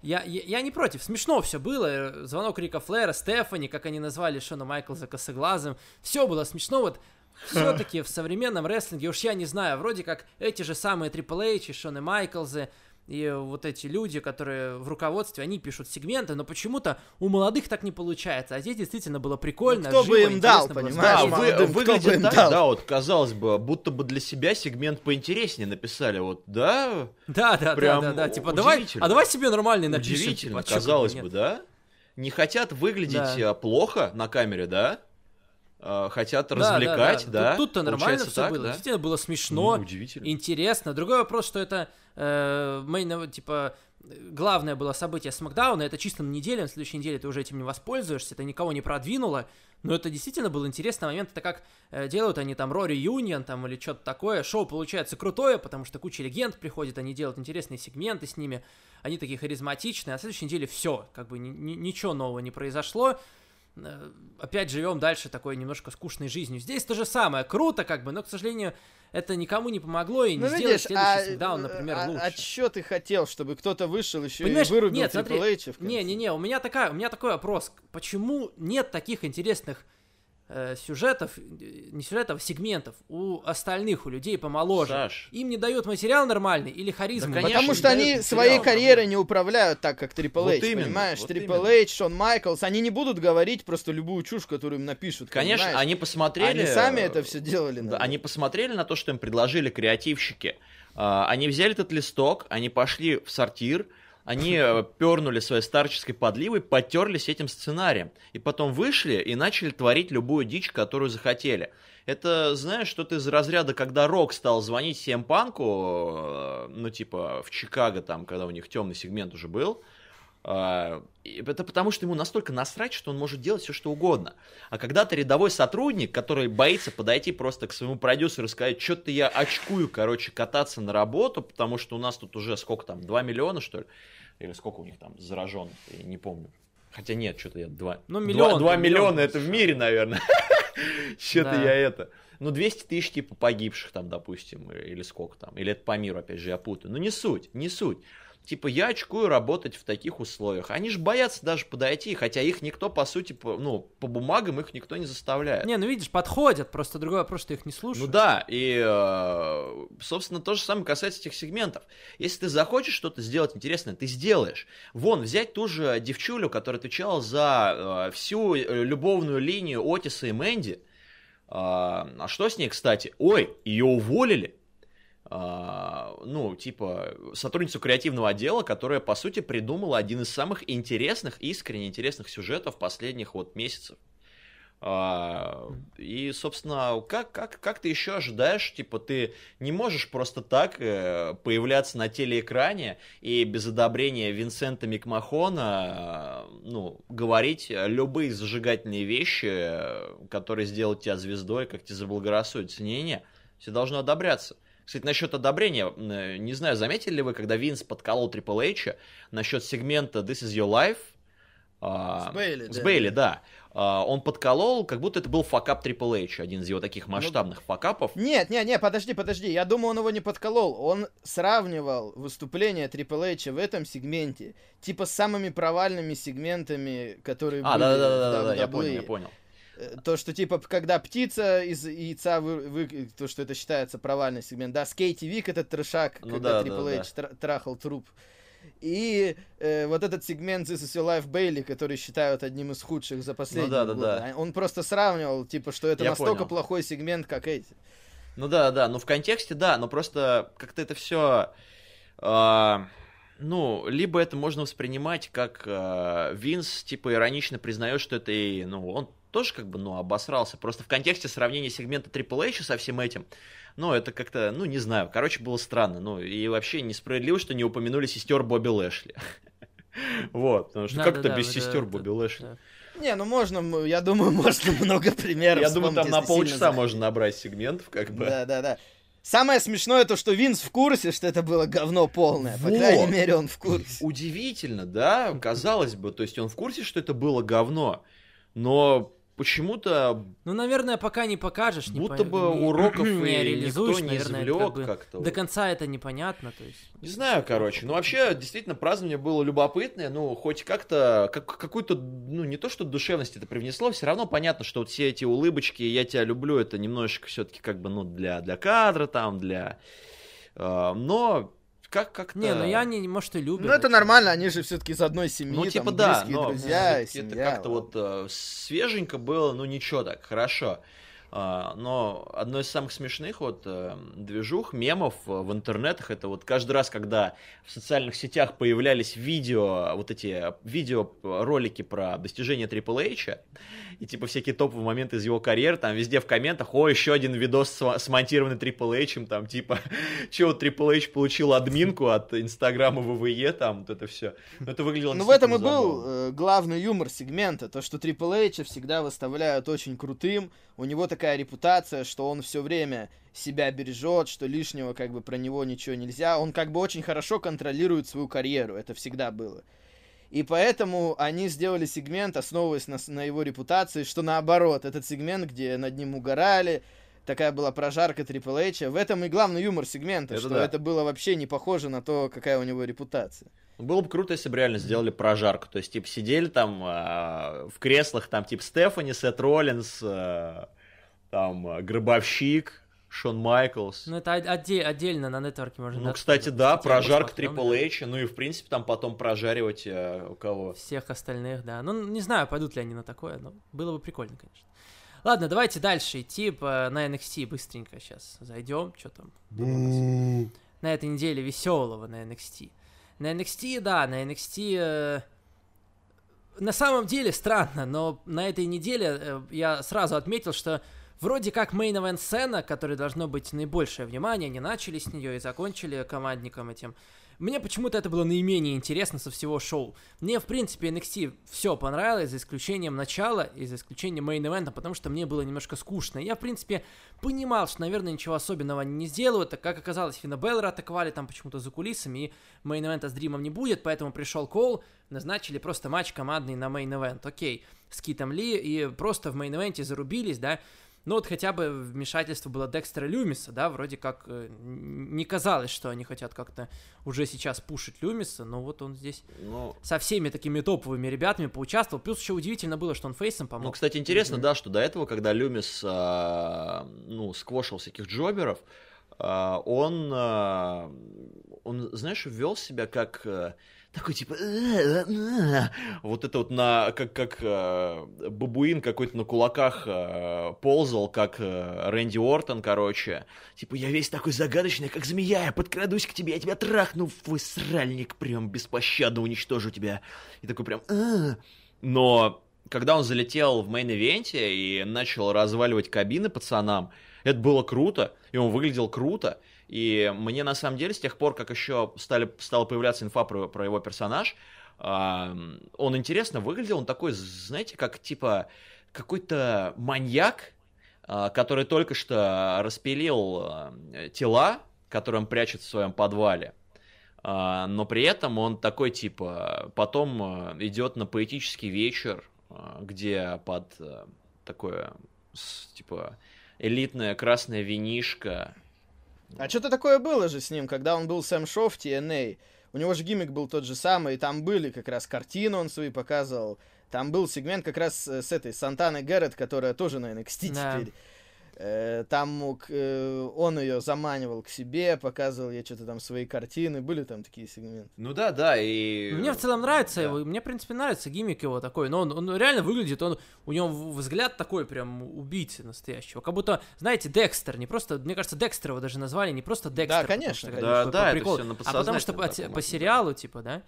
Speaker 3: Я, я, я не против, смешно все было. Звонок Рика Флэра, Стефани, как они назвали Шона Майклза косоглазым. Все было смешно. Вот все-таки в современном рестлинге, уж я не знаю, вроде как эти же самые Triple H и Шоны Майклзы, и вот эти люди, которые в руководстве, они пишут сегменты, но почему-то у молодых так не получается. А здесь действительно было прикольно.
Speaker 1: Ну, кто бы
Speaker 3: живо,
Speaker 1: им дал,
Speaker 3: было
Speaker 1: понимаешь?
Speaker 2: Да, вы,
Speaker 1: молодым, кто бы
Speaker 2: выглядит
Speaker 1: им
Speaker 2: так,
Speaker 1: дал?
Speaker 2: да, вот казалось бы, будто бы для себя сегмент поинтереснее написали, вот, да,
Speaker 3: Да, да,
Speaker 2: Прям
Speaker 3: да, да, да. Типа, давай, а давай себе нормальный напишем.
Speaker 2: удивительно,
Speaker 3: типа, а
Speaker 2: казалось бы, да? Не хотят выглядеть
Speaker 3: Да.
Speaker 2: а, плохо на камере, да? А, хотят
Speaker 3: Да, да,
Speaker 2: развлекать, да?
Speaker 3: Тут- Тут-то нормально все
Speaker 2: так,
Speaker 3: было.
Speaker 2: да?
Speaker 3: Действительно было смешно.
Speaker 2: Ну, удивительно.
Speaker 3: интересно. Другой вопрос, что это э, мейн- типа главное было событие Смакдауна, это чисто на неделю, на следующей неделе ты уже этим не воспользуешься, это никого не продвинуло, но это действительно был интересный момент, это как э, делают они там Рори Юнион там или что-то такое, шоу получается крутое, потому что куча легенд приходит, они делают интересные сегменты с ними, они такие харизматичные, а на следующей неделе все, как бы ни- ни- ничего нового не произошло, Э, опять живем дальше такой немножко скучной жизнью. Здесь то же самое, круто как бы, но, к сожалению, это никому не помогло и не
Speaker 1: Ну,
Speaker 3: сделает
Speaker 1: видишь,
Speaker 3: следующий
Speaker 1: а,
Speaker 3: Смакдаун, например,
Speaker 1: а,
Speaker 3: лучше.
Speaker 1: а чё ты хотел, чтобы кто-то вышел еще и
Speaker 3: Понимаешь,
Speaker 1: вырубил
Speaker 3: нет,
Speaker 1: Triple H в конце?
Speaker 3: Не-не-не, у меня такая, у меня такой вопрос. Почему нет таких интересных э, сюжетов, э, не сюжетов, а сегментов у остальных, у людей помоложе?
Speaker 2: Саш.
Speaker 3: Им не дают материал нормальный или харизму?
Speaker 2: Да,
Speaker 3: не
Speaker 2: конечно,
Speaker 1: Потому что они
Speaker 2: дают
Speaker 1: своей
Speaker 2: материал.
Speaker 1: карьерой не управляют так, как Triple
Speaker 2: Вот
Speaker 1: H,
Speaker 2: именно,
Speaker 1: понимаешь?
Speaker 2: вот
Speaker 1: Triple
Speaker 2: именно.
Speaker 1: H, Шон Майклс, они не будут говорить просто любую чушь, которую им напишут.
Speaker 2: Конечно,
Speaker 1: понимаешь?
Speaker 2: они посмотрели...
Speaker 1: Они сами
Speaker 2: э,
Speaker 1: это все делали.
Speaker 2: Да, они посмотрели на то, что им предложили креативщики. А, Они взяли этот листок, они пошли в сортир, они э, пернули своей старческой подливой, потерлись этим сценарием. И потом вышли и начали творить любую дичь, которую захотели. Это, знаешь, что-то из разряда, когда Рок стал звонить Сем Панку, э, ну, типа, в Чикаго, там, когда у них темный сегмент уже был, это потому, что ему настолько насрать, что он может делать все, что угодно. А когда ты рядовой сотрудник, который боится подойти просто к своему продюсеру и сказать, что-то я очкую, короче, кататься на работу, потому что у нас тут уже сколько там, 2 миллиона, что ли? Или сколько у них там зараженных, я не помню. Хотя нет, что-то я 2...
Speaker 3: Ну, миллион,
Speaker 2: 2,
Speaker 3: миллион.
Speaker 2: миллиона это в мире, наверное. Что-то я это... Ну, 200 тысяч, типа, погибших там, допустим, или сколько там. Или это по миру, опять же, я путаю. Ну, не суть, не суть. Типа, я очкую работать в таких условиях. Они же боятся даже подойти, хотя их никто, по сути, по, ну, по бумагам их никто не заставляет.
Speaker 3: Не, ну видишь, подходят, просто другой вопрос, что их не
Speaker 2: Ну
Speaker 3: слушают.
Speaker 2: да, и, э, собственно, то же самое касается этих сегментов. Если ты захочешь что-то сделать интересное, ты сделаешь. Вон, взять ту же девчулю, которая отвечала за э, всю э, любовную линию Отиса и Мэнди. А а что с ней, кстати? Ой, ее уволили. А, ну, типа, сотрудницу креативного отдела, которая, по сути, придумала один из самых интересных, искренне интересных сюжетов последних вот месяцев. А, и, собственно, как, как, как ты еще ожидаешь, типа, ты не можешь просто так э, появляться на телеэкране и без одобрения Винсента Микмахона, э, ну, говорить любые зажигательные вещи, э, которые сделают тебя звездой, как тебе заблагорассудится. Не-не, все должно одобряться. Кстати, насчет одобрения, э, не знаю, заметили ли вы, когда Винс подколол Triple H насчет сегмента This is your life? а,
Speaker 1: С Бейли,
Speaker 2: С
Speaker 1: да.
Speaker 2: Бейли, да. А, Он подколол, как будто это был факап Triple H, один из его таких масштабных факапов.
Speaker 1: Нет, нет, нет, подожди, подожди. Я думаю, он его не подколол. Он сравнивал выступление Triple H в этом сегменте, типа с самыми провальными сегментами, которые
Speaker 2: А,
Speaker 1: были
Speaker 2: да-да-да,
Speaker 1: в
Speaker 2: я понял, я понял.
Speaker 1: Э, То, что типа, когда птица из яйца, вы, вы- то, что это считается провальный сегмент. Да, с Кейти Вик этот трешак,
Speaker 2: Ну
Speaker 1: когда
Speaker 2: да,
Speaker 1: Triple
Speaker 2: да,
Speaker 1: H тра- трахал труп. И э, вот этот сегмент This is Your Life Bailey, который считают одним из худших за последние
Speaker 2: да, да,
Speaker 1: годы.
Speaker 2: да.
Speaker 1: А Он просто сравнивал, типа, что это
Speaker 2: Я
Speaker 1: настолько
Speaker 2: понял.
Speaker 1: плохой сегмент, как эти.
Speaker 2: Ну да, да, ну в контексте, да, но просто как-то это все... ну, либо это можно воспринимать как э, Винс, типа, иронично признает, что это и, ну, он тоже как бы, ну, обосрался. Просто в контексте сравнения сегмента Triple H со всем этим, ну, это как-то, ну, не знаю, короче, было странно. Ну, и вообще несправедливо, что не упомянули сестер Бобби Лэшли. Вот, потому что как это без сестер Бобби Лэшли?
Speaker 1: Не, ну можно, я думаю, можно много примеров
Speaker 2: Я думаю, там на полчаса можно набрать сегментов, как бы.
Speaker 1: Да, да, да. Самое смешное то, что Винс в курсе, что это было говно полное. Вот. По крайней мере, он в курсе.
Speaker 2: Удивительно, да? Казалось бы, то есть он в курсе, что это было говно. Но почему-то...
Speaker 3: Ну, наверное, пока не покажешь.
Speaker 2: Будто не бы по... уроков не, и реализуешь, никто не наверное, извлек как бы
Speaker 3: как-то. До конца это непонятно, то есть...
Speaker 2: Не знаю, короче. Ну, вообще, действительно, празднование было любопытное. Ну, хоть как-то, как, какую-то, ну, не то, что душевность это привнесло, все равно понятно, что вот все эти улыбочки, я тебя люблю, это немножечко все-таки как бы, ну, для, для кадра там, для... Э, но как как
Speaker 3: Не, ну я не, может, и люблю.
Speaker 1: Ну это нормально, они же все-таки из одной семьи,
Speaker 2: ну, типа,
Speaker 1: там,
Speaker 2: да,
Speaker 1: близкие
Speaker 2: но
Speaker 1: друзья,
Speaker 2: это как-то вот э, свеженько было, ну ничего так, хорошо. А, но одно из самых смешных вот э, движух, мемов в интернетах, это вот каждый раз, когда в социальных сетях появлялись видео, вот эти видеоролики про достижения Triple H, и типа всякие топовые моменты из его карьеры, там везде в комментах, о, еще один видос смонтированный Triple H, там типа, че вот Triple H получил админку от Инстаграма ВВЕ, там вот это все. Но это выглядело
Speaker 1: Ну в этом и был э, главный юмор сегмента, то, что Triple H всегда выставляют очень крутым, у него такая репутация, что он все время себя бережет, что лишнего как бы про него ничего нельзя. Он как бы очень хорошо контролирует свою карьеру, это всегда было. И поэтому они сделали сегмент, основываясь на, на его репутации, что наоборот, этот сегмент, где над ним угорали, такая была прожарка Triple H. В этом и главный юмор сегмента, это что да. это было вообще не похоже на то, какая у него репутация.
Speaker 2: Было бы круто, если бы реально сделали прожарку. То есть, типа, сидели там э, в креслах, там, типа, Стефани, Сет Роллинс, э, там, э, Гробовщик, Шон Майклс.
Speaker 3: Ну, это отде- отдельно на нетворке можно.
Speaker 2: Ну, кстати, да, прожарка Triple H, ну и, в принципе, там потом прожаривать э, у кого.
Speaker 3: Всех остальных, да. Ну, не знаю, пойдут ли они на такое, но было бы прикольно, конечно. Ладно, давайте дальше идти по, на NXT быстренько сейчас зайдем. Что там? на этой неделе веселого на NXT. На NXT, да, на NXT... Э, на самом деле странно, но на этой неделе э, я сразу отметил, что вроде как main event сцена, которой должно быть наибольшее внимание, они начали с нее и закончили командником этим. Мне почему-то это было наименее интересно со всего шоу. Мне, в принципе, NXT все понравилось, за исключением начала и за исключением main event а, потому что мне было немножко скучно. Я, в принципе, понимал, что, наверное, ничего особенного они не сделают. Так как оказалось, Финна Балора атаковали там почему-то за кулисами, и main event а с Дримом не будет, поэтому пришел Кол, назначили просто матч командный на main event. Окей, с Китом Ли, и просто в main event е зарубились, да, ну вот хотя бы вмешательство было Декстера Люмиса, да, вроде как э, не казалось, что они хотят как-то уже сейчас пушить Люмиса, но вот он здесь ну, со всеми такими топовыми ребятами поучаствовал. Плюс еще удивительно было, что он фейсом помог.
Speaker 2: Ну, кстати, интересно, mm-hmm. да, что до этого, когда Люмис, а, ну, сквошил всяких джоберов, а, он, а, он, знаешь, вел себя как... А, такой типа «Э, э, э». вот это вот на как как бабуин какой-то на кулаках ползал, как Рэнди Ортон, короче. Типа я весь такой загадочный, как змея, я подкрадусь к тебе, я тебя трахну, твой сральник, прям беспощадно уничтожу тебя. И такой прям Но когда он залетел в мейн-ивенте и начал разваливать кабины пацанам, это было круто, и он выглядел круто. И мне на самом деле с тех пор, как еще стали, стала появляться инфа про, про его персонаж, э, он интересно выглядел, он такой, знаете, как типа какой-то маньяк, э, который только что распилил э, тела, которые он прячет в своем подвале. Uh, но при этом он такой типа потом идет на поэтический вечер, где под такое типа элитное красное винишко
Speaker 1: а что-то такое было же с ним, когда он был Сэм Шоу в TNA. У него же гиммик был тот же самый, и там были как раз картины он свои показывал. Там был сегмент как раз с этой Сантаной Гаррет, которая тоже на NXT да. теперь. Э, Там мог, э, он ее заманивал к себе, показывал ей что-то там свои картины, были там такие сегменты.
Speaker 2: Ну да, да, и...
Speaker 3: Мне в целом нравится
Speaker 2: Да.
Speaker 3: его, мне, в принципе, нравится гиммик его такой, но он, он реально выглядит, он, у него взгляд такой прям убийцы настоящего, как будто, знаете, Декстер, не просто, мне кажется, Декстер его даже назвали, не просто Декстер. потому
Speaker 1: конечно,
Speaker 3: что,
Speaker 1: конечно.
Speaker 2: Да, да,
Speaker 3: по
Speaker 2: это всё на
Speaker 3: а потому что по, по сериалу, типа, да,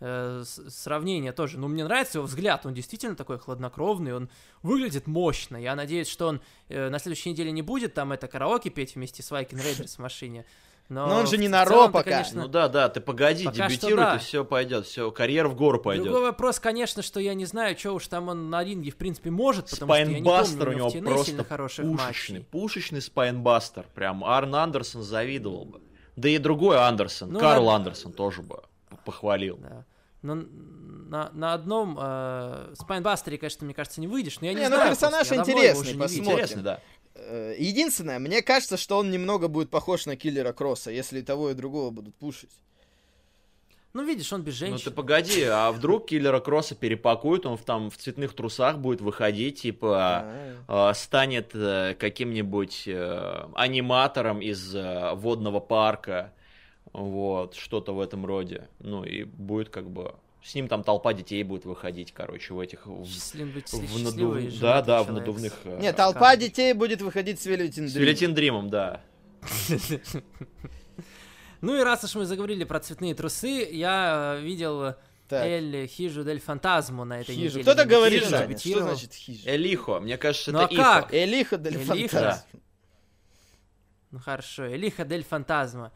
Speaker 3: э, сравнение тоже, ну, мне нравится его взгляд, он действительно такой хладнокровный, он выглядит мощно, я надеюсь, что он э, на следующей неделе не будет там это караоке петь вместе с Viking Raiders в машине, но,
Speaker 1: Но он же не на Ро пока.
Speaker 3: конечно,
Speaker 2: Ну да, да, ты погоди,
Speaker 3: Пока
Speaker 2: дебютируй,
Speaker 3: да.
Speaker 2: и все пойдет, все, карьера в гору пойдет.
Speaker 3: Другой вопрос, конечно, что я не знаю, что уж там он на ринге, в принципе, может, потому что я не помню
Speaker 2: Спайнбастер у него
Speaker 3: в TNA
Speaker 2: просто
Speaker 3: хороших
Speaker 2: пушечный,
Speaker 3: матчей.
Speaker 2: пушечный спайнбастер. Прям Арн Андерсон завидовал бы. Да и другой Андерсон,
Speaker 3: Ну,
Speaker 2: Карл
Speaker 3: ладно.
Speaker 2: Андерсон тоже бы похвалил.
Speaker 3: Да. Но на, на одном э, Спайнбастере, конечно, мне кажется, не выйдешь, но я не,
Speaker 1: Не, ну,
Speaker 3: знаю.
Speaker 1: персонаж
Speaker 3: просто, давно его
Speaker 1: интересный, посмотрим.
Speaker 3: видел.
Speaker 2: Интересно, да.
Speaker 1: Э, Единственное, мне кажется, что он немного будет похож на киллера Кросса, если и того и другого будут пушить.
Speaker 3: Ну, видишь, он без
Speaker 2: Ну
Speaker 3: женщин.
Speaker 2: ты погоди, а вдруг киллера Кросса перепакуют, он в, там в цветных трусах будет выходить, типа э, станет э, каким-нибудь э, аниматором из э, водного парка, вот, что-то в этом роде. Ну и будет как бы... С ним там толпа детей будет выходить, короче, в этих... в-
Speaker 3: Счастлив быть
Speaker 2: в надув-
Speaker 3: и
Speaker 2: Да, да, в
Speaker 3: человек.
Speaker 2: надувных... э,
Speaker 1: Нет, толпа
Speaker 3: каждый.
Speaker 1: детей будет выходить с Велютин
Speaker 2: С Велетин Дримом, да.
Speaker 3: Ну и раз уж мы заговорили про цветные трусы, я э, видел
Speaker 1: Так,
Speaker 3: Эль Хижу Дель Фантазму на этой
Speaker 1: хижу.
Speaker 3: неделе.
Speaker 1: Кто-то говорит,
Speaker 3: Хижу,
Speaker 1: Жаня, что значит хижу?
Speaker 2: Элихо, мне кажется,
Speaker 3: Ну
Speaker 2: это
Speaker 3: а
Speaker 2: Ихо.
Speaker 3: как?
Speaker 1: Элиха дель
Speaker 3: Элиха.
Speaker 1: Фантазм.
Speaker 3: Ну хорошо, Элиха Дель Фантазма.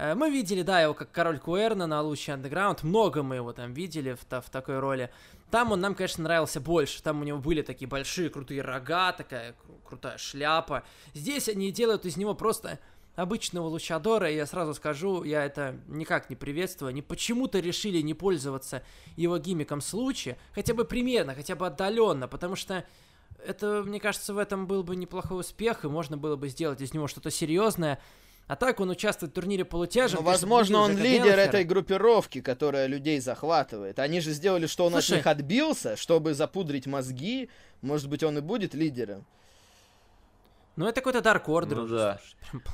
Speaker 3: Э, Мы видели, да, его как король Куэрна на Луче Андеграунд. Много мы его там видели в, в такой роли. Там он нам, конечно, нравился больше. Там у него были такие большие крутые рога, такая кру- крутая шляпа. Здесь они делают из него просто обычного лучадора, я сразу скажу, я это никак не приветствую. Они почему-то решили не пользоваться его гиммиком случая, хотя бы примерно, хотя бы отдаленно, потому что это, мне кажется, в этом был бы неплохой успех, и можно было бы сделать из него что-то серьезное. А так он участвует в турнире полутяжем.
Speaker 1: Ну, возможно, он лидер
Speaker 3: Геллахера.
Speaker 1: этой группировки, которая людей захватывает. Они же сделали, что он
Speaker 3: Слушай.
Speaker 1: от них отбился, чтобы запудрить мозги. Может быть, он и будет лидером.
Speaker 3: Ну, это какой-то Dark Order.
Speaker 2: Ну да.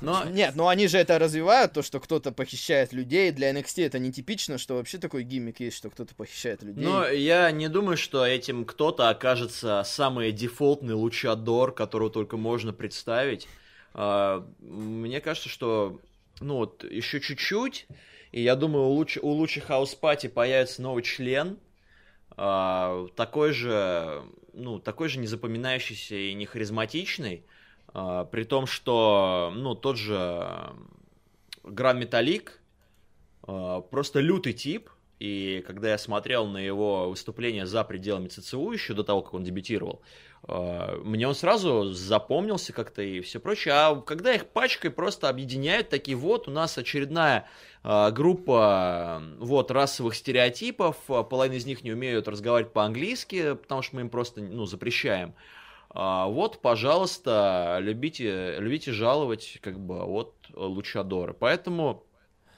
Speaker 2: Но
Speaker 1: Нет, ну они же это развивают, то, что кто-то похищает людей. Для NXT это нетипично, что вообще такой гиммик есть, что кто-то похищает людей.
Speaker 2: Но я не думаю, что этим кто-то окажется самый дефолтный лучадор, которого только можно представить. А, Мне кажется, что ну вот еще чуть-чуть, и я думаю, у Лучи, у Лучи Хаус Пати появится новый член, а, такой же, ну, такой же незапоминающийся и не харизматичный, а, при том, что, ну, тот же Гран Металлик просто лютый тип, и когда я смотрел на его выступление за пределами ЦЦУ еще до того, как он дебютировал, а, мне он сразу запомнился как-то и все прочее. А когда их пачкой просто объединяют, такие вот, у нас очередная а, группа вот расовых стереотипов, половина из них не умеют разговаривать по-английски, потому что мы им просто ну, запрещаем. Вот, пожалуйста, любите, любите жаловать, как бы, вот, лучадоры. Поэтому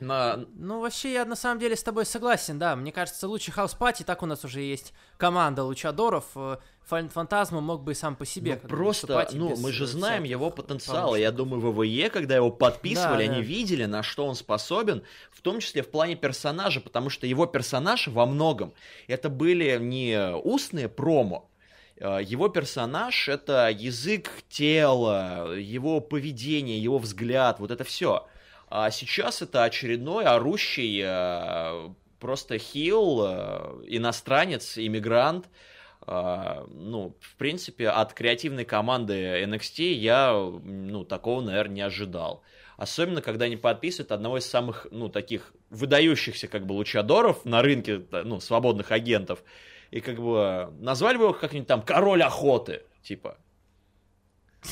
Speaker 2: на,
Speaker 3: Ну, вообще, я на самом деле с тобой согласен, да. Мне кажется, лучший хаус пати, так у нас уже есть команда лучадоров. э, Фан- Фантазма мог бы и сам по себе.
Speaker 2: Ну, просто, ну, мы же
Speaker 3: э,
Speaker 2: знаем его потенциал. Я думаю, ВВЕ, когда его подписывали,
Speaker 3: Да,
Speaker 2: они
Speaker 3: да.
Speaker 2: видели, на что он способен, в том числе в плане персонажа, потому что его персонаж во многом это были не устные промо, э, его персонаж это язык тела, его поведение, его взгляд, вот это все. А сейчас это очередной орущий э, просто хил, э, иностранец, иммигрант, а, ну, в принципе, от креативной команды NXT я, ну, такого, наверное, не ожидал. Особенно, когда они подписывают одного из самых, ну, таких выдающихся, как бы, лучадоров на рынке, ну, свободных агентов. И, как бы, назвали бы его как-нибудь там «Король охоты», типа.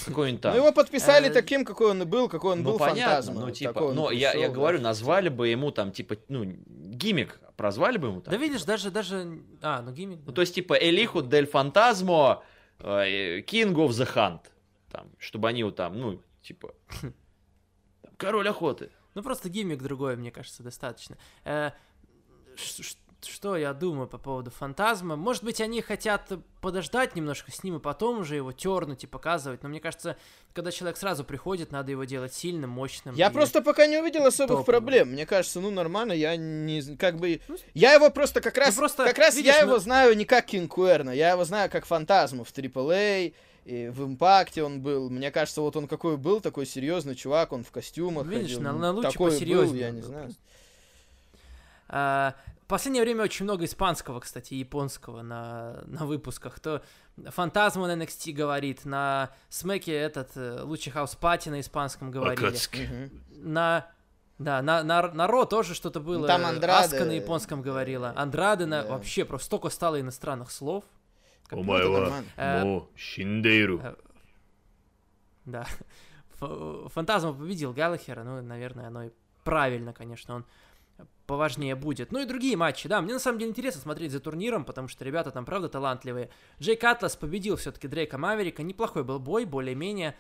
Speaker 2: Какой-нибудь там.
Speaker 1: Ну, его подписали
Speaker 3: Э,
Speaker 1: таким, какой он и был, какой он
Speaker 2: Ну,
Speaker 1: был
Speaker 2: понятно,
Speaker 1: фантазма.
Speaker 2: ну, типа,
Speaker 1: Такой он
Speaker 2: но я, я
Speaker 1: пришел,
Speaker 2: говорю, назвали бы ему там, типа, ну, гиммик, прозвали бы ему там.
Speaker 3: Да видишь, даже, даже... А, ну гиммик...
Speaker 2: Ну, то есть, типа, Элиху Дель Фантазмо, э, King of the Hunt. Там, чтобы они вот там, ну, типа, там, Король охоты.
Speaker 3: Ну, просто гиммик другой, мне кажется, достаточно. Э, что я думаю по поводу фантазма. Может быть, они хотят подождать немножко с ним и потом уже его тернуть и показывать. Но мне кажется, когда человек сразу приходит, надо его делать сильным, мощным.
Speaker 1: Я просто пока не увидел особых
Speaker 3: топовым.
Speaker 1: проблем. Мне кажется, ну нормально, я не как бы. Я его просто как раз.
Speaker 3: Ну, просто,
Speaker 1: как раз
Speaker 3: видишь,
Speaker 1: я
Speaker 3: ну-
Speaker 1: его знаю не как Кинг Куэрна, я его знаю как фантазму в AAA. И в импакте он был. Мне кажется, вот он какой был, такой серьезный чувак, он в костюмах
Speaker 3: Видишь,
Speaker 1: ходил.
Speaker 3: на-
Speaker 1: Ну,
Speaker 3: на лучше
Speaker 1: такой был, я не знаю.
Speaker 3: А, в последнее время очень много испанского, кстати, и японского на, на выпусках. То Фантазма на NXT говорит, на SmackDown этот э, лучший house party на испанском говорили.
Speaker 2: Акацки.
Speaker 3: На да, на, на, на Raw тоже что-то было.
Speaker 1: там
Speaker 3: э,
Speaker 1: Андраде,
Speaker 3: Аска на японском говорила. Андрады на
Speaker 1: да.
Speaker 3: вообще просто столько стало иностранных слов.
Speaker 1: Ну, это нормально.
Speaker 3: Э,
Speaker 2: もう死んでいる.
Speaker 3: э, Да. Фантазма победил Галлахера, ну, наверное, оно и правильно, конечно, он поважнее будет. Ну и другие матчи, да, мне на самом деле интересно смотреть за турниром, потому что ребята там правда талантливые. Джейк Атлас победил все-таки Дрейка Маверика, неплохой был бой, более-менее.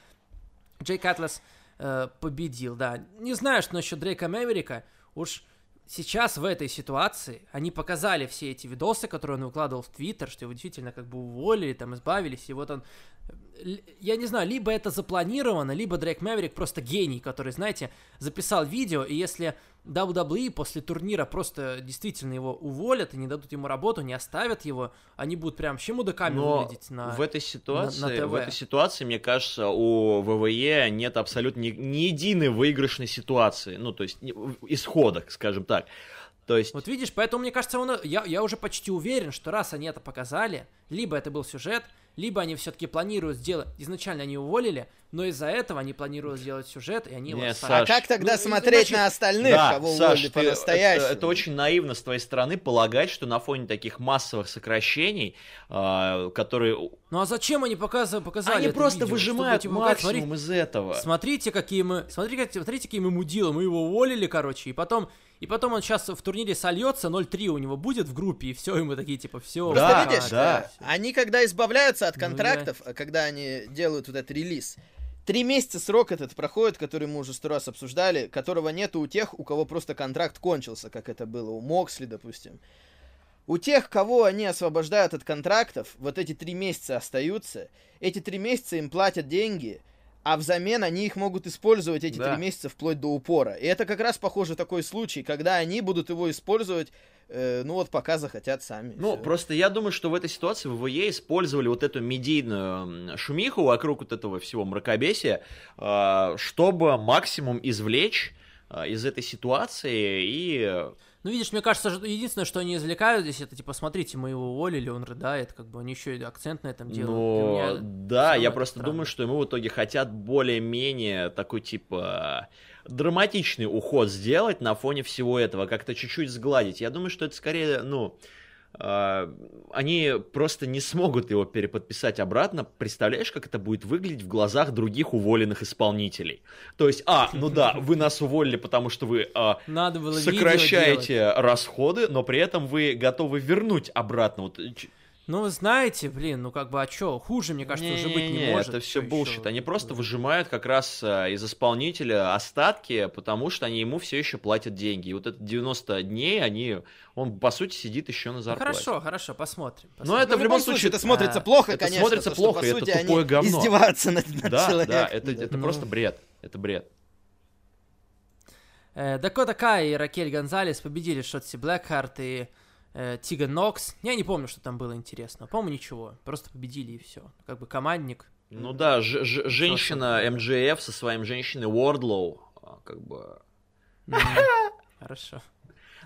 Speaker 3: Джейк Атлас э, победил, да. Не знаю, что насчет Дрейка Мэверика, уж сейчас в этой ситуации они показали все эти видосы, которые он выкладывал в Твиттер, что его действительно как бы уволили, там избавились, и вот он Л- я не знаю, либо это запланировано, либо Дрейк Мэверик просто гений, который, знаете, записал видео, и если WWE после турнира просто действительно его уволят и не дадут ему работу, не оставят его, они будут прям вообще мудаками
Speaker 2: Но
Speaker 3: выглядеть на...
Speaker 2: в этой ситуации,
Speaker 3: на ТВ.
Speaker 2: в этой ситуации, мне кажется, у ВВЕ нет абсолютно ни, ни единой выигрышной ситуации, ну, то есть исхода, скажем так. То есть,
Speaker 3: Вот видишь, поэтому мне кажется, он, я, я уже почти уверен, что раз они это показали, либо это был сюжет, либо они все-таки планируют сделать... Изначально они уволили, но из-за этого они планируют сделать сюжет, и они его
Speaker 2: Не,
Speaker 3: оставят.
Speaker 1: А
Speaker 2: Саш,
Speaker 1: как тогда
Speaker 3: ну,
Speaker 1: смотреть
Speaker 3: иначе-
Speaker 1: на остальных,
Speaker 2: да,
Speaker 1: кого
Speaker 2: Саш,
Speaker 1: уволили по-настоящему?
Speaker 2: Это, это очень наивно с твоей стороны полагать, что на фоне таких массовых сокращений, а, которые...
Speaker 3: Ну а зачем они показывали, показали
Speaker 2: Они
Speaker 3: это
Speaker 2: просто
Speaker 3: видео?
Speaker 2: выжимают
Speaker 3: Чтобы, типа,
Speaker 2: максимум
Speaker 3: смотри,
Speaker 2: из этого.
Speaker 3: Смотрите, какие мы, смотри, как- смотрите, какие мы мудила, мы его уволили, короче, и потом, и потом он сейчас в турнире сольется, 0-3 у него будет в группе, и все, и мы такие, типа, все.
Speaker 1: Просто
Speaker 2: Да,
Speaker 1: видишь,
Speaker 2: да.
Speaker 1: они когда избавляются от
Speaker 3: Ну да.
Speaker 1: контрактов, а когда они делают вот этот релиз, три месяца срок этот проходит, который мы уже сто раз обсуждали, которого нету у тех, у кого просто контракт кончился, как это было у Моксли, допустим. У тех, кого они освобождают от контрактов, вот эти три месяца остаются, эти три месяца им платят деньги, а взамен они их могут использовать эти
Speaker 2: Да.
Speaker 1: три месяца вплоть до упора. И это как раз похоже такой случай, когда они будут его использовать, э, ну вот пока захотят сами.
Speaker 2: Ну,
Speaker 1: Всё.
Speaker 2: просто я думаю, что в этой ситуации ВВЕ использовали вот эту медийную шумиху вокруг вот этого всего мракобесия, а, чтобы максимум извлечь а, из этой ситуации и...
Speaker 3: Ну, видишь, мне кажется, что единственное, что они извлекают здесь, это, типа, смотрите, мы его уволили, он рыдает, как бы, они еще и акцент на этом делают. Для
Speaker 2: Ну, да, я просто
Speaker 3: странно.
Speaker 2: думаю, что ему в итоге хотят более-менее такой, типа, драматичный уход сделать на фоне всего этого, как-то чуть-чуть сгладить. Я думаю, что это скорее, ну, они просто не смогут его переподписать обратно. Представляешь, как это будет выглядеть в глазах других уволенных исполнителей? То есть, а, ну да, вы нас уволили, потому что вы а,
Speaker 3: Надо было
Speaker 2: сокращаете расходы, но при этом вы готовы вернуть обратно. Вот,
Speaker 3: Ну, вы знаете, блин, ну, как бы, а чё, хуже, мне кажется, уже быть не
Speaker 2: Не-не-не,
Speaker 3: может.
Speaker 2: Это все
Speaker 3: bullshit.
Speaker 2: Они просто выжимают как раз а, из исполнителя остатки, потому что они ему все еще платят деньги. И вот это 90 дней, они, он по сути сидит еще на
Speaker 3: Ну,
Speaker 2: зарплате.
Speaker 3: хорошо, хорошо, посмотрим.
Speaker 2: Но
Speaker 3: посмотрим.
Speaker 2: это в любом случае
Speaker 1: это смотрится
Speaker 3: а,
Speaker 1: плохо,
Speaker 2: это
Speaker 1: конечно.
Speaker 2: смотрится
Speaker 1: то, что,
Speaker 2: плохо,
Speaker 1: по
Speaker 2: и это
Speaker 1: сути,
Speaker 2: тупое
Speaker 1: они
Speaker 2: говно.
Speaker 1: издеваются над, над
Speaker 2: Да,
Speaker 1: человеком.
Speaker 2: да, это, это
Speaker 3: Ну.
Speaker 2: просто бред. Это бред.
Speaker 3: Э, Дакота Кай и Ракель Гонзалес победили Шотси Блэкхарт и э, Тиган Нокс. Я не помню, что там было интересно. По-моему, ничего. Просто победили и все. Как бы командник.
Speaker 2: Ну да, ж- ж- женщина. MJF со своим женщиной Уордлоу, а, как бы...
Speaker 3: Хорошо.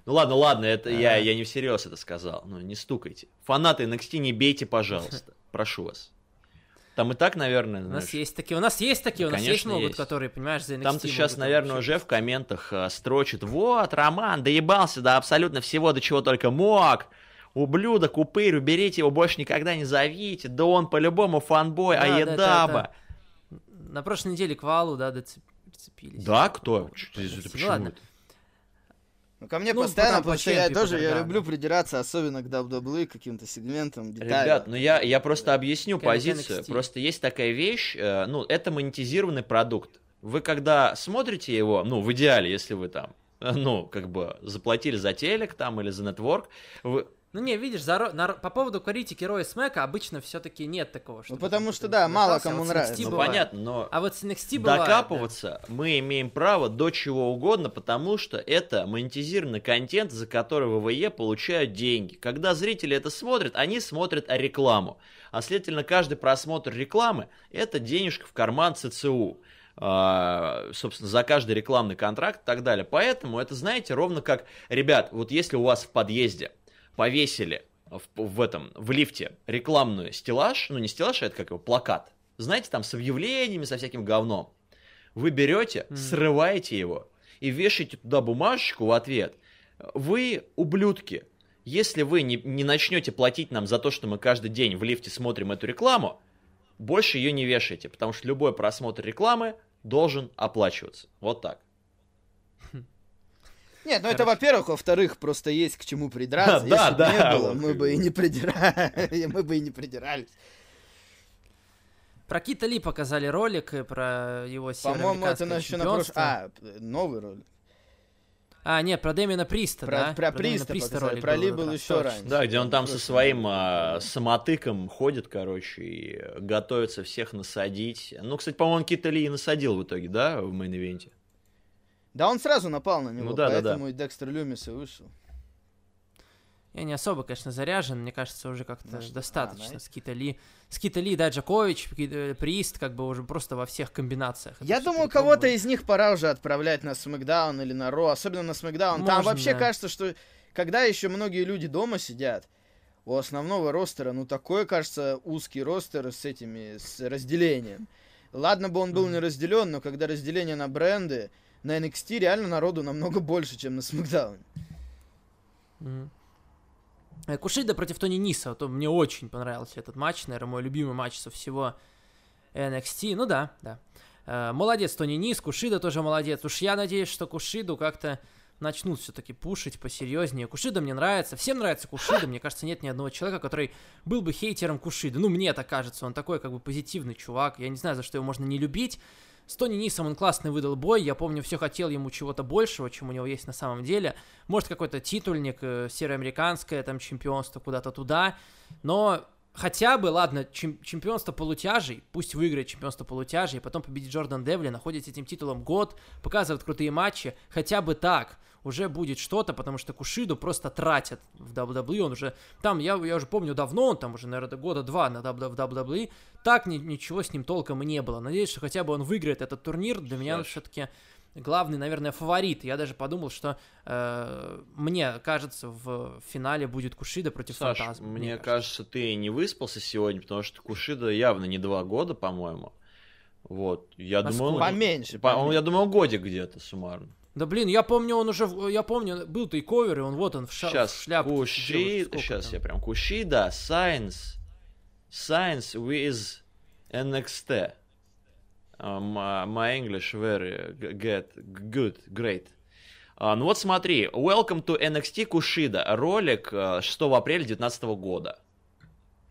Speaker 2: Ну ладно, ладно, это я, я не всерьез это сказал. Ну не стукайте. Фанаты NXT не бейте, пожалуйста. Прошу вас. Там и так, наверное,
Speaker 3: У нас есть такие, у нас есть такие, у нас есть могут,
Speaker 2: есть.
Speaker 3: которые, понимаешь, за NXT
Speaker 2: Там-то сейчас,
Speaker 3: могут
Speaker 2: наверное, уже в комментах а, строчит. Вот, Роман, доебался до абсолютно всего, до чего только мог. Ублюдок, упырь, уберите его, больше никогда не зовите. Да он по-любому фанбой,
Speaker 3: Да,
Speaker 2: а
Speaker 3: да,
Speaker 2: едаба.
Speaker 3: На прошлой неделе к Валу, да, доцеп- прицепились.
Speaker 2: Да, кто?
Speaker 3: Ну
Speaker 2: почему
Speaker 3: ладно.
Speaker 2: это?
Speaker 1: Ну, ко мне
Speaker 3: Ну,
Speaker 1: постоянно,
Speaker 3: потом по
Speaker 1: потому что я
Speaker 3: по
Speaker 1: тоже, я люблю придираться, особенно к WWE, к каким-то сегментам, деталям.
Speaker 2: Ребят, ну я, я просто объясню
Speaker 3: Как
Speaker 2: позицию.
Speaker 3: NXT.
Speaker 2: Просто есть такая вещь, э, ну, это монетизированный продукт. Вы когда смотрите его, ну, в идеале, если вы там ну, как бы заплатили за телек там или за нетворк, вы,
Speaker 3: ну не, видишь, за, на, по поводу критики Роя Смека обычно все-таки нет такого.
Speaker 1: Что ну потому что, да, мало кому а вот нравится.
Speaker 2: Ну понятно, но
Speaker 3: а вот с NXT
Speaker 2: бывает, докапываться да. мы имеем право до чего угодно, потому что это монетизированный контент, за который ВВЕ получают деньги. Когда зрители это смотрят, они смотрят рекламу. А следовательно, каждый просмотр рекламы – это денежка в карман ЦЦУ. А, собственно, за каждый рекламный контракт и так далее. Поэтому это, знаете, ровно как, ребят, вот если у вас в подъезде повесили в, в этом, в лифте рекламную стеллаж, ну не стеллаж, а это как его, плакат, знаете, там с объявлениями, со всяким говном. Вы берете, mm. срываете его и вешаете туда бумажечку в ответ. Вы ублюдки. Если вы не, не начнете платить нам за то, что мы каждый день в лифте смотрим эту рекламу, больше ее не вешайте, потому что любой просмотр рекламы должен оплачиваться. Вот так.
Speaker 1: Нет, ну это во-первых, во-вторых, просто есть к чему придраться.
Speaker 2: Да,
Speaker 1: Если
Speaker 2: да.
Speaker 1: не было, мы бы и не придирались. Мы бы и не придирались.
Speaker 3: Про Кита Ли показали ролик, про его
Speaker 1: По-моему, это еще на прошлом... А, новый ролик.
Speaker 3: А, нет, про Дэмина Приста,
Speaker 1: про,
Speaker 3: да?
Speaker 1: Про, про Приста, Приста ролик про Ли был, был еще раньше.
Speaker 2: Да, где он там со своим а, самотыком ходит, короче, и готовится всех насадить. Ну, кстати, по-моему, Кита Ли и насадил в итоге, да, в мейн-ивенте?
Speaker 1: Да, он сразу напал на него,
Speaker 2: ну, да,
Speaker 1: поэтому
Speaker 2: да, да.
Speaker 1: и Декстер Люмис и вышел.
Speaker 3: Я не особо, конечно, заряжен, мне кажется, уже как-то ну, достаточно. А, с Кита Ли, с Кита Ли, да, Дайджакович, э, Прист, как бы уже просто во всех комбинациях.
Speaker 1: Я думаю, кого-то из них пора уже отправлять на Смакдаун или на Ро, особенно на Смакдаун. Там вообще да. кажется, что когда еще многие люди дома сидят, у основного ростера, ну такой, кажется, узкий ростер с этими, с разделением. Ладно бы он был mm-hmm. не разделен, но когда разделение на бренды, на NXT реально народу намного больше, чем на Смакдауне.
Speaker 3: Mm-hmm. Кушида против Тони Ниса, то мне очень понравился этот матч, наверное, мой любимый матч со всего NXT. Ну да, да. Э, молодец Тони Нис, Кушида тоже молодец. Уж я надеюсь, что Кушиду как-то начнут все-таки пушить посерьезнее. Кушида мне нравится, всем нравится Кушида. Мне кажется, нет ни одного человека, который был бы хейтером Кушида. Ну, мне это кажется, он такой как бы позитивный чувак. Я не знаю, за что его можно не любить. С Тони Нисом он классный выдал бой, я помню, все хотел ему чего-то большего, чем у него есть на самом деле. Может, какой-то титульник, э, североамериканское там чемпионство куда-то туда, но хотя бы, ладно, чем, чемпионство полутяжей, пусть выиграет чемпионство полутяжей, потом победит Джордан Девли, находит этим титулом год, показывает крутые матчи, хотя бы так уже будет что-то, потому что Кушиду просто тратят в WWE, он уже, там, я, я уже помню давно, он там уже, наверное, года два на WWE, так ни, ничего с ним толком и не было. Надеюсь, что хотя бы он выиграет этот турнир, для меня он все-таки главный, наверное, фаворит. Я даже подумал, что э, мне кажется, в финале будет Кушида против
Speaker 2: Саш,
Speaker 3: Фантазма.
Speaker 2: Мне, мне кажется. кажется, ты не выспался сегодня, потому что Кушида явно не два года, по-моему. Вот, я
Speaker 1: а
Speaker 2: думал...
Speaker 1: Поменьше,
Speaker 2: по, поменьше. Я думал, годик где-то суммарно.
Speaker 3: Да блин, я помню, он уже, я помню, был тейковер, и он вот он в, ша-
Speaker 2: сейчас,
Speaker 3: в шляпке.
Speaker 2: Куши, сейчас там? я прям Кушида, Science, Science with NXT. Uh, my, my English very get good, great. Uh, ну вот смотри, Welcome to NXT Кушида, ролик uh, 6 апреля 2019 года.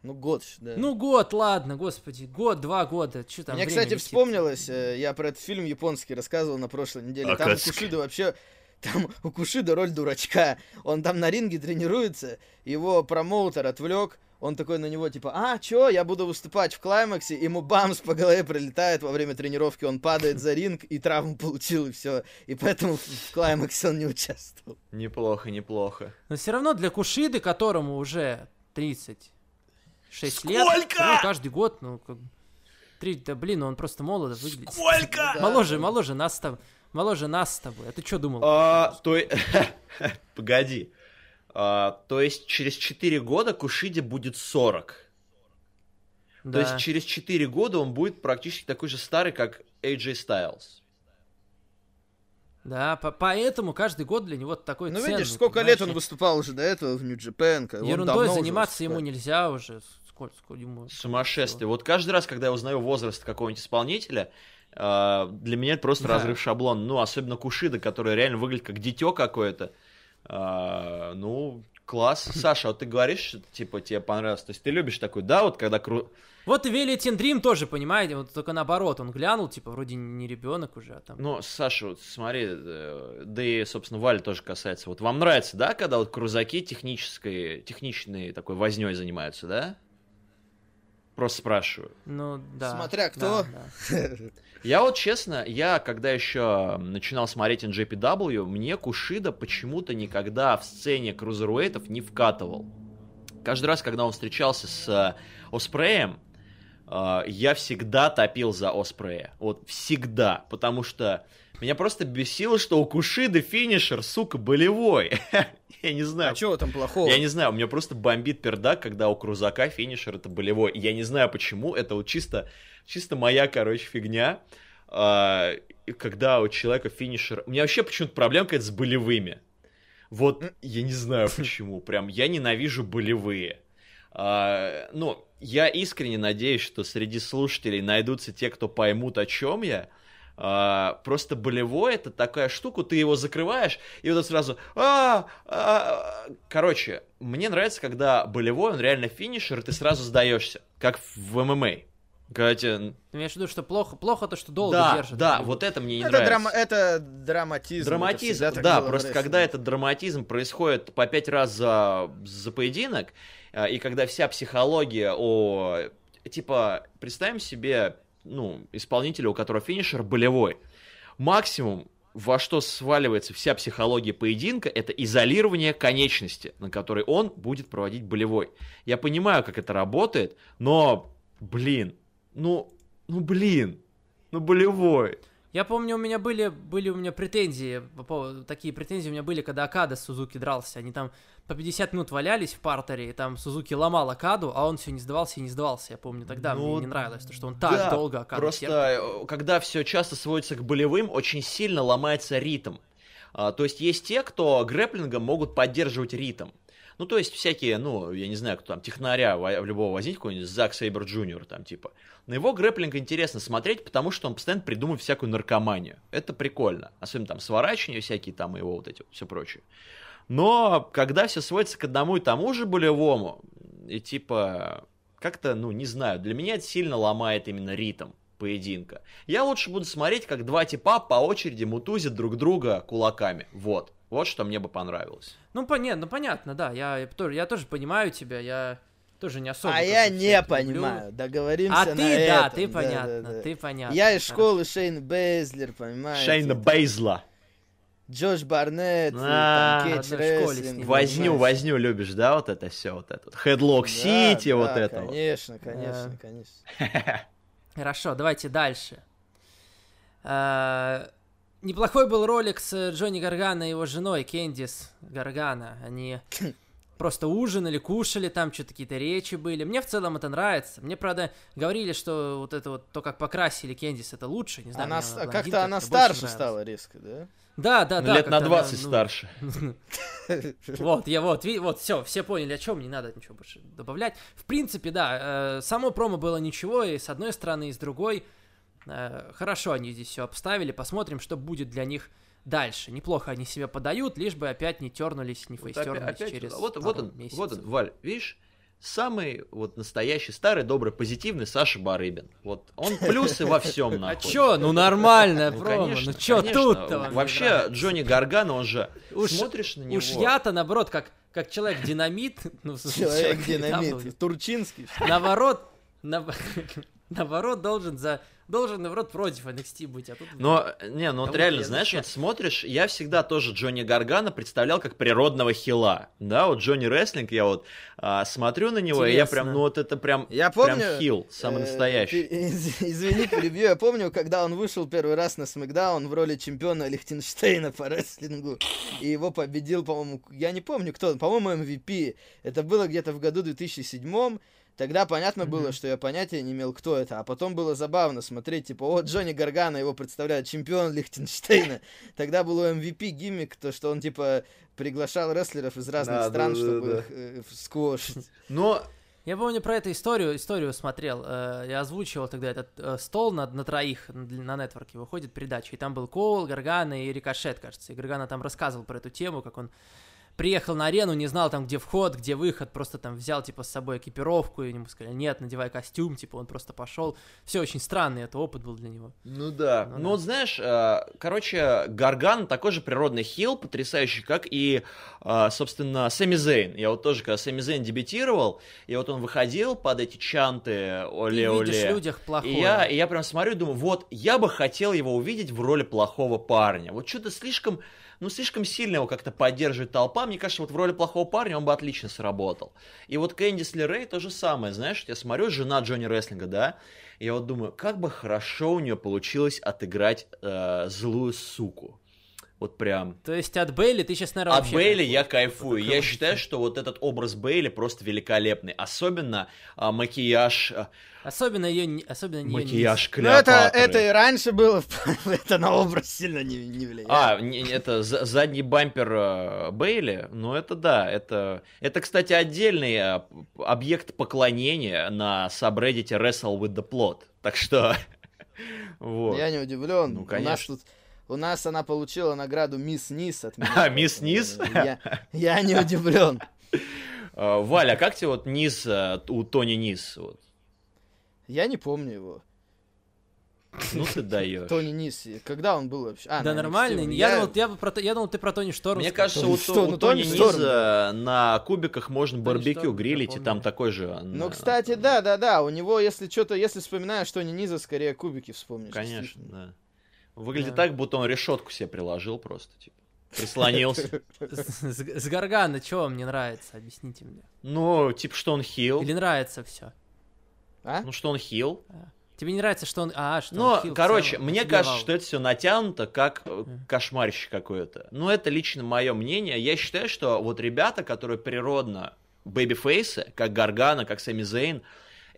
Speaker 1: Ну, год, да.
Speaker 3: Ну, год, ладно, господи, год, два года, что там
Speaker 1: Мне, кстати, летит? вспомнилось, э, я про этот фильм японский рассказывал на прошлой неделе, там Акацки. Кушида вообще, там у Кушида роль дурачка, он там на ринге тренируется, его промоутер отвлек, он такой на него, типа, а, чё, я буду выступать в клаймаксе, ему бамс по голове прилетает во время тренировки, он падает за ринг и травму получил, и все. И поэтому в клаймаксе он не участвовал.
Speaker 2: Неплохо, неплохо.
Speaker 3: Но все равно для Кушиды, которому уже 30 6
Speaker 2: Сколько?
Speaker 3: лет. Ну, каждый год, ну, как... Три, да блин, он просто молодо выглядит.
Speaker 2: Сколько?
Speaker 3: Моложе, моложе нас с тобой. Моложе нас с тобой. А ты что думал?
Speaker 2: А, то... Погоди. А, то есть через 4 года Кушиде будет 40. Да. То есть через 4 года он будет практически такой же старый, как AJ Styles.
Speaker 3: Да, по поэтому каждый год для него такой
Speaker 1: Ну,
Speaker 3: ценный,
Speaker 1: видишь, сколько
Speaker 3: понимаешь?
Speaker 1: лет он выступал уже до этого в Нью-Джапен.
Speaker 3: Ерундой заниматься ему нельзя уже. Сколько, сколько ему...
Speaker 2: Сумасшествие. Вот каждый раз, когда я узнаю возраст какого-нибудь исполнителя, э, для меня это просто да. разрыв шаблона. Ну, особенно Кушида, который реально выглядит как дитё какое-то. Э, ну, Класс. Саша, вот ты говоришь, что, типа, тебе понравилось. То есть ты любишь такой, да, вот когда кру...
Speaker 3: Вот и Велитин Дрим тоже, понимаете, вот только наоборот, он глянул, типа, вроде не ребенок уже, а там...
Speaker 2: Ну, Саша, вот смотри, э, да и, собственно, Валя тоже касается. Вот вам нравится, да, когда вот крузаки технической, техничной такой возней занимаются, да? Просто спрашиваю.
Speaker 3: Ну, да.
Speaker 1: Смотря кто.
Speaker 3: да, да.
Speaker 2: Я вот честно, я когда еще начинал смотреть NJPW, мне Кушида почему-то никогда в сцене крузеруэйтов не вкатывал. Каждый раз, когда он встречался с э, Оспреем, э, я всегда топил за Оспрея. Вот всегда. Потому что меня просто бесило, что у Кушиды финишер, сука, болевой. Я не знаю.
Speaker 1: А чего там плохого?
Speaker 2: Я не знаю, у меня просто бомбит пердак, когда у Крузака финишер это болевой. Я не знаю почему, это вот чисто, чисто моя, короче, фигня. А, когда у человека финишер... У меня вообще почему-то проблема какая-то с болевыми. Вот, я не знаю почему, прям я ненавижу болевые. А, ну, я искренне надеюсь, что среди слушателей найдутся те, кто поймут, о чем я. А, просто болевой это такая штука, ты его закрываешь, и вот сразу... А, а, короче, мне нравится, когда болевой, он реально финишер, и ты сразу сдаешься, как в ММА. Когда тебе...
Speaker 3: Ты имеешь в виду, что плохо, плохо то, что долго
Speaker 2: Да,
Speaker 3: держит.
Speaker 2: да, вот это мне не
Speaker 1: это,
Speaker 2: нравится.
Speaker 1: драма- это драматизм. это
Speaker 2: Драматизм,
Speaker 1: так
Speaker 2: да, просто когда этот драматизм происходит по пять раз за, за поединок, а, и когда вся психология о... Типа, представим себе, ну, исполнителя, у которого финишер болевой. Максимум, во что сваливается вся психология поединка, это изолирование конечности, на которой он будет проводить болевой. Я понимаю, как это работает, но, блин, ну, ну, блин, ну, болевой.
Speaker 3: Я помню, у меня были, были у меня претензии, такие претензии у меня были, когда Акада с Сузуки дрался. Они там по 50 минут валялись в партере, и там Сузуки ломал Акаду, а он все не сдавался и не сдавался. Я помню, тогда
Speaker 2: Ну,
Speaker 3: мне не нравилось, то, что он так
Speaker 2: Да,
Speaker 3: долго Акаду
Speaker 2: Просто,
Speaker 3: терпит.
Speaker 2: э, когда все часто сводится к болевым, очень сильно ломается ритм. А, то есть есть те, кто грэплингом могут поддерживать ритм. Ну, то есть всякие, ну, я не знаю, кто там, технаря во- любого возьмите, какой-нибудь Зак Сейбер Джуниор, там, типа. На его грэплинг интересно смотреть, потому что он постоянно придумывает всякую наркоманию. Это прикольно. Особенно там сворачивания всякие там, и его вот эти, все прочее. Но когда все сводится к одному и тому же болевому, и типа, как-то, ну, не знаю, для меня это сильно ломает именно ритм поединка. Я лучше буду смотреть, как два типа по очереди мутузят друг друга кулаками. Вот. Вот что мне бы понравилось.
Speaker 3: Ну, по, нет, ну понятно, да, я, я тоже, я тоже понимаю тебя, я тоже не особо.
Speaker 1: А я не
Speaker 3: это люблю.
Speaker 1: понимаю. Договоримся
Speaker 3: А
Speaker 1: на
Speaker 3: ты, да,
Speaker 1: этом.
Speaker 3: ты
Speaker 1: Да,
Speaker 3: понятно,
Speaker 1: да, да.
Speaker 3: ты понятно.
Speaker 1: Я из школы Шейн Бейзлер, понимаешь?
Speaker 2: Шейна Бейзла.
Speaker 1: Джош Барнетт,
Speaker 2: А,
Speaker 1: там,
Speaker 3: в
Speaker 1: Кетч
Speaker 3: одной школе с
Speaker 1: Рестлинг,
Speaker 3: ним
Speaker 2: Возню, возню любишь, да, вот это все, вот это. вот. Хедлок
Speaker 1: Да,
Speaker 2: Сити, вот
Speaker 1: да,
Speaker 2: это вот.
Speaker 1: Конечно, конечно,
Speaker 3: Да.
Speaker 1: конечно.
Speaker 3: Хорошо, давайте дальше. А, Неплохой был ролик с Джонни Гаргана и его женой Кендис Гаргана. Они просто ужинали, кушали, там что-то какие-то речи были. Мне в целом это нравится. Мне, правда, говорили, что вот это вот то, как покрасили Кендис, это лучше. Не знаю,
Speaker 1: Она с-
Speaker 3: блондинка
Speaker 1: как-то она старше стала резко, да?
Speaker 3: Да, да,
Speaker 2: Ну,
Speaker 3: да.
Speaker 2: лет
Speaker 3: как-то
Speaker 2: на
Speaker 3: она,
Speaker 2: 20
Speaker 3: ну,
Speaker 2: старше.
Speaker 3: Вот, я вот, вот, все, все поняли, о чем, не надо ничего больше добавлять. В принципе, да, э, само промо было ничего, и с одной стороны, и с другой. Э, хорошо они здесь все обставили, посмотрим, что будет для них дальше. Неплохо они себя подают, лишь бы опять не тернулись, не
Speaker 2: Вот опять-
Speaker 3: фейстернулись
Speaker 2: опять
Speaker 3: через
Speaker 2: вот, вот
Speaker 3: пару
Speaker 2: он,
Speaker 3: месяцев.
Speaker 2: вот он, Валь, видишь, самый вот настоящий, старый, добрый, позитивный Саша Барыбин. Вот он плюсы во всем
Speaker 3: А
Speaker 2: находит.
Speaker 3: чё, ну нормальная
Speaker 2: Ну,
Speaker 3: промо,
Speaker 2: конечно,
Speaker 3: ну чё тут-то
Speaker 2: Вообще? Джонни Гаргано, он же,
Speaker 3: Уж-
Speaker 2: смотришь на него...
Speaker 3: Уж я-то, наоборот, как, как человек-динамит, ну,
Speaker 1: Человек-динамит.
Speaker 3: человек-
Speaker 1: Турчинский.
Speaker 3: наоборот, на- наоборот, должен за, должен, наоборот, против NXT быть, а тут...
Speaker 2: Но, не, ну вот реально, знаешь, вот смотришь, я всегда тоже Джонни Гаргана представлял как природного хила, да, вот Джонни Рестлинг, я вот а, смотрю на него, и я
Speaker 3: Интересно.
Speaker 2: прям, ну вот это прям,
Speaker 1: Я
Speaker 2: прям
Speaker 1: помню...
Speaker 2: хил, самый
Speaker 1: э,
Speaker 2: настоящий.
Speaker 1: Извини, перебью. Я помню, когда он вышел первый раз на Смакдаун в роли чемпиона Лихтенштейна по рестлингу, и его победил, по-моему, я не помню кто, по-моему, MVP. Это было где-то в году 2007 Тогда понятно было, что я понятия не имел, кто это. А потом было забавно смотреть, типа, вот Джонни Гаргана его представляет, чемпион Лихтенштейна. Тогда был у MVP гиммик, то, что он, типа, приглашал рестлеров из разных
Speaker 2: Да,
Speaker 1: стран,
Speaker 2: да, да,
Speaker 1: чтобы
Speaker 2: да.
Speaker 1: их э, сквошить.
Speaker 2: Но
Speaker 3: Я помню про эту историю, историю смотрел, э, я озвучивал тогда этот э, стол на, на троих на, на нетворке, выходит передача, и там был Коул, Гаргана и Рикошет, кажется, и Гаргана там рассказывал про эту тему, как он приехал на арену, не знал там, где вход, где выход, просто там взял, типа, с собой экипировку, и ему сказали, нет, надевай костюм, типа, он просто пошел. Все очень странный это опыт был для него.
Speaker 2: Ну да.
Speaker 3: Ну
Speaker 2: Ну,
Speaker 3: да.
Speaker 2: вот знаешь, э, короче, Гарган такой же природный хил, потрясающий, как и, э, собственно, Сэмми Зейн. Я вот тоже, когда Сэмми Зейн дебютировал, и вот он выходил под эти чанты
Speaker 3: Ты
Speaker 2: оле-оле.
Speaker 3: видишь в людях плохое.
Speaker 2: И я, и я прям смотрю и думаю, вот, я бы хотел его увидеть в роли плохого парня. Вот что-то слишком, ну, слишком сильно его как-то поддерживает толпа. Мне кажется, вот в роли плохого парня он бы отлично сработал. И вот Кэндис Лерей то же самое, знаешь, я смотрю, жена Джонни Рестлинга, да, я вот думаю, как бы хорошо у нее получилось отыграть э, злую суку. Вот прям.
Speaker 3: То есть от Бейли ты сейчас, наверное,
Speaker 2: От Бейли я кайфую. Я считаю, что вот этот образ Бейли просто великолепный. Особенно а, макияж, а,
Speaker 3: Особенно ее, особенно её
Speaker 2: макияж
Speaker 1: Ну, это,
Speaker 2: Клеопатры.
Speaker 1: это и раньше было, это на образ сильно не, не влияет.
Speaker 2: А, не- не, это за- задний бампер э, Бейли, ну это да, это, это, кстати, отдельный э, объект поклонения на сабреддите Wrestle with the Plot, так что, вот.
Speaker 1: Я не удивлен.
Speaker 2: Ну,
Speaker 1: У нас
Speaker 2: конечно.
Speaker 1: тут у нас она получила награду Мисс Низ от меня.
Speaker 2: А, Мисс Низ?
Speaker 1: Я, я не удивлен.
Speaker 2: Э, Валя, а как тебе вот низ э, у Тони Низ? Вот?
Speaker 1: Я не помню его.
Speaker 2: Ну ты даешь.
Speaker 1: Тони Низ. Когда он был вообще? А,
Speaker 3: Да нормально.
Speaker 1: NXT.
Speaker 3: Я, думал, я, бы про, то- я думал, ты про Тони Шторм.
Speaker 2: Мне
Speaker 3: сказал.
Speaker 2: кажется,
Speaker 1: Тони
Speaker 2: у,
Speaker 1: Шторм,
Speaker 2: То- у
Speaker 1: ну,
Speaker 2: Тони
Speaker 1: Тони Шторм,
Speaker 2: Низа на кубиках можно
Speaker 3: Тони
Speaker 2: барбекю
Speaker 3: Шторм,
Speaker 2: грилить,
Speaker 3: я
Speaker 2: и там такой же.
Speaker 1: Ну,
Speaker 2: на-
Speaker 1: кстати, да, да, да. У него, если что-то, если вспоминаешь Тони Низа, скорее кубики вспомнишь.
Speaker 2: Конечно, да. Выглядит
Speaker 3: Да.
Speaker 2: так, будто он решетку себе приложил просто, типа. Прислонился.
Speaker 3: С, Гаргана, что вам не нравится? Объясните мне.
Speaker 2: Ну, типа, что он хил.
Speaker 3: Или нравится все?
Speaker 1: А?
Speaker 2: Ну, что он хил.
Speaker 3: Тебе не нравится, что он... А, что он
Speaker 2: Но,
Speaker 3: хил в
Speaker 2: короче,
Speaker 3: целом,
Speaker 2: мне кажется, что это все натянуто как э, кошмарище какое-то. Ну, это лично мое мнение. Я считаю, что вот ребята, которые природно бэйби-фейсы, как Гаргано, как Сами Зейн,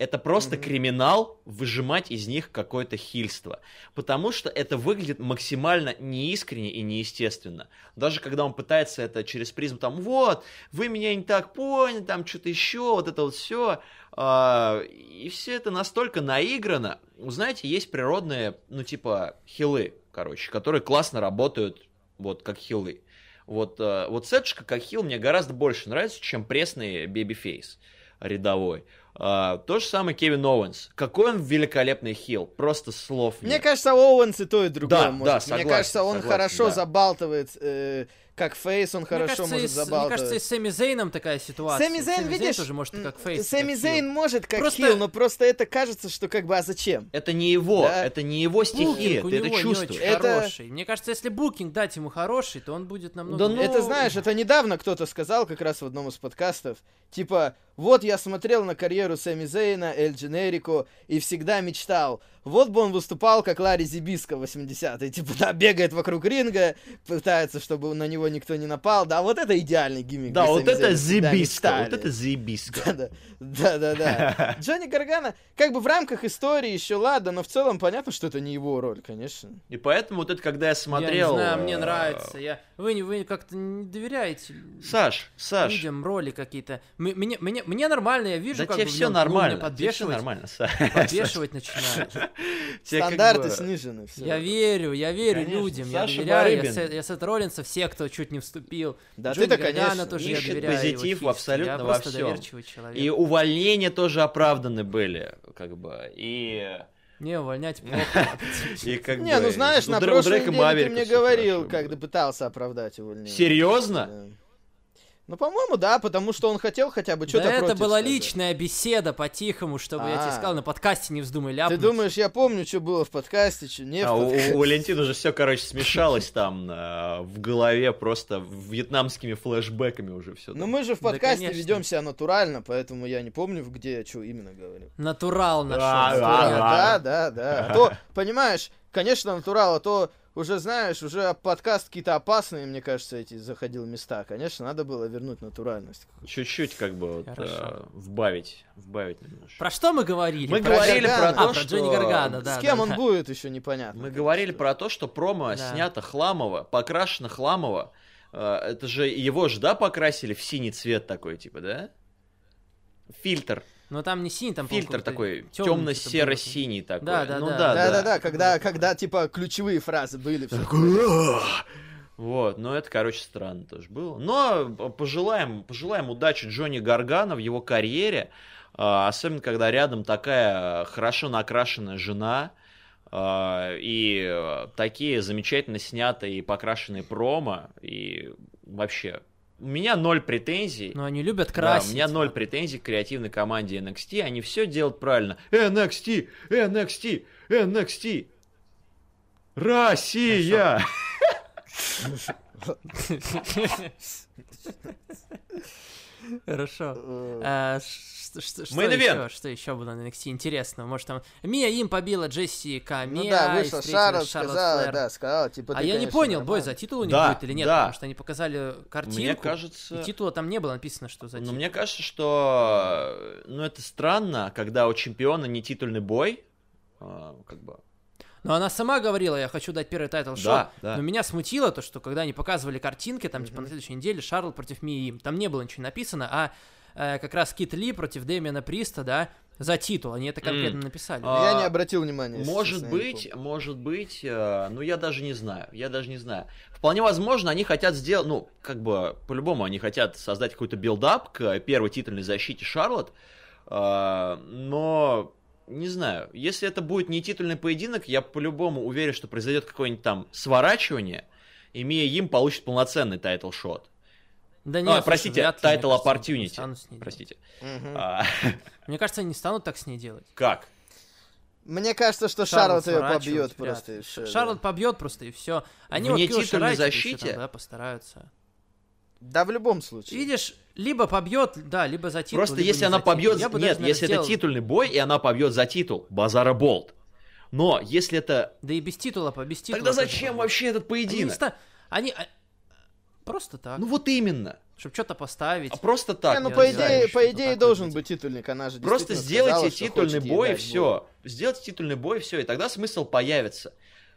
Speaker 2: это просто
Speaker 1: Мгм.
Speaker 2: криминал выжимать из них какое-то хильство. Потому что это выглядит максимально неискренне и неестественно. Даже когда он пытается это через призму, там, вот, вы меня не так поняли, там что-то еще, вот это вот все. и все это настолько наиграно. Знаете, есть природные, ну, типа, хилы, короче, которые классно работают, вот, как хилы. Вот, э, вот Сетушка как хил мне гораздо больше нравится, чем пресный бэби-фейс рядовой. А, то же самое Кевин Оуэнс. Какой он великолепный хил. Просто слов
Speaker 1: Мне
Speaker 2: нет.
Speaker 1: кажется, Оуэнс и то, и другое
Speaker 2: Да,
Speaker 1: может.
Speaker 2: да,
Speaker 1: Мне
Speaker 2: согласен,
Speaker 1: кажется, он
Speaker 2: согласен,
Speaker 1: хорошо
Speaker 2: да.
Speaker 1: забалтывает, э, как фейс, он
Speaker 3: Мне
Speaker 1: хорошо
Speaker 3: кажется,
Speaker 1: может
Speaker 3: с- Мне
Speaker 1: забалтывать.
Speaker 3: кажется, и с Сэмми Зейном такая ситуация.
Speaker 1: Сэмми Зейн, видишь,
Speaker 3: тоже может как фейс.
Speaker 1: Сэмми
Speaker 3: как
Speaker 1: Зейн
Speaker 3: хил.
Speaker 1: может как
Speaker 3: Просто-
Speaker 1: хил, но просто это кажется, что как бы, а зачем?
Speaker 2: Это не его,
Speaker 1: Да.
Speaker 2: это не его стихия, ты это чувствуешь.
Speaker 1: Это-
Speaker 3: хороший. Мне кажется, если букинг дать ему хороший, то он будет намного...
Speaker 2: Да ну-
Speaker 1: Это знаешь, это недавно кто-то сказал как раз в одном из подкастов, типа, вот я смотрел на карьеру Сэмми Зейна, Эль Дженерико, и всегда мечтал, вот бы он выступал как Ларри Зибиско в 80-е, типа, да, бегает вокруг ринга, пытается, чтобы на него никто не напал, да, вот это идеальный гиммик.
Speaker 2: Да, вот это зибиска,
Speaker 1: мечтали.
Speaker 2: вот это зибиска.
Speaker 1: Да, да, да, да. Джонни Гаргана, как бы в рамках истории еще ладно, но в целом понятно, что это не его роль, конечно.
Speaker 2: И поэтому вот это, когда я
Speaker 3: Я
Speaker 2: смотрел...
Speaker 3: не знаю, мне
Speaker 2: э,
Speaker 3: нравится. Я... Вы, не- вы как-то не доверяете
Speaker 2: Саш, Саш,
Speaker 3: людям роли какие-то. Мне, мне, мне нормально, я вижу,
Speaker 2: да
Speaker 3: как
Speaker 2: тебе
Speaker 3: бы
Speaker 2: все
Speaker 3: ну,
Speaker 2: нормально, тебе все
Speaker 3: подбешивать,
Speaker 2: нормально, Саш. Тебе как
Speaker 1: Стандарты
Speaker 2: бы-
Speaker 1: снижены.
Speaker 3: Я верю, я верю
Speaker 2: Конечно,
Speaker 3: людям,
Speaker 2: Саша
Speaker 3: я доверяю, я. Сет, я Сет Роллинса, все, кто чуть не вступил.
Speaker 1: Да ты-то, конечно.
Speaker 3: тоже я
Speaker 2: Ищет
Speaker 3: доверяю
Speaker 2: позитив абсолютно
Speaker 3: я
Speaker 2: во
Speaker 3: человек.
Speaker 2: И увольнения тоже оправданы были, как бы, и...
Speaker 3: Не, увольнять плохо.
Speaker 2: И как
Speaker 1: Не, ну знаешь,
Speaker 2: у
Speaker 1: на прошлой неделе ты мне говорил, ты пытался оправдать увольнение.
Speaker 2: Серьезно?
Speaker 1: Да. Ну, по-моему, да, потому что он хотел хотя бы
Speaker 3: Да
Speaker 1: что-то
Speaker 3: это
Speaker 1: против
Speaker 3: была
Speaker 1: сказать.
Speaker 3: личная беседа по-тихому, чтобы я тебе
Speaker 1: А.
Speaker 3: сказал, на подкасте не вздумай
Speaker 1: Ты
Speaker 3: ляпнуть.
Speaker 1: думаешь, я помню, что было в подкасте, что не
Speaker 2: А
Speaker 1: в
Speaker 2: у,
Speaker 1: подкасте?
Speaker 2: у Валентина уже все, короче, смешалось там э, в голове просто вьетнамскими флешбэками уже все.
Speaker 1: Ну, мы же в
Speaker 3: Да,
Speaker 1: подкасте
Speaker 3: конечно.
Speaker 1: ведем себя натурально, поэтому я не помню, где я что именно говорил.
Speaker 3: Натурал
Speaker 2: А,
Speaker 3: нашел.
Speaker 2: а.
Speaker 1: Да, да, да. То, понимаешь, конечно, натурал, а то уже, знаешь, уже подкаст какие-то опасные, мне кажется, эти заходил места. Конечно, надо было вернуть натуральность.
Speaker 2: Чуть-чуть как бы вот, э, вбавить, вбавить немножко.
Speaker 3: Про что мы говорили?
Speaker 2: Мы
Speaker 3: Про
Speaker 2: говорили
Speaker 1: Гаргана.
Speaker 2: про то,
Speaker 3: А, про
Speaker 2: что...
Speaker 3: Джонни Гаргано, да.
Speaker 1: С кем
Speaker 3: да,
Speaker 1: он
Speaker 3: да.
Speaker 1: будет, еще непонятно.
Speaker 2: Мы говорили про то, что промо
Speaker 3: Да.
Speaker 2: снято хламово, покрашено хламово. Э, Это же его же, да, покрасили в синий цвет такой, типа, да? Фильтр.
Speaker 3: Но там не синий, там
Speaker 2: Фильтр такой,
Speaker 3: было.
Speaker 2: темно-серо-синий такой.
Speaker 3: Да, да,
Speaker 2: ну,
Speaker 3: да.
Speaker 2: да,
Speaker 1: Да-да-да, когда, когда, типа, ключевые фразы были.
Speaker 2: Вот, но это, короче, странно тоже было. Но пожелаем, пожелаем удачи Джонни Гаргана в его карьере, а, особенно когда рядом такая хорошо накрашенная жена а, и такие замечательно снятые и покрашенные промо, и вообще у меня ноль претензий.
Speaker 3: Но они любят красить.
Speaker 2: Да, у меня ноль претензий к креативной команде NXT. Они все делают правильно. NXT, NXT, NXT. Россия!
Speaker 3: Хорошо.
Speaker 1: Э,
Speaker 3: Что
Speaker 2: Main event.
Speaker 3: еще? Что еще было на NXT интересного? Может там Мия им побила Джесси
Speaker 1: Ну
Speaker 3: Камия,
Speaker 1: да,
Speaker 3: и
Speaker 1: вышла Шарлот, сказала,
Speaker 3: Флэр.
Speaker 1: да, сказала, типа,
Speaker 3: А
Speaker 1: ты,
Speaker 3: я не
Speaker 1: конечно,
Speaker 3: понял, бой
Speaker 1: нормально.
Speaker 3: за титул у них
Speaker 2: Да,
Speaker 3: будет или нет,
Speaker 2: да.
Speaker 3: потому что они показали картинку.
Speaker 2: Мне кажется...
Speaker 3: И титула там не было написано, что за
Speaker 2: Ну,
Speaker 3: титул.
Speaker 2: мне кажется, что ну, это странно, когда у чемпиона не титульный бой. а, как бы.
Speaker 3: Но она сама говорила, я хочу дать первый title shot.
Speaker 2: Да, да.
Speaker 3: Но меня смутило то, что когда они показывали картинки, там, типа, на следующей неделе Шарлот против Мии Им, там не было ничего написано, а э, как раз Кит Ли против Дэмиана Приста, да, за титул, они это конкретно
Speaker 2: М.
Speaker 3: написали.
Speaker 2: А,
Speaker 1: Я не обратил внимания.
Speaker 2: Может быть, может быть, э, ну я даже не знаю, я даже не знаю. Вполне возможно, они хотят сделать, ну, как бы, по-любому они хотят создать какой-то build-up к первой титульной защите Шарлот, э, но не знаю, если это будет не титульный поединок, я по-любому уверен, что произойдет какое-нибудь там сворачивание, и Мия Им получит полноценный title shot.
Speaker 3: Да
Speaker 2: А,
Speaker 3: нет,
Speaker 2: простите,
Speaker 3: слушай, вряд ли,
Speaker 2: title
Speaker 3: кажется,
Speaker 2: opportunity.
Speaker 3: не станут с ней делать.
Speaker 2: Простите. А,
Speaker 3: Мне кажется, они не станут так с ней делать.
Speaker 2: как?
Speaker 1: Мне кажется, что Шарлот ее побьет просто. да.
Speaker 3: Шарлот побьет просто и все. Они
Speaker 2: В
Speaker 3: вот ещё
Speaker 2: защите?
Speaker 3: там, да, постараются.
Speaker 1: Да, в любом случае.
Speaker 3: Видишь, либо побьет, да, либо за титул.
Speaker 2: Просто если она
Speaker 3: титул.
Speaker 2: побьет... Нет,
Speaker 3: даже, наверное,
Speaker 2: если это
Speaker 3: сделал-
Speaker 2: титульный бой, и она побьет за титул, Базара Болт. Но если это...
Speaker 3: Да и без титула, по без титула.
Speaker 2: Тогда зачем
Speaker 3: побьет.
Speaker 2: вообще этот
Speaker 3: Они,
Speaker 2: поединок?
Speaker 3: ста- они а, просто так,
Speaker 2: Ну вот именно.
Speaker 3: чтобы что-то поставить.
Speaker 2: А просто так.
Speaker 1: Не, ну,
Speaker 3: я
Speaker 1: по идее, по идее должен
Speaker 3: выглядит.
Speaker 1: быть титульник, она же
Speaker 2: Просто сделайте
Speaker 1: сказала,
Speaker 2: титульный бой, и все. Сделайте титульный бой, все, и тогда смысл появится.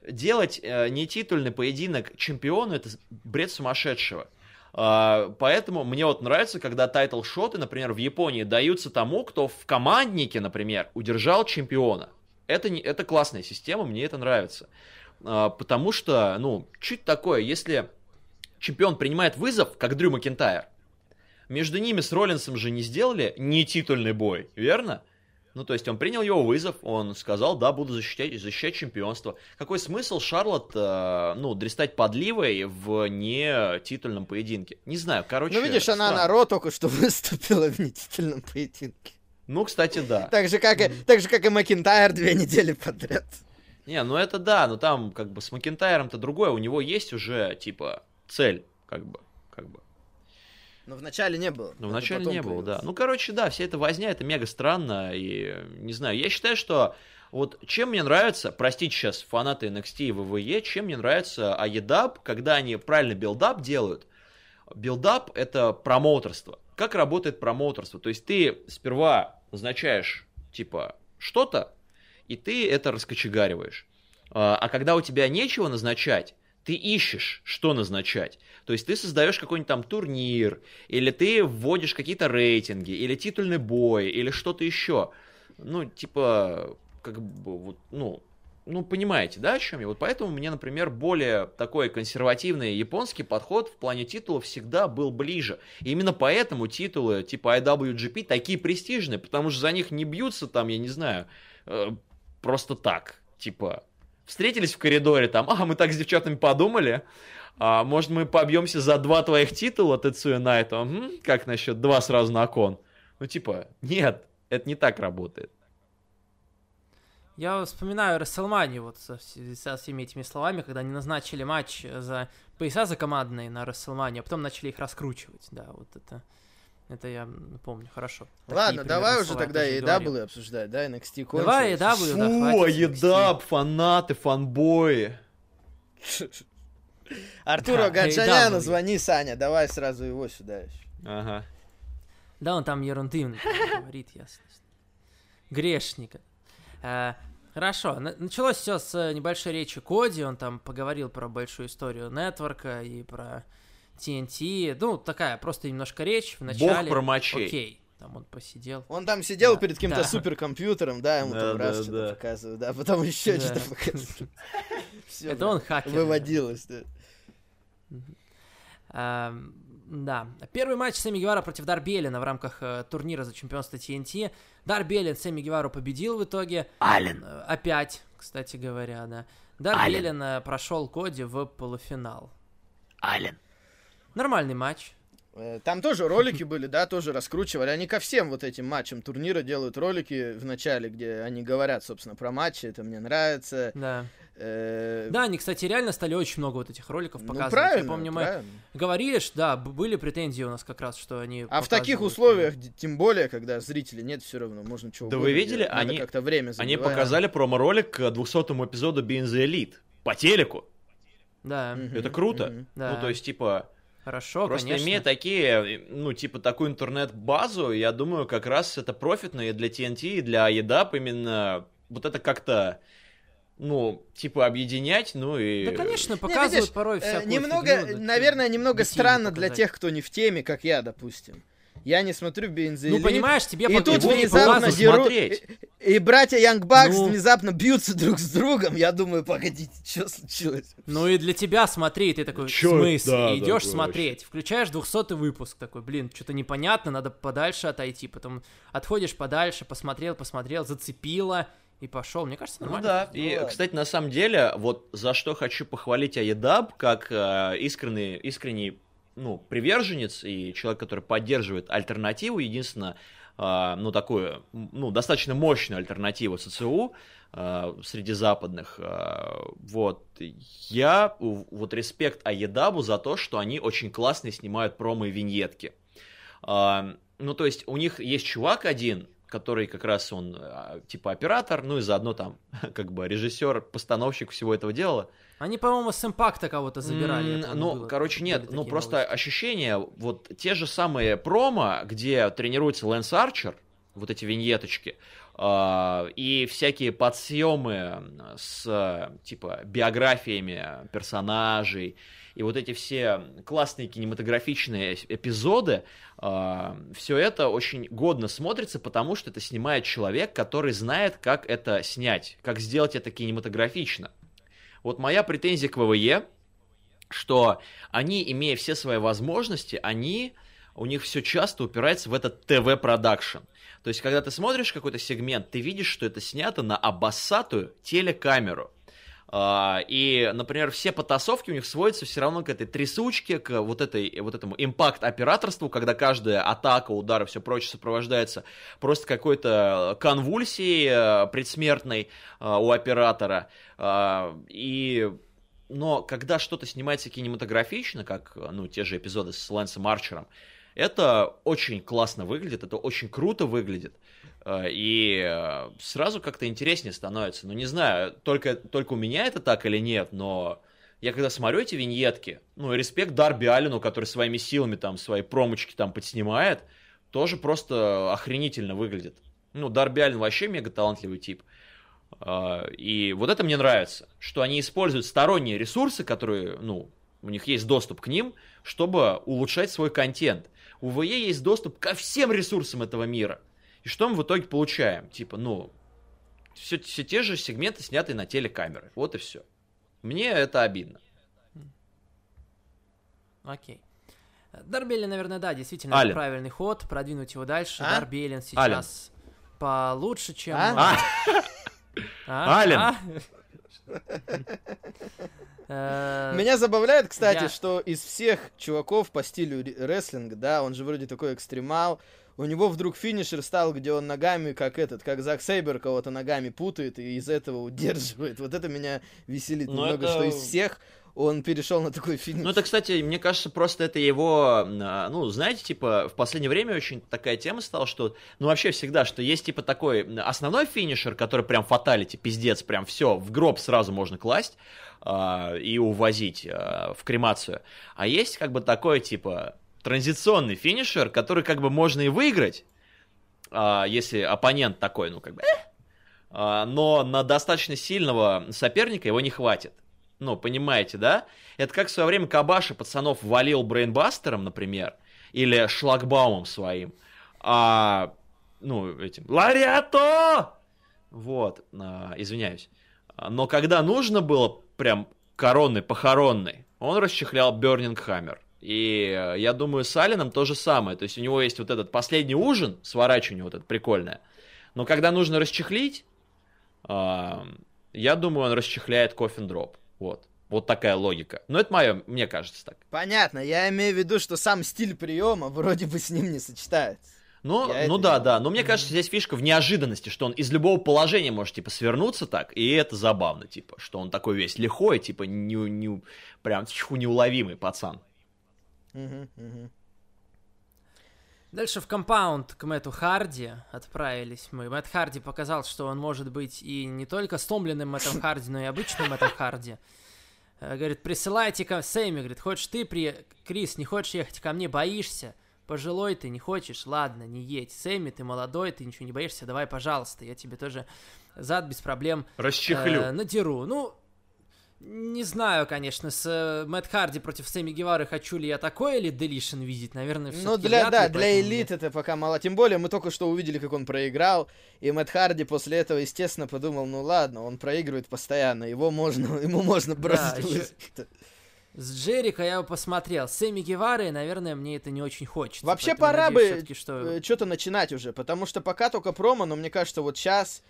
Speaker 2: Делать э, не титульный поединок чемпиону это бред сумасшедшего. А, поэтому мне вот нравится, когда title shot'ы, например, в Японии даются тому, кто в команднике, например, удержал чемпиона. Это, не, это классная система, мне это нравится. А, потому что, ну, чуть такое, если чемпион принимает вызов, как Дрю Макентайр, между ними с Роллинсом же не сделали не титульный бой, верно? Ну, то есть он принял его вызов, он сказал, да, буду защищать, защищать чемпионство. Какой смысл Шарлот, э, ну, дрестать подливой в не титульном поединке? Не знаю, короче...
Speaker 1: Ну, видишь, она
Speaker 2: странно.
Speaker 1: на Ро только что выступила в нетитульном поединке.
Speaker 2: Ну, кстати, да.
Speaker 1: Так же, как и, так же, как и Макинтайр две недели подряд.
Speaker 2: Не, ну это да, но там как бы с Макентайром-то другое, у него есть уже, типа, цель, как бы, как бы.
Speaker 1: Но вначале не было. Это
Speaker 2: вначале не было, да.
Speaker 1: появилось.
Speaker 2: Ну, короче, да, вся эта возня, это мега странно, и не знаю, я считаю, что вот чем мне нравится, простите сейчас фанаты NXT и WWE, чем мне нравится AEW, когда они правильно build-up делают, build-up — это промоутерство. Как работает промоутерство? То есть ты сперва назначаешь, типа, что-то, и ты это раскочегариваешь. А а когда у тебя нечего назначать, ты ищешь, что назначать. То есть ты создаешь какой-нибудь там турнир, или ты вводишь какие-то рейтинги, или титульный бой, или что-то еще. Ну, типа, как бы, вот, ну, ну, понимаете, да, о чем я? Вот поэтому мне, например, более такой консервативный японский подход в плане титулов всегда был ближе. И именно поэтому титулы типа IWGP такие престижные, потому что за них не бьются там, я не знаю, э, просто так. Типа, встретились в коридоре там, а, мы так с девчатами подумали, а, может, мы побьемся за два твоих титула, Тецуя Найто? М, Как насчет два сразу на кон? Ну, типа, нет, это не так работает.
Speaker 3: Я вспоминаю Расселманию вот со, со всеми этими словами, когда они назначили матч за пояса за командные на Расселманию, а потом начали их раскручивать. Да, вот это, это я помню, хорошо.
Speaker 1: Ладно, давай уже тогда и
Speaker 3: говорил.
Speaker 1: EW обсуждать, да, NXT
Speaker 3: Давай
Speaker 1: кончилось.
Speaker 3: EW, да,
Speaker 2: Фу,
Speaker 3: хватит
Speaker 2: едап, фанаты, фанбои.
Speaker 1: Артуру
Speaker 3: Да,
Speaker 1: Гаджаняну
Speaker 3: AEW.
Speaker 1: звони, Саня, давай сразу его сюда еще.
Speaker 2: Ага.
Speaker 3: Да, он там ерунды говорит, ясно. Грешника. А, Хорошо, на- началось все с э, небольшой речи Коди, он там поговорил про большую историю нетворка и про TNT, ну, такая просто немножко речь в начале.
Speaker 2: промочей.
Speaker 3: Окей, там он посидел.
Speaker 1: Он там сидел
Speaker 3: Да,
Speaker 1: перед каким-то
Speaker 3: да.
Speaker 1: суперкомпьютером, да, ему
Speaker 2: Да,
Speaker 1: там раз
Speaker 2: да,
Speaker 1: что-то
Speaker 2: да.
Speaker 1: показывают, да, потом еще
Speaker 3: Да.
Speaker 1: что-то показывают.
Speaker 3: Это
Speaker 1: да,
Speaker 3: он хакер.
Speaker 1: Выводилось, да.
Speaker 3: Да. Первый матч Сэмми Гевара против Дарбелина в рамках э, турнира за чемпионство TNT. Дарбелин Сэмми Гевару победил в итоге.
Speaker 2: Ален.
Speaker 3: Э, опять, кстати говоря, да. Дарбелин э, прошел Коди в полуфинал.
Speaker 2: Ален.
Speaker 3: Нормальный матч.
Speaker 1: Э, Там тоже ролики были, да, тоже раскручивали. Они ко всем вот этим матчам турнира делают ролики в начале, где они говорят, собственно, про матчи, это мне нравится.
Speaker 3: Да.
Speaker 1: Э,
Speaker 3: Да, они, кстати, реально стали очень много вот этих роликов
Speaker 1: ну,
Speaker 3: показывать.
Speaker 1: правильно,
Speaker 3: Я помню, мы
Speaker 1: правильно.
Speaker 3: говорили, что да, были претензии у нас как раз, что они
Speaker 1: А в таких условиях, д- тем более, когда зрителей нет, все равно можно чего
Speaker 2: Да вы видели,
Speaker 1: делать. Надо
Speaker 2: они-
Speaker 1: как-то время
Speaker 2: Они
Speaker 1: забивать.
Speaker 2: показали промо-ролик к 200 эпизоду Being the Elite. По телеку.
Speaker 3: Да,
Speaker 1: Мгм,
Speaker 2: Это круто.
Speaker 3: да.
Speaker 2: Ну, то есть, типа,
Speaker 3: Хорошо,
Speaker 2: просто
Speaker 3: конечно.
Speaker 2: имея такие, ну, типа, такую интернет-базу, я думаю, как раз это профитно и для TNT, и для EDAP именно вот это как-то, ну, типа, объединять, ну и...
Speaker 3: Да, конечно,
Speaker 1: Не,
Speaker 3: показывают
Speaker 1: видишь,
Speaker 3: порой
Speaker 1: э,
Speaker 3: всякую
Speaker 1: немного,
Speaker 3: фигню,
Speaker 1: наверное, немного странно для
Speaker 3: показать.
Speaker 1: тех, кто не в теме, как я, допустим. Я не смотрю Бензи
Speaker 3: Ну, понимаешь, тебе
Speaker 1: и тут внезапно
Speaker 2: смотреть.
Speaker 1: и, и братья Янг Бакс
Speaker 3: Ну.
Speaker 1: внезапно бьются друг с другом. Я думаю, погодите, что случилось?
Speaker 3: Ну и для тебя смотри, ты такой,
Speaker 2: Чё
Speaker 3: в смысле,
Speaker 2: это? Да,
Speaker 3: идешь
Speaker 2: да,
Speaker 3: смотреть, включаешь 200 выпуск, такой, блин, что-то непонятно, надо подальше отойти, потом отходишь подальше, посмотрел, посмотрел, зацепило и пошел. Мне кажется,
Speaker 2: Ну
Speaker 3: нормально.
Speaker 2: да,
Speaker 1: Ну
Speaker 2: и,
Speaker 1: ладно.
Speaker 2: кстати, на самом деле, вот за что хочу похвалить Аедаб, как э, искренний, искренний, ну, приверженец и человек, который поддерживает альтернативу, единственное, э, ну, такую, ну, достаточно мощную альтернативу СЦУ э, среди западных, э, вот, я, вот, респект Аедабу за то, что они очень классно снимают промо и виньетки. А, ну, то есть у них есть чувак один, который как раз он а, типа оператор, ну и заодно там как бы режиссер, постановщик всего этого дела.
Speaker 3: Они, по-моему, с импакта кого-то забирали. Помню,
Speaker 2: Ну,
Speaker 3: было.
Speaker 2: короче, нет, ну просто
Speaker 3: новости.
Speaker 2: ощущение, вот те же самые промо, где тренируется Лэнс Арчер, вот эти виньеточки, а, и всякие подсъемы с типа биографиями персонажей, и вот эти все классные кинематографичные эпизоды, все это очень годно смотрится, потому что это снимает человек, который знает, как это снять, как сделать это кинематографично. Вот моя претензия к ВВЕ, что они, имея все свои возможности, они, у них все часто упирается в этот ТВ-продакшн. То есть, когда ты смотришь какой-то сегмент, ты видишь, что это снято на обоссатую телекамеру. А, И, например, все потасовки у них сводятся все равно к этой трясучке, к вот, этой, вот этому импакт-операторству, когда каждая атака, удар и все прочее сопровождается просто какой-то конвульсией э, предсмертной э, у оператора. А, И но когда что-то снимается кинематографично, как ну, те же эпизоды с Лэнсом Арчером, это очень классно выглядит, это очень круто выглядит. Э, И э, сразу как-то интереснее становится. Ну, не знаю, только, только у меня это так или нет, но я когда смотрю эти виньетки, ну, и респект Дарби Аллену, который своими силами там свои промочки там подснимает, тоже просто охренительно выглядит. Ну, Дарби Аллен вообще мега талантливый тип. А, И вот это мне нравится, что они используют сторонние ресурсы, которые, ну, у них есть доступ к ним, чтобы улучшать свой контент. У ВЕ есть доступ ко всем ресурсам этого мира. И что мы в итоге получаем? Типа, ну, все, все те же сегменты, снятые на телекамеры. Вот и все. Мне это обидно.
Speaker 3: Окей. Дарбелин, наверное, да, действительно,
Speaker 2: Ален.
Speaker 3: правильный ход, продвинуть его дальше.
Speaker 1: А?
Speaker 3: Дарбелин сейчас
Speaker 2: Ален.
Speaker 3: получше, чем...
Speaker 1: А?
Speaker 3: А?
Speaker 2: Ален.
Speaker 3: А? Э,
Speaker 1: Меня забавляет, кстати, что из всех чуваков по стилю рестлинга, да, он же вроде такой экстремал, у него вдруг финишер стал, где он ногами, как этот, как Зак Сейбер кого-то ногами путает и из этого удерживает. Вот это меня веселит
Speaker 2: Ну,
Speaker 1: немного,
Speaker 2: это-
Speaker 1: что из всех он перешел на такой финиш.
Speaker 2: Ну, это, кстати, мне кажется, просто это его, а, ну, знаете, типа, в последнее время очень такая тема стала, что, ну, вообще всегда, что есть, типа, такой основной финишер, который прям фаталити, пиздец, прям все, в гроб сразу можно класть а, и увозить а, в кремацию. А есть, как бы, такой, типа, транзиционный финишер, который, как бы, можно и выиграть, а, если оппонент такой, ну, как бы, «Э». Но на достаточно сильного соперника его не хватит. Ну, понимаете, да? Это как в свое время Кабаша пацанов валил брейнбастером, например, или шлагбаумом своим, а, ну, этим, Лариато! Вот, а, извиняюсь. Но когда нужно было прям коронный, похоронный, он расчехлял Burning Hammer. И э, я думаю, с Алином то же самое. То есть у него есть вот этот последний ужин, сворачивание вот это прикольное. Но когда нужно расчехлить, я думаю, он расчехляет Coffin Drop. Вот. Вот такая логика. Но это мое, мне кажется так.
Speaker 1: Понятно, я имею в виду, что сам стиль приема вроде бы с ним не сочетается.
Speaker 2: Ну, ну да, да. Но мне кажется, здесь фишка в неожиданности, что он из любого положения может, типа, свернуться так, и это забавно, типа, что он такой весь лихой, типа, не, не, прям тьфу, неуловимый пацан.
Speaker 1: Угу, угу.
Speaker 3: Дальше в компаунд к Мэтту Харди отправились мы. Мэтт Харди показал, что он может быть и не только стомленным Мэттом Харди, но и обычным Мэттом Харди. Э, говорит, присылайте ко Сэмми, говорит, хочешь ты, при... Крис, не хочешь ехать ко мне, боишься? Пожилой ты, не хочешь? Ладно, не едь. Сэмми, ты молодой, ты ничего не боишься, давай, пожалуйста, я тебе тоже зад без проблем
Speaker 2: Расчехлю.
Speaker 3: э, надеру. Ну, не знаю, конечно, с э, Мэтт Харди против Сэмми Гевары хочу ли я такой или Делишн видеть, наверное, все
Speaker 1: Ну, для, да, для элит это пока мало. Тем более, мы только что увидели, как он проиграл, и Мэтт Харди после этого, естественно, подумал, ну ладно, он проигрывает постоянно, его можно, ему можно бросить.
Speaker 3: ещё- С Джерика я бы посмотрел. С Сэмми Гевары, наверное, мне это не очень хочется.
Speaker 1: Вообще пора
Speaker 3: надеюсь
Speaker 1: бы что-то начинать уже, потому что пока только промо, но мне кажется, вот сейчас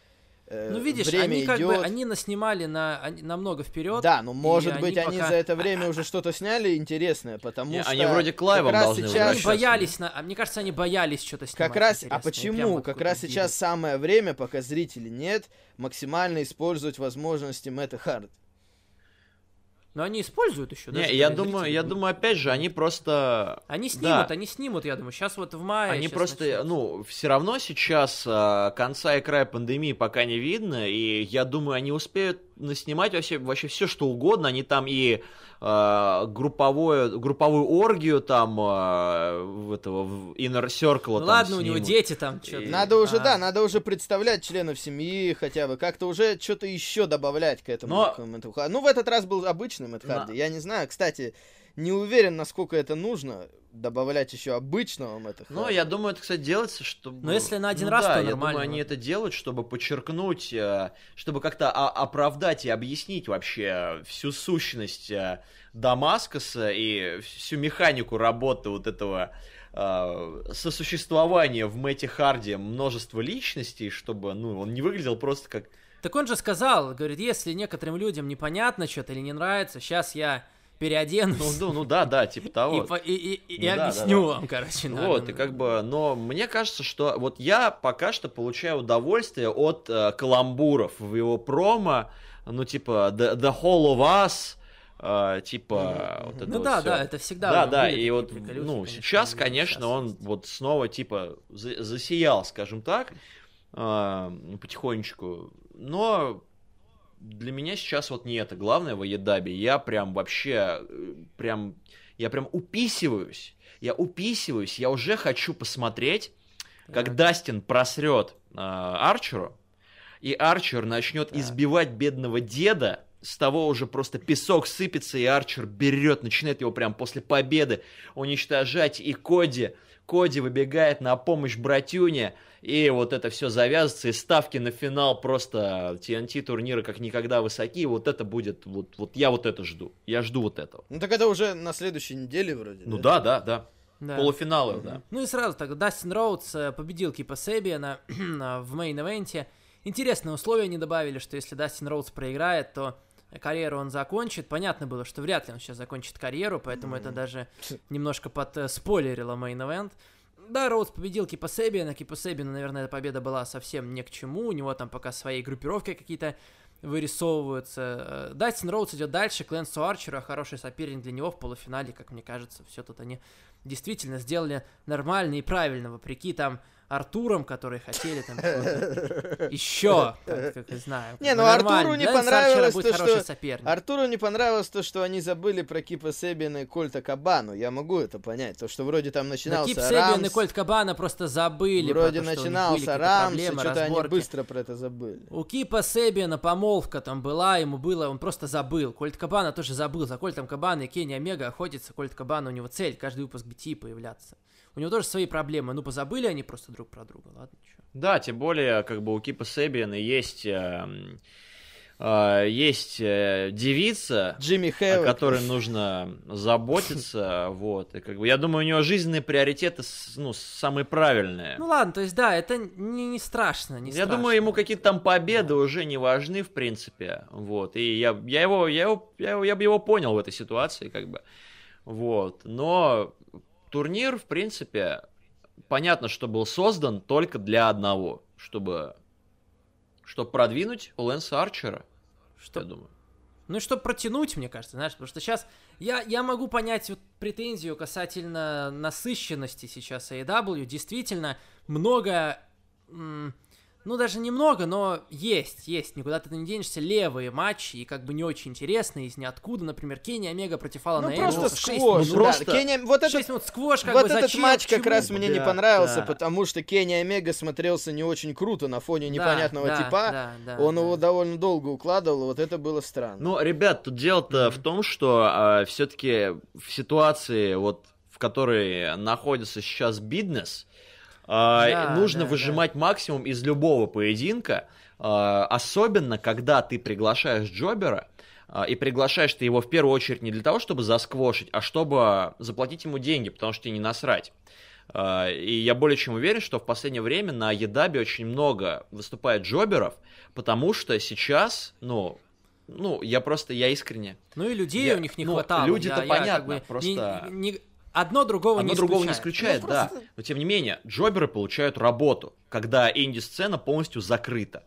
Speaker 3: Ну, видишь,
Speaker 1: время
Speaker 3: они как
Speaker 1: идет.
Speaker 3: бы, они наснимали на, они- намного вперед.
Speaker 1: Да, ну может быть они
Speaker 3: пока-
Speaker 1: за это время уже что-то сняли интересное, потому
Speaker 2: Не,
Speaker 1: что
Speaker 2: они вроде к лайвам
Speaker 1: как раз
Speaker 2: должны
Speaker 1: сейчас-
Speaker 3: Они боялись, на... мне кажется, они боялись что-то снимать.
Speaker 1: Как раз, а почему? Как раз сейчас самое время, пока зрителей нет, максимально использовать возможности Мэтта Хард.
Speaker 3: Но они используют еще, да?
Speaker 2: Не, я думаю, я думаю, опять же, они просто...
Speaker 3: Они
Speaker 2: Да.
Speaker 3: снимут, они снимут, я думаю. Сейчас вот в мае.
Speaker 2: Они просто,
Speaker 3: начнут.
Speaker 2: ну, все равно сейчас а, конца и края пандемии пока не видно, и я думаю, они успеют наснимать вообще, вообще все, что угодно. Они там и а, групповое, групповую оргию там в этого в Inner Circle
Speaker 3: Ну
Speaker 2: там
Speaker 3: ладно, у него
Speaker 2: снимут.
Speaker 3: дети там что-то.
Speaker 1: Надо уже,
Speaker 3: А,
Speaker 1: да, надо уже представлять членов семьи хотя бы, как-то уже что-то еще добавлять к этому.
Speaker 2: Но-
Speaker 1: к. Ну, в этот раз был обычный Мэтт Харди. Я не знаю, кстати, не уверен, насколько это нужно, добавлять еще обычного Мэтта
Speaker 2: Ну, я думаю, это, кстати, делается, чтобы...
Speaker 3: Но если на один
Speaker 2: Ну
Speaker 3: раз,
Speaker 2: да,
Speaker 3: то
Speaker 2: я
Speaker 3: нормально.
Speaker 2: думаю, они это делают, чтобы подчеркнуть, э, чтобы как-то оправдать и объяснить вообще всю сущность э, Дамаскоса и всю механику работы вот этого э, сосуществования в Мэтте Харди множества личностей, чтобы, ну, он не выглядел просто как...
Speaker 3: Так он же сказал, говорит, если некоторым людям непонятно что-то или не нравится, сейчас я переоденусь.
Speaker 2: Ну, ну, ну да, да, типа того.
Speaker 3: И, и, и- и
Speaker 2: Ну да, да,
Speaker 3: объясню
Speaker 2: да.
Speaker 3: вам, короче. на-
Speaker 2: Вот, и как бы, но мне кажется, что вот я пока что получаю удовольствие от э, каламбуров в его промо, ну, типа, The, the Whole of Us, э, типа,
Speaker 1: Мгм,
Speaker 2: вот это
Speaker 3: Ну
Speaker 2: вот
Speaker 3: да,
Speaker 2: всё.
Speaker 3: да, это всегда.
Speaker 2: Да, да, и вот, ну, сейчас, конечно, он
Speaker 3: есть.
Speaker 2: вот снова, типа, за- засиял, скажем так, э, потихонечку, но для меня сейчас вот не это главное в Аедабе. Я прям вообще, э, прям, я прям уписываюсь. Я уписываюсь, я уже хочу посмотреть, как
Speaker 3: Так.
Speaker 2: Дастин просрет э, Арчеру, и Арчер начнет
Speaker 3: Так.
Speaker 2: избивать бедного деда, с того уже просто песок сыпется, и Арчер берет, начинает его прям после победы уничтожать, и Коди, Коди выбегает на помощь братюне, и вот это все завязывается, и ставки на финал просто TNT турнира как никогда высоки, вот это будет, вот, вот я вот это жду, я жду вот этого.
Speaker 1: Ну так это уже на следующей неделе вроде.
Speaker 2: Ну да, да, да,
Speaker 3: Да.
Speaker 2: полуфиналы, да.
Speaker 3: Ну и сразу так, Дастин Роудс э, победил Кипа Себиана на- в main event е. Интересные условия они добавили, что если Дастин Роудс проиграет, то карьеру он закончит. Понятно было, что вряд ли он сейчас закончит карьеру, поэтому это даже немножко под э, спойлерило main event. Да, Роудс победил Кипа Себиана. Кипа Себиана, наверное, эта победа была совсем не к чему. У него там пока свои группировки какие-то вырисовываются. Э, Дастин Роудс идет дальше к Лэнсу Арчеру, хороший соперник для него в полуфинале, как мне кажется. Все тут они действительно сделали нормально и правильно, вопреки там Артуром, которые хотели там еще, как, как знаю.
Speaker 1: Не, ну Артуру не понравилось то, что
Speaker 3: соперник.
Speaker 1: Артуру не понравилось то, что они забыли про Кипа Себина и Кольта Кабану. Я могу это понять. То, что вроде там начинался
Speaker 3: Кип Себиан и
Speaker 1: Рамс,
Speaker 3: Кольт Кабана просто забыли. про
Speaker 1: вроде
Speaker 3: то,
Speaker 1: начинался Рамс, и
Speaker 3: проблемы,
Speaker 1: что-то они быстро про это забыли.
Speaker 3: У Кипа Себиана помолвка там была, ему было, он просто забыл. Кольт Кабана тоже забыл. За Кольтом Кабана и Кенни Омега охотится. Кольт Кабана у него цель, каждый выпуск BT появляться. У него тоже свои проблемы. Ну, позабыли они просто друг про друга, ладно, чё.
Speaker 2: Да, тем более, как бы у Кипа Себиана есть эм, э, есть э, девица,
Speaker 1: Джимми
Speaker 2: о
Speaker 1: Хэвок.
Speaker 2: которой нужно заботиться, вот, и как бы, я думаю, у нее жизненные приоритеты, ну, самые правильные.
Speaker 3: Ну ладно, то есть да, это не, не страшно, не
Speaker 2: Я
Speaker 3: страшно.
Speaker 2: думаю, ему какие-то там победы уже не важны, в принципе, вот, и я, я его, я его, я, его- я бы его понял в этой ситуации, как бы, вот, но турнир, в принципе, понятно, что был создан только для одного, чтобы, чтобы продвинуть Лэнса Арчера,
Speaker 3: Что-
Speaker 2: я думаю.
Speaker 3: Ну и чтобы протянуть, мне кажется, знаешь, потому что сейчас я, я могу понять вот претензию касательно насыщенности сейчас AEW. Действительно, много, м, ну даже немного, но есть, есть, никуда ты не денешься, левые матчи, и как бы не очень интересные, из ниоткуда, например, Кенни Омега против Алана
Speaker 1: Ну просто
Speaker 3: Энджелса, шесть
Speaker 1: сквош.
Speaker 3: минут.
Speaker 2: ну,
Speaker 1: да.
Speaker 2: просто-
Speaker 1: Кенни- вот этот
Speaker 3: Шесть минут сквош, как
Speaker 1: вот
Speaker 3: бы
Speaker 1: этот
Speaker 3: зачем,
Speaker 1: матч как раз мне не
Speaker 2: Да,
Speaker 1: понравился,
Speaker 2: да.
Speaker 1: потому что Кенни Омега смотрелся не очень круто на фоне
Speaker 3: Да,
Speaker 1: непонятного
Speaker 3: да,
Speaker 1: типа.
Speaker 3: да, да,
Speaker 1: Он
Speaker 3: да.
Speaker 1: его довольно долго укладывал, вот это было странно.
Speaker 2: Ну, ребят, тут дело-то в том, что все-таки в ситуации, вот в которой находится сейчас бизнес,
Speaker 3: Да,
Speaker 2: нужно
Speaker 3: да,
Speaker 2: выжимать максимум из любого поединка, а, особенно когда ты приглашаешь Джобера, а, и приглашаешь ты его в первую очередь не для того, чтобы засквошить, а чтобы заплатить ему деньги, потому что тебе не насрать. А, И я более чем уверен, что в последнее время на Едабе очень много выступает джоберов, потому что сейчас, ну, ну, я просто, я искренне.
Speaker 3: Ну и людей
Speaker 2: Я-
Speaker 3: у них не
Speaker 2: ну,
Speaker 3: хватало.
Speaker 2: люди-то
Speaker 3: Я- я как
Speaker 2: понятно,
Speaker 3: бы
Speaker 2: просто-
Speaker 3: не- не- одно другого
Speaker 2: Одно
Speaker 3: не
Speaker 2: другого не
Speaker 3: исключает.
Speaker 2: исключает,
Speaker 1: Ну,
Speaker 2: да.
Speaker 1: просто-
Speaker 2: Но тем не менее, джоберы получают работу, когда инди-сцена полностью закрыта.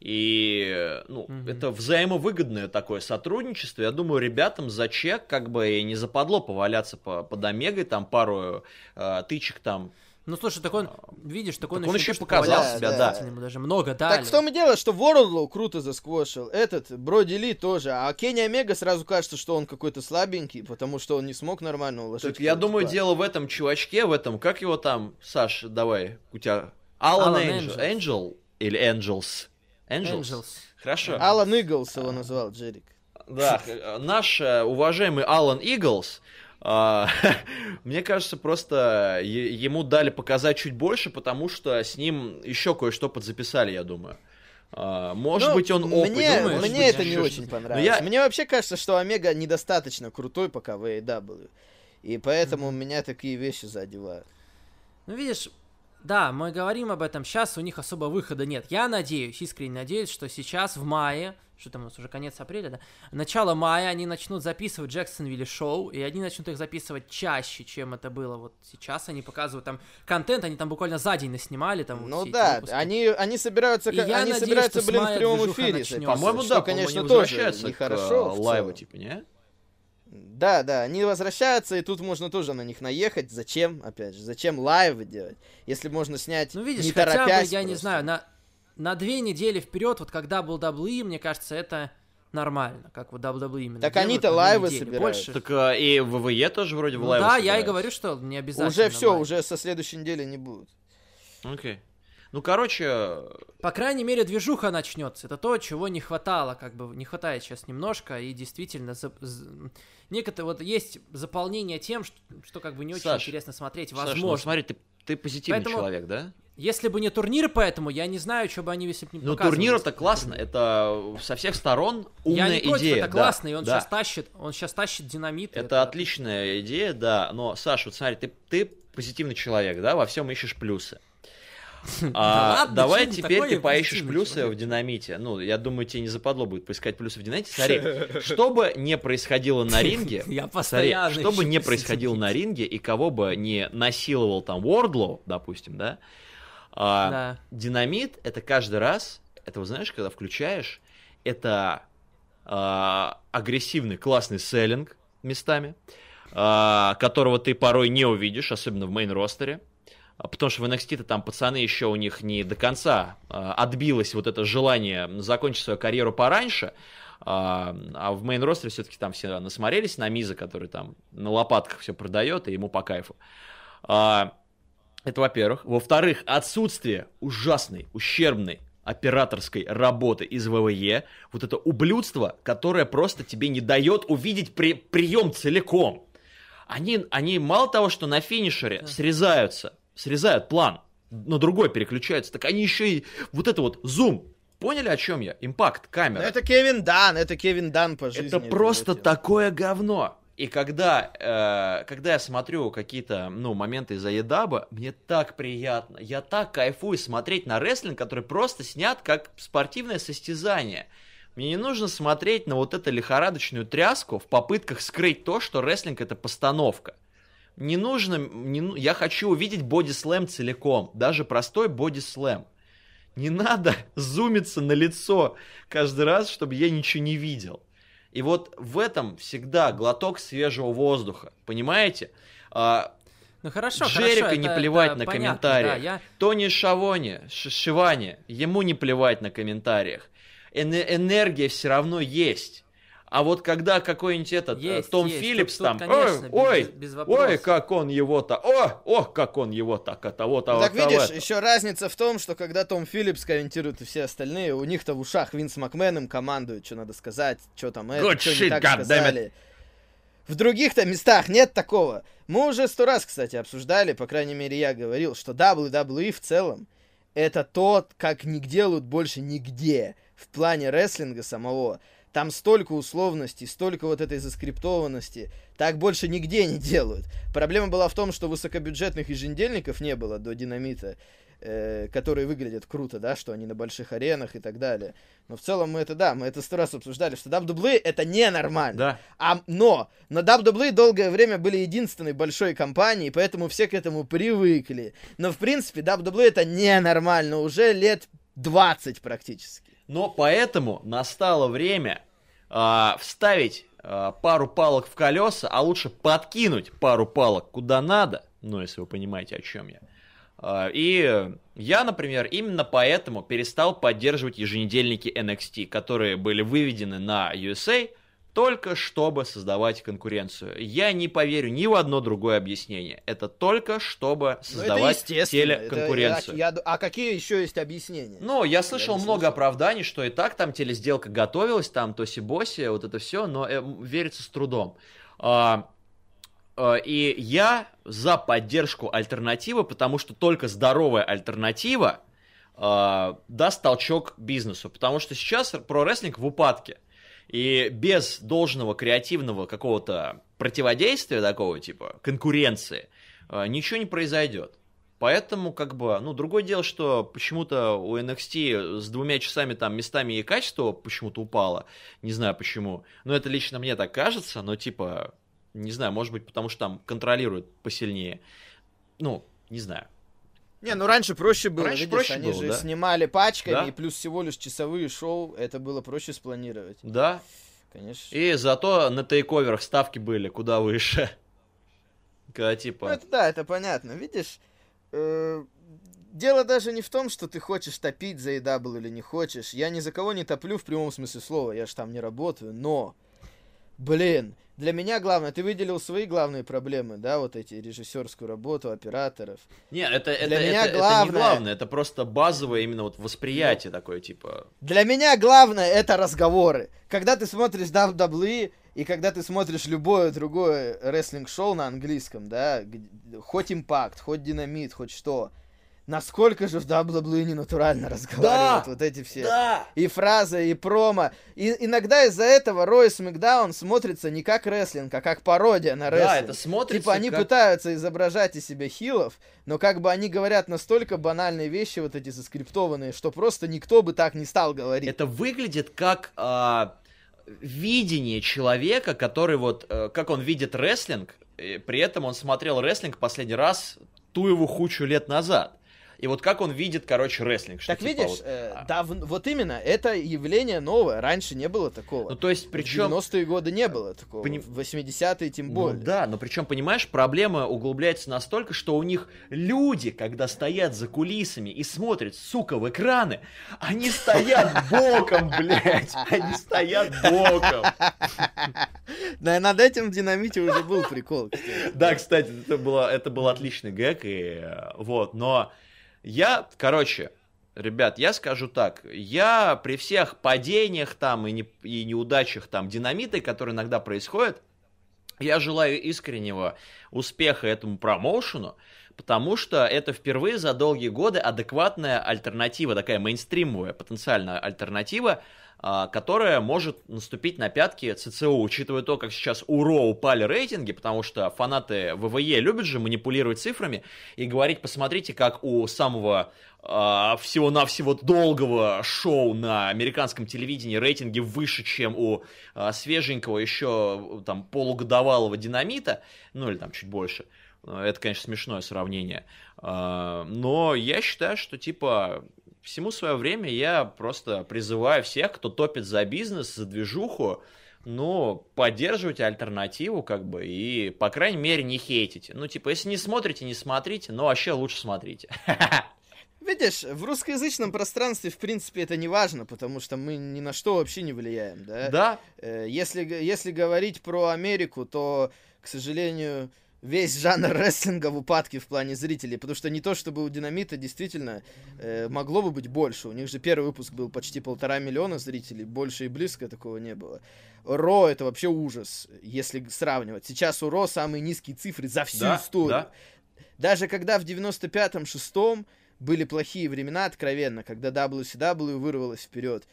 Speaker 2: И, ну,
Speaker 3: Мгм.
Speaker 2: это взаимовыгодное такое сотрудничество. Я думаю, ребятам за чек как бы и не западло поваляться по, под Омегой, там пару э, тычек там.
Speaker 3: Ну слушай, так он, видишь, так он,
Speaker 2: Так он
Speaker 3: еще,
Speaker 2: еще
Speaker 3: не то, что
Speaker 2: показал
Speaker 3: повалялся,
Speaker 1: себя,
Speaker 3: да.
Speaker 1: да.
Speaker 3: Ему даже много дали.
Speaker 1: Так в том и дело, что Ворлоу круто засквошил, этот, Броди Ли тоже, а Кенни Омега сразу кажется, что он какой-то слабенький, потому что он не смог нормально уложить.
Speaker 2: Так я думаю,
Speaker 1: типа.
Speaker 2: дело в этом чувачке, в этом, как его там, Саш, давай, у тебя... Алан Энджел. Энджел или Энджелс? Энджелс? Хорошо.
Speaker 1: Алан Иглс его назвал, Джерик.
Speaker 2: Да, наш э, уважаемый Алан Иглс, а, мне кажется, просто ему дали показать чуть больше, потому что с ним еще кое-что подзаписали, я думаю. А, Может
Speaker 1: Ну,
Speaker 2: быть, он опыт.
Speaker 1: Мне,
Speaker 3: думаешь,
Speaker 1: мне
Speaker 3: быть,
Speaker 1: это не очень
Speaker 2: что-то.
Speaker 1: понравилось.
Speaker 2: Но я-
Speaker 1: Мне вообще кажется, что Омега недостаточно крутой пока в AEW. И поэтому меня такие вещи задевают.
Speaker 3: Ну, видишь, да, мы говорим об этом, сейчас у них особо выхода нет. Я надеюсь, искренне надеюсь, что сейчас в мае, что там у нас уже конец апреля, да, начало мая они начнут записывать Джексонвилли шоу, и они начнут их записывать чаще, чем это было вот сейчас. Они показывают там контент, они там буквально за день наснимали там вот
Speaker 1: Ну
Speaker 3: эти
Speaker 1: да, они, они собираются,
Speaker 3: И
Speaker 1: они
Speaker 3: надеюсь,
Speaker 1: собираются,
Speaker 3: что
Speaker 1: блин, в прямом эфире.
Speaker 2: По-моему,
Speaker 1: что,
Speaker 2: да,
Speaker 1: конечно,
Speaker 2: по-моему, они
Speaker 1: тоже
Speaker 2: к
Speaker 1: нехорошо.
Speaker 2: э,
Speaker 1: в
Speaker 2: лайву, типа, не?
Speaker 1: Да, да, они возвращаются, и тут можно тоже на них наехать. Зачем, опять же, зачем лайвы делать? Если можно снять
Speaker 3: Ну, видишь,
Speaker 1: не
Speaker 3: хотя бы,
Speaker 1: торопясь
Speaker 3: я не
Speaker 1: просто.
Speaker 3: знаю, на, на две недели вперед, вот когда был WWE, мне кажется, это нормально, как вот WWE именно
Speaker 1: Так они-то
Speaker 3: live
Speaker 1: ы
Speaker 3: недели.
Speaker 1: собирают.
Speaker 3: Больше...
Speaker 2: Так э, и WWE тоже вроде в
Speaker 3: Ну
Speaker 2: live е
Speaker 3: да, я и говорю, что не обязательно.
Speaker 1: Уже все,
Speaker 3: live.
Speaker 1: уже со следующей недели не будет.
Speaker 2: Окей. Ну, короче,
Speaker 3: По крайней мере, движуха начнется. Это то, чего не хватало, как бы не хватает сейчас немножко, и действительно, за- некоторые вот есть заполнение тем, что, что как бы не очень
Speaker 2: Саш,
Speaker 3: интересно смотреть,
Speaker 2: Саш, ну,
Speaker 3: возможно.
Speaker 2: смотри, ты, ты позитивный
Speaker 3: Поэтому-
Speaker 2: человек, да?
Speaker 3: Если бы не турнир, поэтому я не знаю, что бы они если бы не
Speaker 2: Ну, турнир это классно, это со всех сторон умная
Speaker 3: Я не против,
Speaker 2: идея.
Speaker 3: это
Speaker 2: да,
Speaker 3: классно, и он
Speaker 2: да.
Speaker 3: сейчас тащит, он сейчас тащит динамит. и
Speaker 2: Это отличная идея, да. Но, Саш, вот смотри, ты, ты позитивный человек, да, во всем ищешь плюсы. А,
Speaker 3: ладно,
Speaker 2: давай теперь ты поищешь плюсы в динамите. Ну, я думаю, тебе не западло будет поискать плюсы в динамите. Смотри, что бы не происходило на ринге, смотри, что бы не происходило на ринге и кого бы не насиловал там Уордлоу, допустим, да, а,
Speaker 3: Да.
Speaker 2: Динамит это каждый раз, это, вот знаешь, когда включаешь, это а, агрессивный, классный селлинг местами, а, которого ты порой не увидишь, особенно в мейн-ростере. А, Потому что в NXT -то там пацаны еще у них не до конца а, отбилось вот это желание закончить свою карьеру пораньше, а, а в мейн-ростере все-таки там все насмотрелись на Миза, который там на лопатках все продает, и ему по кайфу. Это во-первых. Во-вторых, отсутствие ужасной, ущербной операторской работы из ВВЕ, вот это ублюдство, которое просто тебе не дает увидеть при- прием целиком. Они, они мало того, что на финишере срезаются, срезают план, на другой переключаются, так они еще и вот это вот зум, поняли, о чем я? Импакт, камера.
Speaker 1: Ну, это Кевин Дан, это Кевин Дан по жизни.
Speaker 2: Это просто такое говно. И когда, э, когда я смотрю какие-то, ну, моменты из Аедаба, мне так приятно. Я так кайфую смотреть на рестлинг, который просто снят как спортивное состязание. Мне не нужно смотреть на вот эту лихорадочную тряску в попытках скрыть то, что рестлинг это постановка. Не нужно, не, ну, я хочу увидеть бодислэм целиком, даже простой бодислэм. Не надо зумиться на лицо каждый раз, чтобы я ничего не видел. И вот в этом всегда глоток свежего воздуха, понимаете? А,
Speaker 3: ну хорошо,
Speaker 2: Джерика
Speaker 3: хорошо,
Speaker 2: не
Speaker 3: это,
Speaker 2: плевать
Speaker 3: это
Speaker 2: на
Speaker 3: понятно,
Speaker 2: комментариях.
Speaker 3: да, я...
Speaker 2: Тони Шавоне, Ш- Шиване, ему не плевать на комментариях. Эн- энергия все равно есть. А вот когда какой-нибудь этот э,
Speaker 3: Есть,
Speaker 2: Том
Speaker 3: есть.
Speaker 2: Филлипс
Speaker 3: Тут- тут,
Speaker 2: там,
Speaker 3: конечно,
Speaker 2: ой,
Speaker 3: без- без
Speaker 2: ой,
Speaker 3: вопросов.
Speaker 2: ой, как он его-то, о, о, как он его так, от того,
Speaker 1: Ну, так
Speaker 2: того,
Speaker 1: видишь,
Speaker 2: это».
Speaker 1: еще разница в том, что когда Том Филлипс комментирует и все остальные, у них-то в ушах Винс Макмен им командует, что надо сказать, что там это,
Speaker 2: Good
Speaker 1: что
Speaker 2: shit,
Speaker 1: не так
Speaker 2: goddammit.
Speaker 1: сказали. В других-то местах нет такого. Мы уже сто раз, кстати, обсуждали, по крайней мере, я говорил, что WWE в целом это то, как не делают больше нигде в плане рестлинга самого. Там столько условностей, столько вот этой заскриптованности. Так больше нигде не делают. Проблема была в том, что высокобюджетных еженедельников не было до Динамита, э, которые выглядят круто, да, что они на больших аренах и так далее. Но в целом мы это, да, мы это сто раз обсуждали, что WWE это ненормально.
Speaker 2: Да.
Speaker 1: А, но на WWE долгое время были единственной большой компанией, поэтому все к этому привыкли. Но, в принципе, WWE это ненормально уже лет 20 практически.
Speaker 2: Но поэтому настало время а, вставить а, пару палок в колеса, а лучше подкинуть пару палок куда надо, ну, если вы понимаете, о чем я. А, и я, например, именно поэтому перестал поддерживать еженедельники NXT, которые были выведены на USA, только чтобы создавать конкуренцию. Я не поверю ни в одно другое объяснение. Это только чтобы
Speaker 1: Ну,
Speaker 2: создавать
Speaker 1: это естественно. Это
Speaker 2: телеконкуренцию.
Speaker 1: я- я- а какие еще есть объяснения?
Speaker 2: Ну, я слышал
Speaker 1: не
Speaker 2: много
Speaker 1: слышал.
Speaker 2: оправданий, что и так там телесделка готовилась, там тоси-боси, вот это все, но э, верится с трудом. А, а, и я за поддержку альтернативы, потому что только здоровая альтернатива а, даст толчок бизнесу, потому что сейчас про-рестлинг в упадке. И без должного креативного какого-то противодействия такого типа конкуренции а, ничего не произойдет. Поэтому, как бы, ну, другое дело, что почему-то у NXT с двумя часами там местами и качество почему-то упало. Не знаю почему. Но это лично мне так кажется, но типа, не знаю, может быть, потому что там контролируют посильнее. Ну, не знаю.
Speaker 1: Не, ну раньше проще было,
Speaker 2: Раньше
Speaker 1: видишь,
Speaker 2: проще
Speaker 1: они
Speaker 2: было,
Speaker 1: же
Speaker 2: да.
Speaker 1: снимали пачками,
Speaker 2: Да.
Speaker 1: и плюс всего лишь часовые шоу, это было проще спланировать,
Speaker 2: Да.
Speaker 1: конечно.
Speaker 2: И зато на тейковерах ставки были куда выше. Когда
Speaker 1: Ну,
Speaker 2: типа...
Speaker 1: это да, это понятно. Видишь, э, дело даже не в том, что ты хочешь топить за EW или не хочешь. Я ни за кого не топлю в прямом смысле слова, я ж там не работаю, но, блин, для меня главное, ты выделил свои главные проблемы, да, вот эти режиссерскую работу, операторов.
Speaker 2: Не, это, это,
Speaker 1: Для
Speaker 2: это,
Speaker 1: меня
Speaker 2: это не
Speaker 1: главное-
Speaker 2: главное, это просто базовое именно вот восприятие такое, типа...
Speaker 1: Для меня главное это разговоры. Когда ты смотришь WWE и когда ты смотришь любое другое рестлинг-шоу на английском, да, хоть Импакт, хоть Динамит, хоть что, насколько же в WWE не натурально разговаривают вот эти все.
Speaker 2: Да!
Speaker 1: И фразы, и промо. И иногда из-за этого Рой Смакдаун смотрится не как рестлинг, а как пародия на рестлинг.
Speaker 2: Да, это смотрится
Speaker 1: Типа они
Speaker 2: как-
Speaker 1: пытаются изображать из себя хилов, но как бы они говорят настолько банальные вещи, вот эти заскриптованные, что просто никто бы так не стал говорить.
Speaker 2: Это выглядит как а, видение человека, который вот, э, как он видит рестлинг, при этом он смотрел рестлинг последний раз ту его хучу лет назад. И вот как он видит, короче, рестлинг. что
Speaker 1: Так
Speaker 2: типа
Speaker 1: видишь,
Speaker 2: вот,
Speaker 1: э,
Speaker 2: а,
Speaker 1: да, в- вот именно, это явление новое, раньше не было такого.
Speaker 2: Ну, то есть,
Speaker 1: В
Speaker 2: причем...
Speaker 1: 90-е годы не было такого,
Speaker 2: поним-
Speaker 1: в 80-е тем
Speaker 2: Ну
Speaker 1: более.
Speaker 2: да, но причем, понимаешь, проблема углубляется настолько, что у них люди, когда стоят за кулисами и смотрят, сука, в экраны, они стоят боком, блядь, они стоят боком.
Speaker 1: Да, над этим в Динамите уже был прикол.
Speaker 2: Да, кстати, это, было, это был отличный гэг, и э, вот, но я, короче, ребят, я скажу так, я при всех падениях там и, не, и неудачах там динамиты, которые иногда происходят, Я желаю искреннего успеха этому промоушену, потому что это впервые за долгие годы адекватная альтернатива, такая мейнстримовая потенциальная альтернатива, которая может наступить на пятки ЦЦУ, учитывая то, как сейчас у РО упали рейтинги, потому что фанаты ВВЕ любят же манипулировать цифрами и говорить, посмотрите, как у самого а, всего-навсего долгого шоу на американском телевидении рейтинги выше, чем у а, свеженького еще там полугодовалого динамита, ну или там чуть больше. Это, конечно, смешное сравнение. Но я считаю, что типа всему свое время я просто призываю всех, кто топит за бизнес, за движуху, ну, поддерживайте альтернативу, как бы, и, по крайней мере, не хейтите. Ну, типа, если не смотрите, не смотрите, но вообще лучше смотрите.
Speaker 1: Видишь, в русскоязычном пространстве, в принципе, это не важно, потому что мы ни на что вообще не влияем, да?
Speaker 2: Да.
Speaker 1: Э, если, если говорить про Америку, то, к сожалению, весь жанр рестлинга в упадке в плане зрителей, потому что не то чтобы у Динамита действительно э, могло бы быть больше. У них же первый выпуск был почти полтора миллиона зрителей, больше и близко такого не было. Ро это вообще ужас, если сравнивать. Сейчас у Ро самые низкие цифры за всю да, историю. Да. Даже когда в 95-м, 6-м были плохие времена, откровенно, когда WCW вырвалась вперед,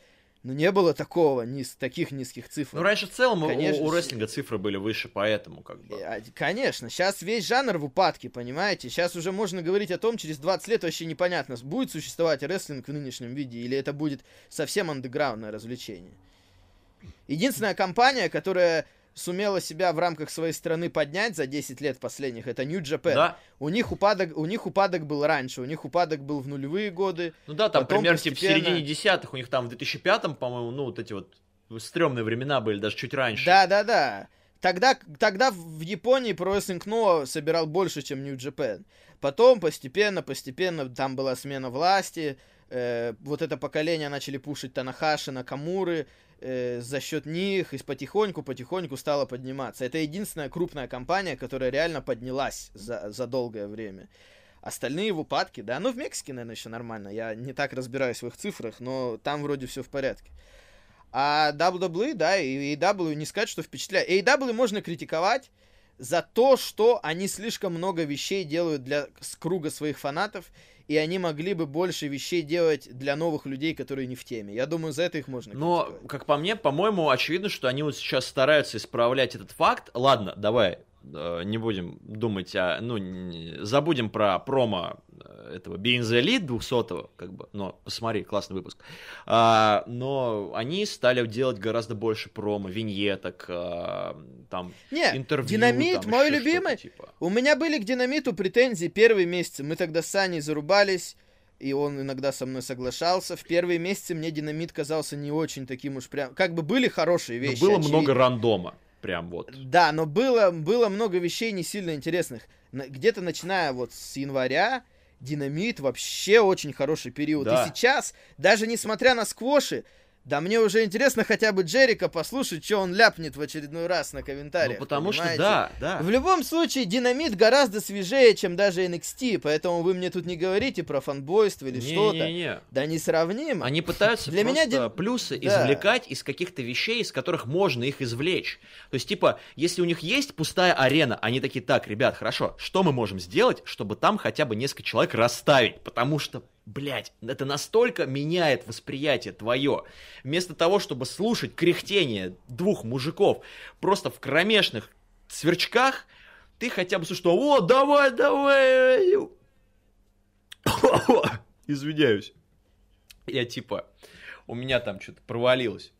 Speaker 1: но не было такого, низ, таких низких цифр.
Speaker 2: Ну, раньше в целом конечно, у, у рестлинга цифры были выше, поэтому как бы...
Speaker 1: А, конечно, сейчас весь жанр в упадке, понимаете? Сейчас уже можно говорить о том, через 20 лет вообще непонятно, будет существовать рестлинг в нынешнем виде, или это будет совсем андеграундное развлечение. Единственная компания, которая сумела себя в рамках своей страны поднять за 10 лет последних, это Japan. Да. У них упадок, у них упадок был раньше, у них упадок был в нулевые годы.
Speaker 2: Ну да, там примерно постепенно... типа в середине десятых, у них там в 2005-м, по-моему, ну вот эти вот стрёмные времена были, даже чуть раньше.
Speaker 1: Да, да, да. Тогда, тогда в Японии Pro Wrestling No собирал больше, чем New Japan. Потом постепенно, постепенно там была смена власти, э, вот это поколение начали пушить Танахаши, Накамуры, э, за счет них и потихоньку-потихоньку стала подниматься. Это единственная крупная компания, которая реально поднялась за, за долгое время. Остальные в упадке, да, ну в Мексике, наверное, еще нормально. Я не так разбираюсь в их цифрах, но там вроде все в порядке. А WWE, да, и AEW не сказать, что впечатляет. AEW можно критиковать за то, что они слишком много вещей делают для круга своих фанатов и они могли бы больше вещей делать для новых людей, которые не в теме. Я думаю, за это их можно
Speaker 2: Но, как по мне, по-моему, очевидно, что они вот сейчас стараются исправлять этот факт. Ладно, давай, не будем думать о... Ну, забудем про промо этого Being the Elite 200 как бы, но посмотри, классный выпуск. А, но они стали делать гораздо больше промо, виньеток, а, там,
Speaker 1: Не, интервью. Динамит, там, мой любимый. Типа. У меня были к Динамиту претензии первые месяцы. Мы тогда с Саней зарубались, и он иногда со мной соглашался. В первые месяцы мне Динамит казался не очень таким уж прям... Как бы были хорошие вещи.
Speaker 2: Но было очевидно. много рандома. Прям вот.
Speaker 1: Да, но было, было много вещей не сильно интересных. Где-то начиная вот с января Динамит вообще очень хороший период. Да. И сейчас, даже несмотря на сквоши, да мне уже интересно хотя бы Джерика послушать, что он ляпнет в очередной раз на комментариях.
Speaker 2: Ну, потому понимаете? что да, да.
Speaker 1: В любом случае, динамит гораздо свежее, чем даже NXT, поэтому вы мне тут не говорите про фанбойство или что-то. Не-не-не. Да не сравним.
Speaker 2: Они пытаются Для просто меня плюсы да. извлекать из каких-то вещей, из которых можно их извлечь. То есть, типа, если у них есть пустая арена, они такие, так, ребят, хорошо, что мы можем сделать, чтобы там хотя бы несколько человек расставить? Потому что Блять, это настолько меняет восприятие твое. Вместо того, чтобы слушать кряхтение двух мужиков просто в кромешных сверчках, ты хотя бы слушаешь, о, давай, давай. Извиняюсь. Я типа, у меня там что-то провалилось.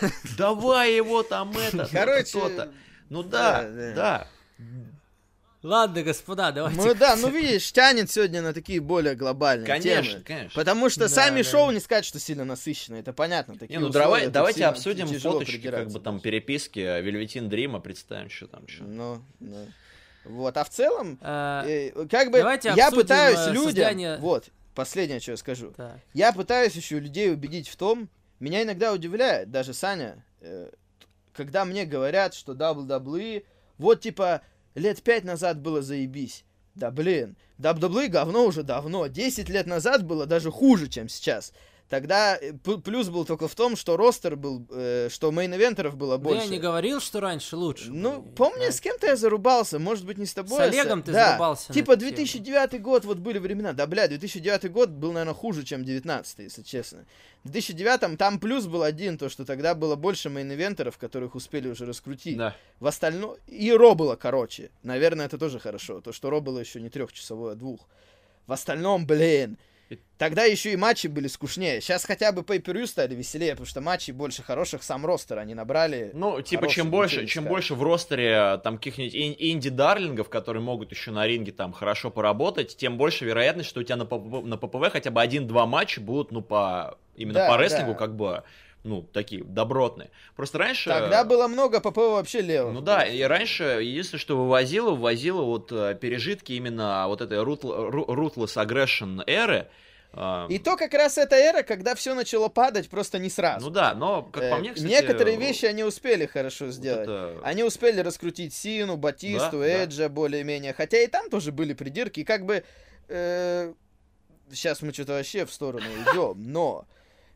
Speaker 2: Давай его там это,
Speaker 1: Короче.
Speaker 2: Ну да, да.
Speaker 3: Ладно, господа, давайте.
Speaker 1: Ну да, ну видишь, тянет сегодня на такие более глобальные
Speaker 2: конечно,
Speaker 1: темы.
Speaker 2: Конечно,
Speaker 1: Потому что да, сами да. шоу не сказать, что сильно насыщенные, это понятно.
Speaker 2: Такие не, ну давай, давайте обсудим фоточки, как бы там переписки Вельветин Дрима, представим, что там что.
Speaker 1: Ну, да. Вот, а в целом, а, э, как бы, я пытаюсь э, людям, создание... вот, последнее, что я скажу. Так. Я пытаюсь еще людей убедить в том, меня иногда удивляет, даже Саня, э, когда мне говорят, что WWE, вот типа, Лет пять назад было заебись. Да блин, WWE говно уже давно. Десять лет назад было даже хуже, чем сейчас. Тогда э, плюс был только в том, что roster был, э, что main eventer ов было
Speaker 3: Да
Speaker 1: больше.
Speaker 3: я не говорил, что раньше лучше.
Speaker 1: Ну,
Speaker 3: были,
Speaker 1: помню,
Speaker 3: да.
Speaker 1: с кем-то я зарубался, может быть, не с тобой.
Speaker 3: С
Speaker 1: а
Speaker 3: Олегом ты
Speaker 1: да.
Speaker 3: зарубался
Speaker 1: Типа
Speaker 3: эту тему.
Speaker 1: 2009 год, вот были времена. Да, бля, 2009 год был, наверное, хуже, чем 19 если честно. В 2009 там плюс был один, то, что тогда было больше main eventer ов, которых успели уже раскрутить.
Speaker 2: Да.
Speaker 1: В остальном... И Raw было короче. Наверное, это тоже хорошо. То, что Raw было еще не трехчасовое, а двух. В остальном, блин, тогда еще и матчи были скучнее. Сейчас хотя бы pay стали веселее, потому что матчей больше хороших, сам ростер они набрали.
Speaker 2: Ну, типа, чем больше,
Speaker 1: бутыль,
Speaker 2: чем больше в ростере там каких-нибудь ин- инди-дарлингов, которые могут еще на ринге там хорошо поработать, тем больше вероятность, что у тебя на ППВ, на ППВ хотя бы один-два матча будут, ну, по именно
Speaker 1: Да,
Speaker 2: по рестлингу,
Speaker 1: да.
Speaker 2: как бы, ну, такие добротные. Просто раньше...
Speaker 1: Тогда было много ПП вообще левых.
Speaker 2: Ну да, и раньше единственное, что вывозило, вывозило вот э, пережитки именно вот этой ruthless aggression эры. А,
Speaker 1: И то как раз эта эра, когда все начало падать, просто не сразу.
Speaker 2: Ну да, но, как по
Speaker 1: Э,
Speaker 2: мне, кстати...
Speaker 1: Некоторые вещи они успели хорошо
Speaker 2: вот
Speaker 1: сделать.
Speaker 2: это-
Speaker 1: Они успели раскрутить Сину, Батисту,
Speaker 2: Да, да.
Speaker 1: Эджа более-менее. Хотя и там тоже были придирки. И как бы... сейчас мы что-то вообще в сторону идем, но...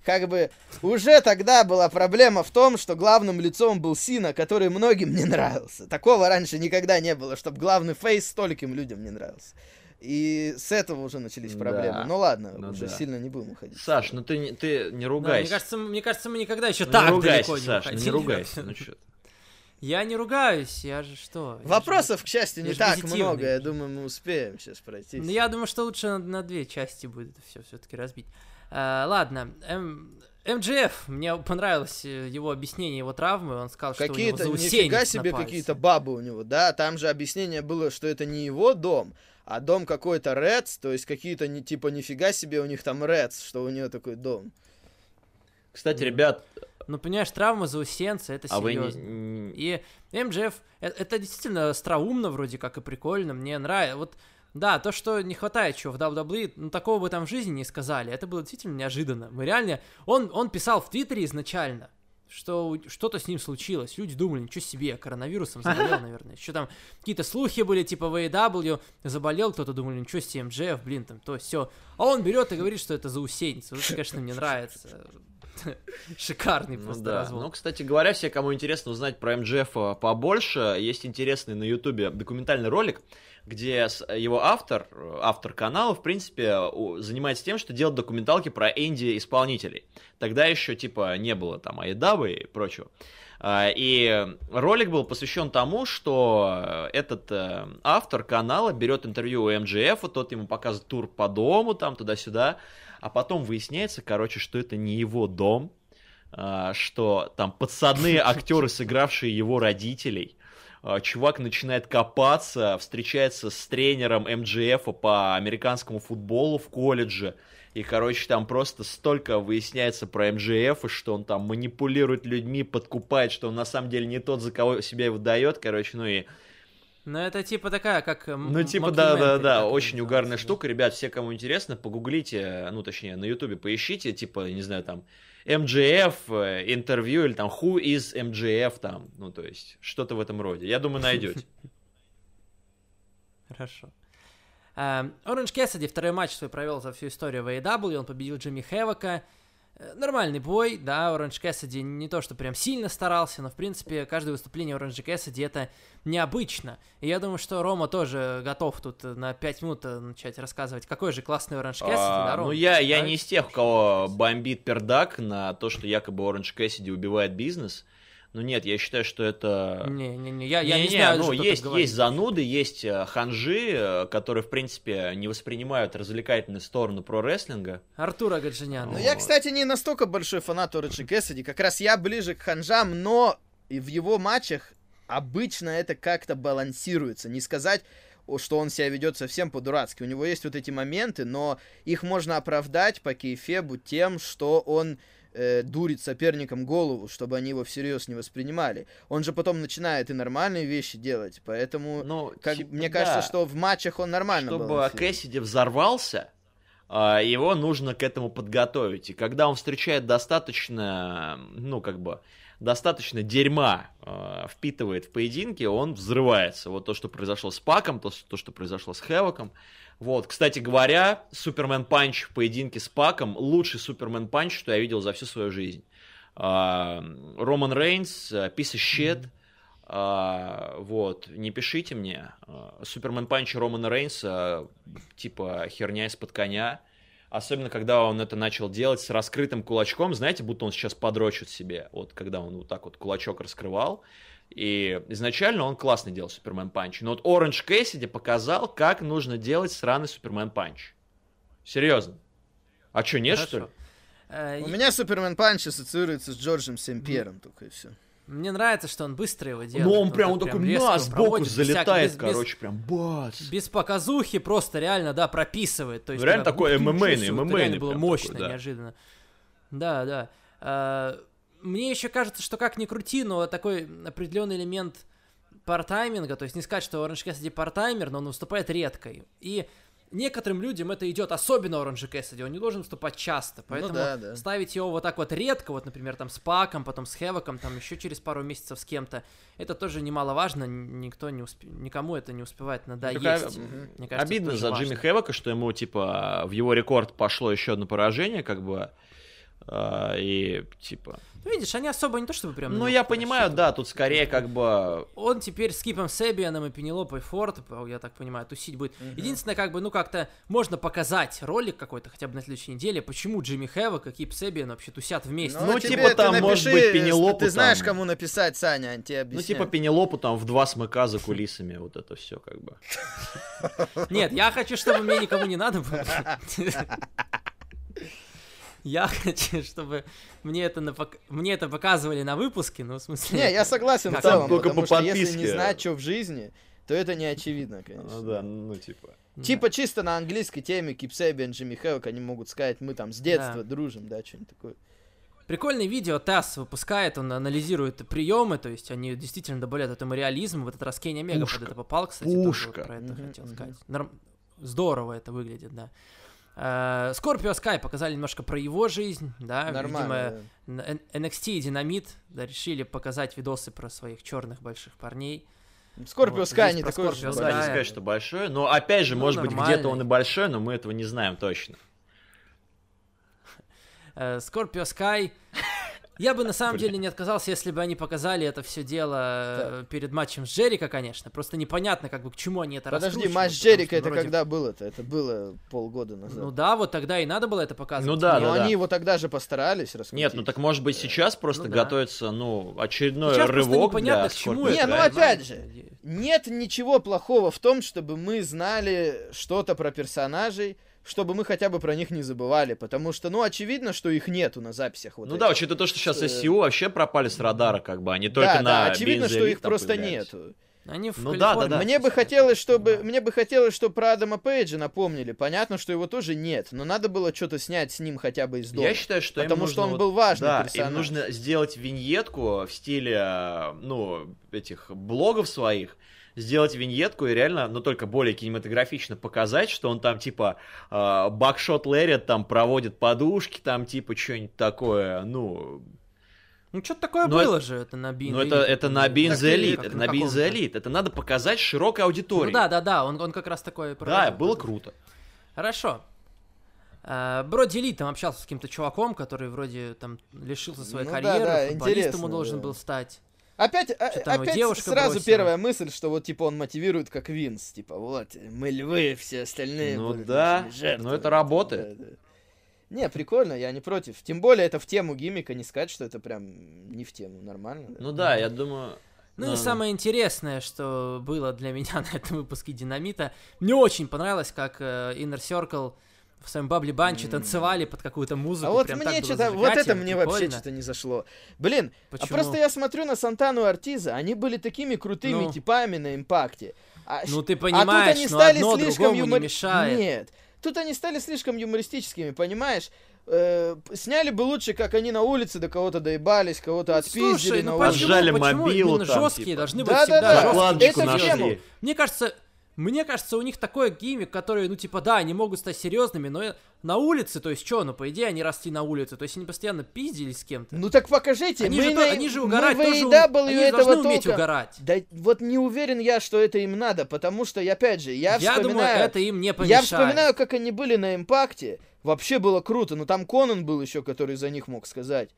Speaker 1: Как бы уже тогда была проблема в том, что главным лицом был Сина, который многим не нравился. Такого раньше никогда не было, чтобы главный фейс стольким людям не нравился. И с этого уже начались
Speaker 2: Да.
Speaker 1: проблемы. Ну ладно,
Speaker 2: Ну
Speaker 1: уже
Speaker 2: да.
Speaker 1: сильно не будем уходить.
Speaker 2: Саш, ну ты, не- ты не
Speaker 3: Да, мне,
Speaker 2: ругайся.
Speaker 3: кажется, мне кажется, мы никогда еще
Speaker 2: Ну,
Speaker 3: так
Speaker 2: не ругайся,
Speaker 3: далеко не
Speaker 2: Саш, ну не
Speaker 3: уходили.
Speaker 2: ругайся. Ну.
Speaker 3: Я не ругаюсь, я же что? же-
Speaker 1: Вопросов, к счастью, не так много. Я думаю, мы успеем сейчас пройти.
Speaker 3: Ну, я думаю, что лучше на, на две части будет это все все-таки разбить. А, ладно, М- МДФ, мне понравилось э, его объяснение его травмы, он сказал, что у него
Speaker 1: Какие-то,
Speaker 3: заусенец
Speaker 1: нифига себе, какие-то бабы у него, да? Там же объяснение было, что это не его дом, а дом какой-то Редс, то есть какие-то, не, типа, нифига себе у них там Редс, что у нее такой дом.
Speaker 2: Кстати, ребят,
Speaker 3: Ну, понимаешь, травма заусенца, это
Speaker 2: а вы не-
Speaker 3: серьезно.
Speaker 2: не...
Speaker 3: И МДФ, э- это действительно остроумно вроде как и прикольно, мне нравится. Вот, да, то, что не хватает чего в WWE, ну, такого бы там в жизни не сказали, это было действительно неожиданно. Мы реально, он, он писал в Твиттере изначально, что что-то с ним случилось. Люди думали, ничего себе, коронавирусом заболел, наверное. Еще там какие-то слухи были, типа в AEW заболел, кто-то думал, ничего себе, МДФ, блин, там то все. А он берет и говорит, что это заусенец. Вот это, конечно, мне нравится. Шикарный
Speaker 2: Ну
Speaker 3: просто
Speaker 2: да.
Speaker 3: развод.
Speaker 2: Ну, кстати говоря, все, кому интересно узнать про МДФ побольше, есть интересный на Ютубе документальный ролик, где его автор, автор канала, в принципе, занимается тем, что делает документалки про инди-исполнителей. Тогда еще, типа, не было там AEW и прочего. А, И ролик был посвящен тому, что этот э, автор канала берет интервью у МДФ, тот ему показывает тур по дому, там туда-сюда, а потом выясняется, короче, что это не его дом, а, что там подсадные актеры, сыгравшие его родителей, чувак начинает копаться, встречается с тренером МГФ по американскому футболу в колледже, и, короче, там просто столько выясняется про МЖФ, и что он там манипулирует людьми, подкупает, что он на самом деле не тот, за кого себя выдает, короче, ну и...
Speaker 3: Ну, это типа такая, как...
Speaker 2: Ну, типа, да-да-да, очень угарная штука. Ребят, все, кому интересно, погуглите, ну, точнее, на ютубе поищите, типа, не знаю, там, MGF, э, интервью, или там, who is MGF, там, ну, то есть, что-то в этом роде. Я думаю, найдете.
Speaker 3: Хорошо. Эм, Оранж Кэссиди второй матч свой провел за всю историю в AEW, он победил Джимми Хэвока. Э, Нормальный бой, да, Оранж Кэссиди не то, что прям сильно старался, но, в принципе, каждое выступление Оранжа Кэссиди это необычно. И я думаю, что Рома тоже готов тут э, на 5 минут э, начать рассказывать, какой же классный Оранж Кэссиди,
Speaker 2: А,
Speaker 3: да, Рома?
Speaker 2: Ну, я, я не из тех, у кого бомбит пердак на то, что якобы Оранж Кэссиди убивает бизнес. Ну, нет, я считаю, что это...
Speaker 3: Не-не-не, я, я не,
Speaker 2: Не-не,
Speaker 3: знаю,
Speaker 2: ну,
Speaker 3: что
Speaker 2: есть, есть зануды, есть э, ханжи, э, которые, в принципе, не воспринимают развлекательную сторону про-рестлинга.
Speaker 3: Артура Гаджиняна.
Speaker 1: Ну,
Speaker 2: Вот.
Speaker 1: я, кстати, не настолько большой фанат Ориджи Кэссиди. Как раз я ближе к ханжам, но и в его матчах обычно это как-то балансируется. Не сказать, что он себя ведет совсем по-дурацки. У него есть вот эти моменты, но их можно оправдать по кейфебу тем, что он э, дурит соперникам голову, чтобы они его всерьез не воспринимали. Он же потом начинает и нормальные вещи делать, поэтому...
Speaker 2: Ну,
Speaker 1: Как,
Speaker 2: типа,
Speaker 1: мне
Speaker 2: да.
Speaker 1: кажется, что в матчах он нормально
Speaker 2: Чтобы. Кэссиди взорвался, а, его нужно к этому подготовить. И когда он встречает достаточно, ну, как бы, достаточно дерьма э, впитывает в поединке, он взрывается. Вот то, что произошло с Паком, то, то что произошло с Хевоком. Вот, кстати говоря, Superman Punch в поединке с Паком лучший Superman Punch, что я видел за всю свою жизнь. А, Роман Рейнс, piece of shit, а, вот, не пишите мне. А, Superman Punch Романа Рейнса, типа херня из-под коня. Особенно, когда он это начал делать с раскрытым кулачком, знаете, будто он сейчас подрочит себе, вот когда он вот так вот кулачок раскрывал. И изначально он классно делал Superman Punch. Но вот Оранж Кэссиди показал, как нужно делать сраный Superman Punch. Серьезно. А что, нет,
Speaker 3: Хорошо.
Speaker 2: что ли?
Speaker 3: Э,
Speaker 1: У
Speaker 3: и-
Speaker 1: меня Superman Punch ассоциируется с Джорджем Сен-Пьером, только и все.
Speaker 3: Мне нравится, что он быстро его делает.
Speaker 2: Ну, он прям, он
Speaker 3: так
Speaker 2: такой,
Speaker 3: резко
Speaker 2: на, сбоку
Speaker 3: без
Speaker 2: залетает,
Speaker 3: без- без-
Speaker 2: короче, прям бац.
Speaker 3: Без показухи просто реально, да, прописывает. То есть,
Speaker 2: Ну, реально такой
Speaker 3: себе, вот
Speaker 2: ММА-ный
Speaker 3: реально было мощно,
Speaker 2: такой, да.
Speaker 3: неожиданно. Да, да. А, Мне еще кажется, что как ни крути, но такой определенный элемент партайминга, то есть не сказать, что Оранж Кэссиди партаймер, но он выступает редко. И некоторым людям это идет, особенно Оранж Кэссиди, он не должен выступать часто, поэтому
Speaker 1: да, да.
Speaker 3: ставить его вот так вот редко, вот, например, там с Паком, потом с Хевоком, там еще через пару месяцев с кем-то, это тоже немаловажно, никто не усп... никому это не успевает надоесть.
Speaker 2: Такая,
Speaker 3: Мне кажется, это
Speaker 2: Обидно за
Speaker 3: важно.
Speaker 2: Джимми Хэвока, что ему, типа, в его рекорд пошло еще одно поражение, как бы, и, типа...
Speaker 3: Ну, видишь, они особо не то чтобы прям... на
Speaker 2: Ну, я понимаю, да, тут скорее, как бы...
Speaker 3: Он теперь с Кипом Себианом и Пенелопой Форд, я так понимаю, тусить будет. Единственное, как бы, ну, как-то можно показать ролик какой-то хотя бы на следующей неделе, почему Джимми Хэвок и Кип Себиан вообще тусят вместе.
Speaker 2: Ну,
Speaker 1: тебе
Speaker 2: типа там, может быть, Пенелопу
Speaker 1: Ты знаешь,
Speaker 2: там.
Speaker 1: кому написать, Саня, они тебе
Speaker 2: Ну,
Speaker 1: объяснят.
Speaker 2: типа Пенелопу там в два смыка за кулисами, вот это все, как бы.
Speaker 3: Нет, я хочу, чтобы мне никому не надо было. Я хочу, чтобы мне это, на пок- мне это показывали на выпуске, ну, в смысле...
Speaker 1: Не, я согласен в
Speaker 3: Как?
Speaker 1: целом,
Speaker 2: Только
Speaker 1: потому
Speaker 2: по
Speaker 1: что если не
Speaker 2: подписке.
Speaker 1: знать, что в жизни, то это не очевидно,
Speaker 2: Ну
Speaker 1: конечно.
Speaker 2: да, ну типа.
Speaker 3: Да.
Speaker 1: Типа чисто на английской теме Кип Себиан, Джимми Хэвок, они могут сказать, мы там с детства дружим, да, что-нибудь такое.
Speaker 3: Прикольное видео ТАСС выпускает, он анализирует приемы, то есть они действительно добавляют этому реализм. В этот раз Кенни Омега под
Speaker 2: Пушка.
Speaker 3: это попал, кстати, тоже вот
Speaker 2: Пушка.
Speaker 3: про это
Speaker 1: Мгм,
Speaker 3: хотел сказать. Норм- Здорово это выглядит, да. Э, Скорпио Скай показали немножко про его жизнь, да,
Speaker 1: Нормально.
Speaker 3: видимо, NXT и Динамит да, решили показать видосы про своих черных больших парней.
Speaker 1: Скорпио
Speaker 3: Вот,
Speaker 1: Скай не такой
Speaker 3: Скай.
Speaker 2: да, не
Speaker 1: большой.
Speaker 2: сказать, что большой. Но опять же,
Speaker 3: Ну,
Speaker 2: может быть, где-то
Speaker 3: нормальный.
Speaker 2: он и большой, но мы этого не знаем точно.
Speaker 3: Э, Скорпио Скай. Я бы на самом деле не отказался, если бы они показали это все дело э, перед матчем с Джерика, конечно. Просто непонятно, как бы к чему они это
Speaker 1: Подожди, матч
Speaker 3: потому
Speaker 1: Джерика это
Speaker 3: вроде-
Speaker 1: когда было-то? Это было полгода назад.
Speaker 3: Ну да, вот тогда и надо было это показывать.
Speaker 2: Ну да,
Speaker 1: Но
Speaker 2: да,
Speaker 1: они
Speaker 2: да.
Speaker 1: его тогда же постарались раскрутить.
Speaker 2: Нет, ну так может быть сейчас просто
Speaker 3: Ну да.
Speaker 2: готовится, ну, очередной
Speaker 3: Сейчас
Speaker 2: рывок
Speaker 3: непонятно,
Speaker 2: для
Speaker 3: к чему это.
Speaker 1: Не, ну опять же? Нет ничего плохого в том, чтобы мы знали что-то про персонажей, чтобы мы хотя бы про них не забывали, потому что, ну, очевидно, что их нету на записях. Вот
Speaker 2: Ну
Speaker 1: этих.
Speaker 2: да, учитывая то, что сейчас
Speaker 1: Э,
Speaker 2: SEO вообще пропали с радара, как бы, они только
Speaker 1: да,
Speaker 2: на
Speaker 1: да, очевидно, что их просто
Speaker 2: появляются.
Speaker 1: нету.
Speaker 3: Они в
Speaker 2: Ну да,
Speaker 3: Калифорнии
Speaker 2: да, да.
Speaker 1: Мне бы хотелось, чтобы,
Speaker 3: Да.
Speaker 1: мне бы хотелось, чтобы про Адама Пейджа напомнили. Понятно, что его тоже нет, но надо было что-то снять с ним хотя бы из дома.
Speaker 2: Я считаю, что им
Speaker 1: потому что
Speaker 2: нужно
Speaker 1: он
Speaker 2: вот-
Speaker 1: был важный
Speaker 2: Да,
Speaker 1: персонаж.
Speaker 2: им нужно сделать виньетку в стиле, э, ну, этих блогов своих, сделать виньетку и реально, но только более кинематографично показать, что он там, типа, э, Бакшот Леррит там проводит подушки, там, типа, что-нибудь такое, ну...
Speaker 3: Ну что-то такое
Speaker 2: Но
Speaker 3: было же, это на Being
Speaker 2: Ну, это, это на Elite,
Speaker 3: как
Speaker 2: это
Speaker 3: на каком-то.
Speaker 2: Elite, это надо показать широкой аудитории.
Speaker 3: Ну да, да, да, он, он как раз такое
Speaker 2: Да, было круто.
Speaker 3: Хорошо. А, Броди Ли там общался с каким-то чуваком, который вроде там лишился своей
Speaker 1: Ну да,
Speaker 3: карьеры,
Speaker 1: да,
Speaker 3: футболистом
Speaker 1: интересно,
Speaker 3: он должен
Speaker 1: да.
Speaker 3: был стать.
Speaker 1: Опять,
Speaker 3: Что там его
Speaker 1: опять
Speaker 3: девушка
Speaker 1: сразу
Speaker 3: бросила.
Speaker 1: первая мысль, что вот типа он мотивирует как Винс, типа вот мы львы, все остальные.
Speaker 2: Ну
Speaker 1: будут
Speaker 2: да,
Speaker 1: жертвами».
Speaker 2: но это работает.
Speaker 1: Да, да. Не, прикольно, я не против. Тем более это в тему гиммика, не сказать, что это прям не в тему, нормально. да.
Speaker 2: Ну да, я думаю...
Speaker 3: Ну и
Speaker 2: ну,
Speaker 3: самое интересное, что было для меня на этом выпуске Динамита, мне очень понравилось, как э, Inner Circle в своем бабли банче танцевали под какую-то музыку.
Speaker 1: А вот
Speaker 3: прям
Speaker 1: мне что-то, вот это мне вообще
Speaker 3: прикольно.
Speaker 1: что-то не зашло. Блин, а
Speaker 3: Почему?
Speaker 1: просто я смотрю на Сантану и Артиза, они были такими крутыми
Speaker 3: Ну.
Speaker 1: типами на импакте. А,
Speaker 3: Ну ты
Speaker 1: а тут
Speaker 3: понимаешь,
Speaker 1: они
Speaker 3: но
Speaker 1: стали
Speaker 3: одно
Speaker 1: слишком юмор-
Speaker 3: не мешает.
Speaker 1: Нет, тут они стали слишком юмористическими, понимаешь? Э, сняли бы лучше, как они на улице до кого-то доебались, кого-то отпиздили
Speaker 3: Слушай,
Speaker 1: на
Speaker 3: ну
Speaker 1: улице.
Speaker 3: почему,
Speaker 2: Отжали
Speaker 3: почему
Speaker 2: мобилу там,
Speaker 3: жесткие
Speaker 2: типа.
Speaker 3: должны быть
Speaker 1: Да, да,
Speaker 3: всегда
Speaker 1: да.
Speaker 3: жесткие?
Speaker 2: Закладочку
Speaker 1: это
Speaker 2: нашли.
Speaker 3: Мне кажется, Мне кажется, у них такой гиммик, который, ну, типа, да, они могут стать серьезными, но на улице, то есть, что, ну, по идее, они росли на улице, то есть, они постоянно пиздились с кем-то.
Speaker 1: Ну так покажите,
Speaker 3: Они
Speaker 1: мы
Speaker 3: же,
Speaker 1: на,
Speaker 3: они же угорать
Speaker 1: мы
Speaker 3: тоже,
Speaker 1: AEW
Speaker 3: они
Speaker 1: этого
Speaker 3: должны уметь
Speaker 1: толком-
Speaker 3: угорать.
Speaker 1: Да вот не уверен я, что это им надо, потому что, опять же, я,
Speaker 3: Я,
Speaker 1: вспоминаю...
Speaker 3: думаю, это им не
Speaker 1: Я
Speaker 3: помешает.
Speaker 1: вспоминаю, как они были на импакте. Вообще было круто. Но там Конан был еще, который за них мог сказать.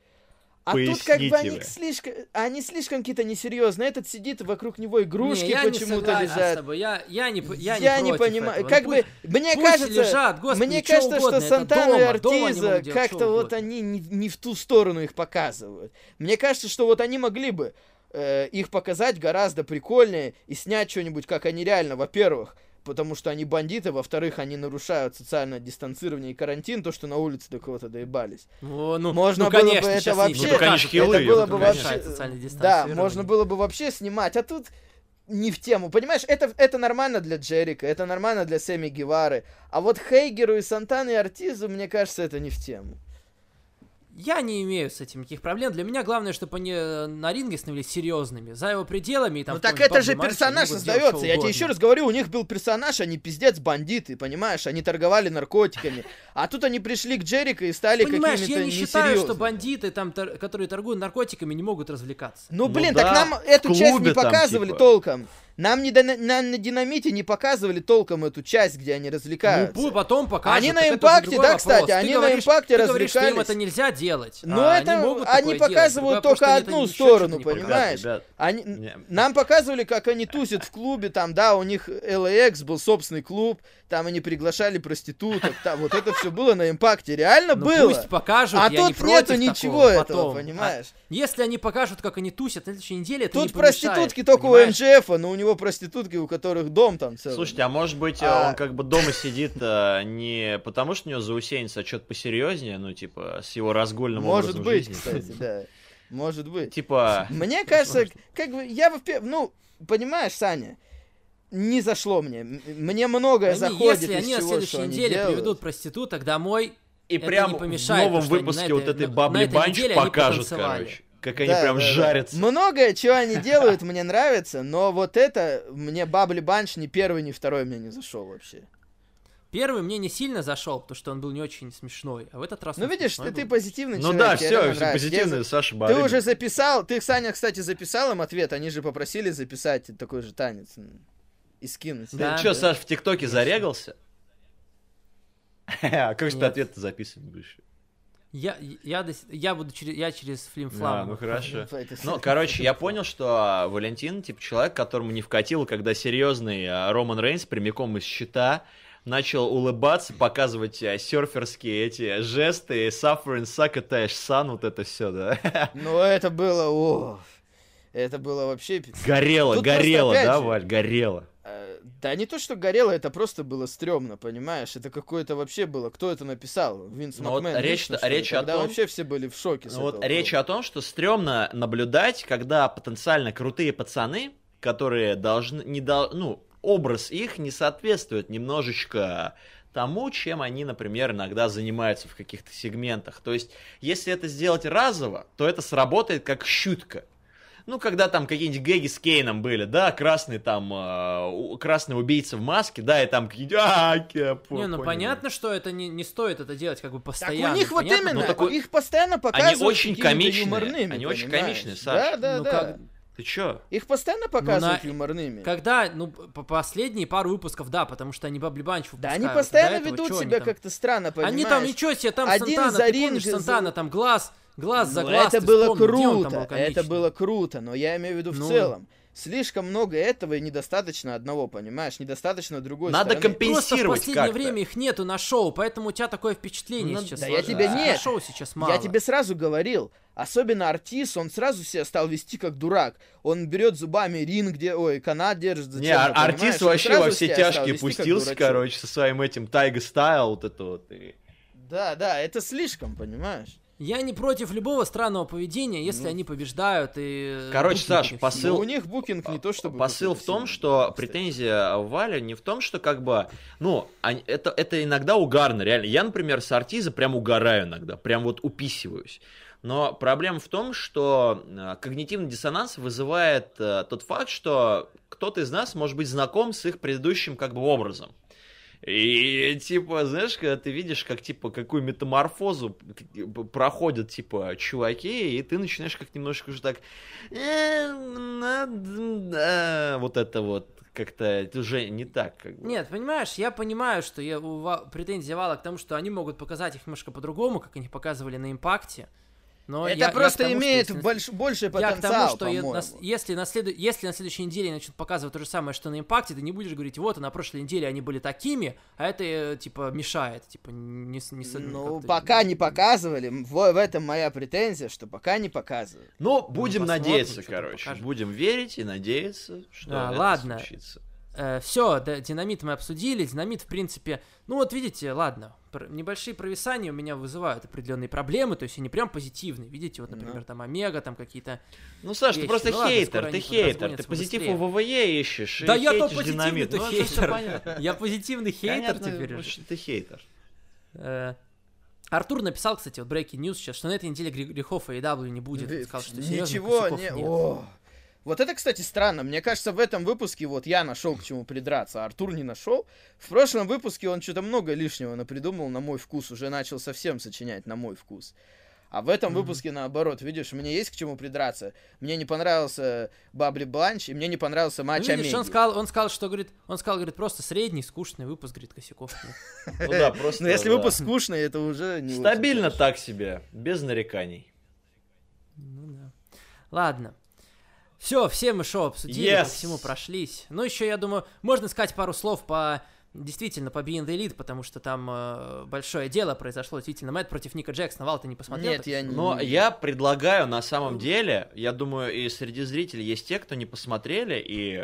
Speaker 1: А тут как бы
Speaker 2: Поясните
Speaker 1: они
Speaker 2: вы.
Speaker 1: слишком, они слишком какие-то несерьезные. Этот сидит вокруг него игрушки
Speaker 3: Не, я не
Speaker 1: почему-то
Speaker 3: согласен с
Speaker 1: лежат.
Speaker 3: тобой. Я, я не, я
Speaker 1: Я,
Speaker 3: не,
Speaker 1: понимаю.
Speaker 3: этого.
Speaker 1: Как
Speaker 3: Ну,
Speaker 1: бы мне
Speaker 3: пусть
Speaker 1: кажется,
Speaker 3: лежат, господи,
Speaker 1: мне кажется,
Speaker 3: угодно,
Speaker 1: что Сантана и Артиза как-то вот они не, не в ту сторону их показывают. Мне кажется, что вот они могли бы э, их показать гораздо прикольнее и снять что-нибудь, как они реально, во-первых, потому что они бандиты, во-вторых, они нарушают социальное дистанцирование и карантин, то, что на улице до кого-то доебались.
Speaker 3: Ну, ну,
Speaker 1: Можно
Speaker 3: ну,
Speaker 1: было бы
Speaker 3: конечно,
Speaker 1: это
Speaker 3: щас
Speaker 1: вообще-
Speaker 2: Ну,
Speaker 3: покажут.
Speaker 2: хилы,
Speaker 1: это было
Speaker 2: это
Speaker 1: бы
Speaker 2: конечно.
Speaker 1: вообще...
Speaker 3: Социальное
Speaker 1: Да, можно было бы вообще снимать, а тут не в тему. Понимаешь, это, это нормально для Джерика, это нормально для Сэмми Гевары. А вот Хейгеру и Сантана и Артизу, мне кажется, это не в тему.
Speaker 3: Я не имею с этим никаких проблем. Для меня главное, чтобы они э, на ринге становились серьезными. За его пределами и там...
Speaker 1: ну так это же персонаж создается. Я тебе еще раз говорю, у них был персонаж, они пиздец бандиты, понимаешь? Они торговали наркотиками. А тут они пришли к Джерико и стали
Speaker 3: Понимаешь,
Speaker 1: какими-то
Speaker 3: я не считаю, что бандиты, там, тор- которые торгуют наркотиками, не могут развлекаться.
Speaker 1: Ну,
Speaker 2: Ну
Speaker 1: блин,
Speaker 2: да,
Speaker 1: так нам эту часть не показывали
Speaker 2: типа.
Speaker 1: толком. Нам, не нам на динамите не показывали толком эту часть, где они развлекаются.
Speaker 3: Ну, потом покажут.
Speaker 1: Они на импакте, да,
Speaker 3: вопрос.
Speaker 1: кстати,
Speaker 3: Ты
Speaker 1: они на
Speaker 3: говоришь-
Speaker 1: импакте
Speaker 3: ты говоришь, что им
Speaker 1: развлекались.
Speaker 3: это нельзя делать.
Speaker 1: Но
Speaker 3: а
Speaker 1: это
Speaker 3: они, могут
Speaker 1: они показывают
Speaker 3: делать.
Speaker 1: Только одну сторону,
Speaker 3: не
Speaker 1: понимаешь?
Speaker 2: Ребят,
Speaker 1: Они,
Speaker 2: Не.
Speaker 1: нам показывали, как они тусят в клубе, там, да, у них LAX был собственный клуб, там они приглашали проституток, там, вот это все было на импакте, реально
Speaker 3: Ну,
Speaker 1: было.
Speaker 3: пусть покажут,
Speaker 1: А
Speaker 3: я не
Speaker 1: тут нету
Speaker 3: против
Speaker 1: ничего
Speaker 3: такого
Speaker 1: этого,
Speaker 3: потом.
Speaker 1: понимаешь?
Speaker 3: А если они покажут, как они тусят на следующей неделе, это не
Speaker 1: Тут
Speaker 3: помешает,
Speaker 1: проститутки только
Speaker 3: понимаешь?
Speaker 1: у МЖФ, но у него проститутки, у которых дом там целый.
Speaker 2: Слушайте, а может быть,
Speaker 1: А-
Speaker 2: он как бы дома сидит э, не потому, что у него заусенец, а что-то посерьезнее, ну, типа, с его разгульным
Speaker 1: Может
Speaker 2: образом
Speaker 1: быть,
Speaker 2: жизни.
Speaker 1: кстати, да. Может быть.
Speaker 2: Типа,
Speaker 1: Мне кажется, как бы, я, во-пе- ну, понимаешь, Саня, не зашло мне. Мне многое
Speaker 3: Они,
Speaker 1: заходит
Speaker 3: если
Speaker 1: из
Speaker 3: они на
Speaker 1: всего,
Speaker 3: следующей неделе
Speaker 1: делают.
Speaker 3: приведут проституток домой,
Speaker 2: и
Speaker 3: это
Speaker 2: прям
Speaker 3: не
Speaker 2: в
Speaker 3: помешает,
Speaker 2: новом
Speaker 3: что они
Speaker 2: выпуске вот
Speaker 3: этой-
Speaker 2: Бабли Банч покажут, короче, как они
Speaker 1: Да,
Speaker 2: прям
Speaker 1: да, да.
Speaker 2: жарятся.
Speaker 1: Многое, что они делают, мне нравится, но вот это мне Бабли Банч ни первый, ни второй мне не зашел вообще.
Speaker 3: Первый мне не сильно зашел, потому что он был не очень смешной, а в этот раз
Speaker 1: Ну
Speaker 3: он
Speaker 1: видишь, ты, ты
Speaker 3: был.
Speaker 1: позитивный
Speaker 2: Ну
Speaker 1: человек.
Speaker 2: да,
Speaker 1: тебе
Speaker 2: все, все.
Speaker 1: Тебе
Speaker 2: позитивные, Саша
Speaker 1: Ты
Speaker 2: Барыгин.
Speaker 1: уже записал, ты, Саня, кстати, записал им ответ, они же попросили записать такой же танец и скинуть.
Speaker 3: Да.
Speaker 2: Ты что, Саш, в ТикТоке зарегался? А как же ты ответ записывать будешь?
Speaker 3: Я, я, я буду через, я через
Speaker 2: А,
Speaker 3: флимфлам.
Speaker 2: ну хорошо. Ну, короче, я понял, что а, Валентин, типа, человек, которому не вкатило, когда серьезный а, Роман Рейнс прямиком из щита начал улыбаться, показывать а, серферские эти жесты, suffering, succotash, sun, вот это все, да?
Speaker 1: Ну это было, о, это было вообще...
Speaker 2: Горело,
Speaker 1: Тут
Speaker 2: горело, да,
Speaker 1: же-
Speaker 2: Валь, горело.
Speaker 1: Да не то, что горело, это просто было стрёмно, понимаешь? Это какое-то вообще было. Кто это написал? Винс
Speaker 2: Ну вот
Speaker 1: Макмен.
Speaker 2: речь-
Speaker 1: лично,
Speaker 2: речь о том-
Speaker 1: вообще все были в шоке.
Speaker 2: Ну вот речь о том, что стрёмно наблюдать, когда потенциально крутые пацаны, которые должны, не дол- ну, образ их не соответствует немножечко тому, чем они, например, иногда занимаются в каких-то сегментах. То есть, если это сделать разово, то это сработает как щутка. Ну, когда там какие-нибудь гэги с Кейном были, да, красный там, э, красный убийца в маске, да, и там какие-нибудь... А, кепу,
Speaker 3: Не, ну понятно, что это не, не стоит это делать как бы
Speaker 1: Так
Speaker 3: постоянно.
Speaker 1: у них вот
Speaker 3: понятно,
Speaker 1: именно,
Speaker 3: но
Speaker 2: такой-
Speaker 1: их постоянно показывают
Speaker 2: очень
Speaker 1: какими-то
Speaker 2: комичные,
Speaker 1: юморными,
Speaker 2: они очень
Speaker 1: понимаешь?
Speaker 2: комичные, Саш.
Speaker 1: Да, да,
Speaker 3: Ну,
Speaker 1: да.
Speaker 3: как-
Speaker 2: Ты чё?
Speaker 1: Их постоянно показывают
Speaker 3: на-
Speaker 1: юморными.
Speaker 3: Когда, ну, по последние пару выпусков, да, потому что они Бабли Банч
Speaker 1: Да
Speaker 3: выпускают.
Speaker 1: они постоянно ведут
Speaker 3: они
Speaker 1: себя
Speaker 3: там?
Speaker 1: как-то странно, понимаешь?
Speaker 3: Они там, ничего себе, там
Speaker 1: Один
Speaker 3: Сантана,
Speaker 1: за
Speaker 3: ты
Speaker 1: ринг
Speaker 3: помнишь,
Speaker 1: за-
Speaker 3: Сантана, там глаз, глаз за
Speaker 1: Ну,
Speaker 3: глаз,
Speaker 1: это было
Speaker 3: вспомни, где он там
Speaker 1: круто,
Speaker 3: был
Speaker 1: это было круто, но я имею в виду в
Speaker 3: Ну.
Speaker 1: целом. Слишком много этого и недостаточно одного, понимаешь? Недостаточно другой
Speaker 2: Надо
Speaker 1: стороны.
Speaker 2: компенсировать.
Speaker 3: Просто в последнее время их нету на шоу, поэтому у тебя такое впечатление
Speaker 2: Ну,
Speaker 3: сейчас
Speaker 1: да я тебе
Speaker 3: На
Speaker 1: нет.
Speaker 3: шоу сейчас мало.
Speaker 1: Я тебе сразу говорил, особенно артист, он сразу себя стал вести как дурак. Он берет зубами ринг, где, ой, канат держит.
Speaker 2: Не,
Speaker 1: зачем-то,
Speaker 2: ар- артист вообще во все тяжкие пустился, короче, со своим этим Тайга Стайл, вот это вот. и-
Speaker 1: Да, да, это слишком, понимаешь?
Speaker 3: Я не против любого странного поведения, если
Speaker 1: Ну.
Speaker 3: они побеждают и...
Speaker 2: Короче, Саш,
Speaker 3: у них
Speaker 2: посыл-
Speaker 1: Но у них букинг не то чтобы...
Speaker 2: Посыл в том, что
Speaker 1: кстати.
Speaker 2: претензия Валя не в том, что как бы, ну, они- это, это иногда угарно, реально. Я, например, с Артиза прям угораю иногда, прям вот уписываюсь. Но проблема в том, что э, когнитивный диссонанс вызывает э, тот факт, что кто-то из нас может быть знаком с их предыдущим как бы образом. И, типа, знаешь, когда ты видишь, как, типа, какую метаморфозу проходят, типа, чуваки, и ты начинаешь как немножко уже так... «Э, вот это вот как-то это уже не так. Как бы.
Speaker 3: Нет, понимаешь, я понимаю, что я, у претензия Вала к тому, что они могут показать их немножко по-другому, как они показывали на импакте.
Speaker 1: Но это я, просто я тому, имеет что, больш, больший потенциал, Я к тому, что я,
Speaker 3: на, если, на следу, если на следующей неделе начнут показывать то же самое, что на импакте, ты не будешь говорить, вот, а на прошлой неделе они были такими, а это, э, типа, мешает, типа, не... не
Speaker 1: ну, пока не показывали, в, в этом моя претензия, что пока не показывают.
Speaker 2: Ну, ну будем ну, надеяться, короче, будем верить и надеяться, что а, это ладно. случится.
Speaker 3: Э, все, да, динамит мы обсудили. Динамит, в принципе, ну вот видите, ладно, небольшие провисания у меня вызывают определенные проблемы, то есть они прям позитивные. Видите, вот, например, там Омега, там какие-то.
Speaker 2: Ну, Саш, вещи. ты просто ну, хейтер, ладно, ты хейтер, ты позитив быстрее. у ВВЕ ищешь.
Speaker 3: Да я то позитивный ты ну, хейтер. Я позитивный хейтер теперь.
Speaker 2: Ты хейтер.
Speaker 3: Э, Артур написал, кстати, вот Breaking News сейчас, что на этой неделе грехов AEW не будет. Он сказал, что
Speaker 1: Ничего, не... Нет. Вот это, кстати, странно. Мне кажется, в этом выпуске вот я нашел к чему придраться, а Артур не нашел. В прошлом выпуске он что-то много лишнего напридумал на мой вкус, уже начал совсем сочинять на мой вкус. А в этом mm-hmm. выпуске наоборот, видишь, мне есть к чему придраться. Мне не понравился Бабли Бланч, и мне не понравился матч ну, видишь,
Speaker 3: он сказал, он сказал, что говорит, он сказал, говорит, просто средний, скучный выпуск, говорит, косяков.
Speaker 2: Ну да, просто.
Speaker 1: Но если выпуск скучный, это уже не
Speaker 2: Стабильно так себе, без нареканий.
Speaker 3: Ну да. Ладно. Все, все мы шоу обсудили, yes. по всему прошлись. Ну, еще, я думаю, можно сказать пару слов по действительно по Being the Elite, потому что там э, большое дело произошло. Действительно, Мэтт против Ника Джексона. Вал, ты не посмотрел?
Speaker 1: Нет, я
Speaker 2: не... Но я предлагаю на самом деле, я думаю, и среди зрителей есть те, кто не посмотрели, и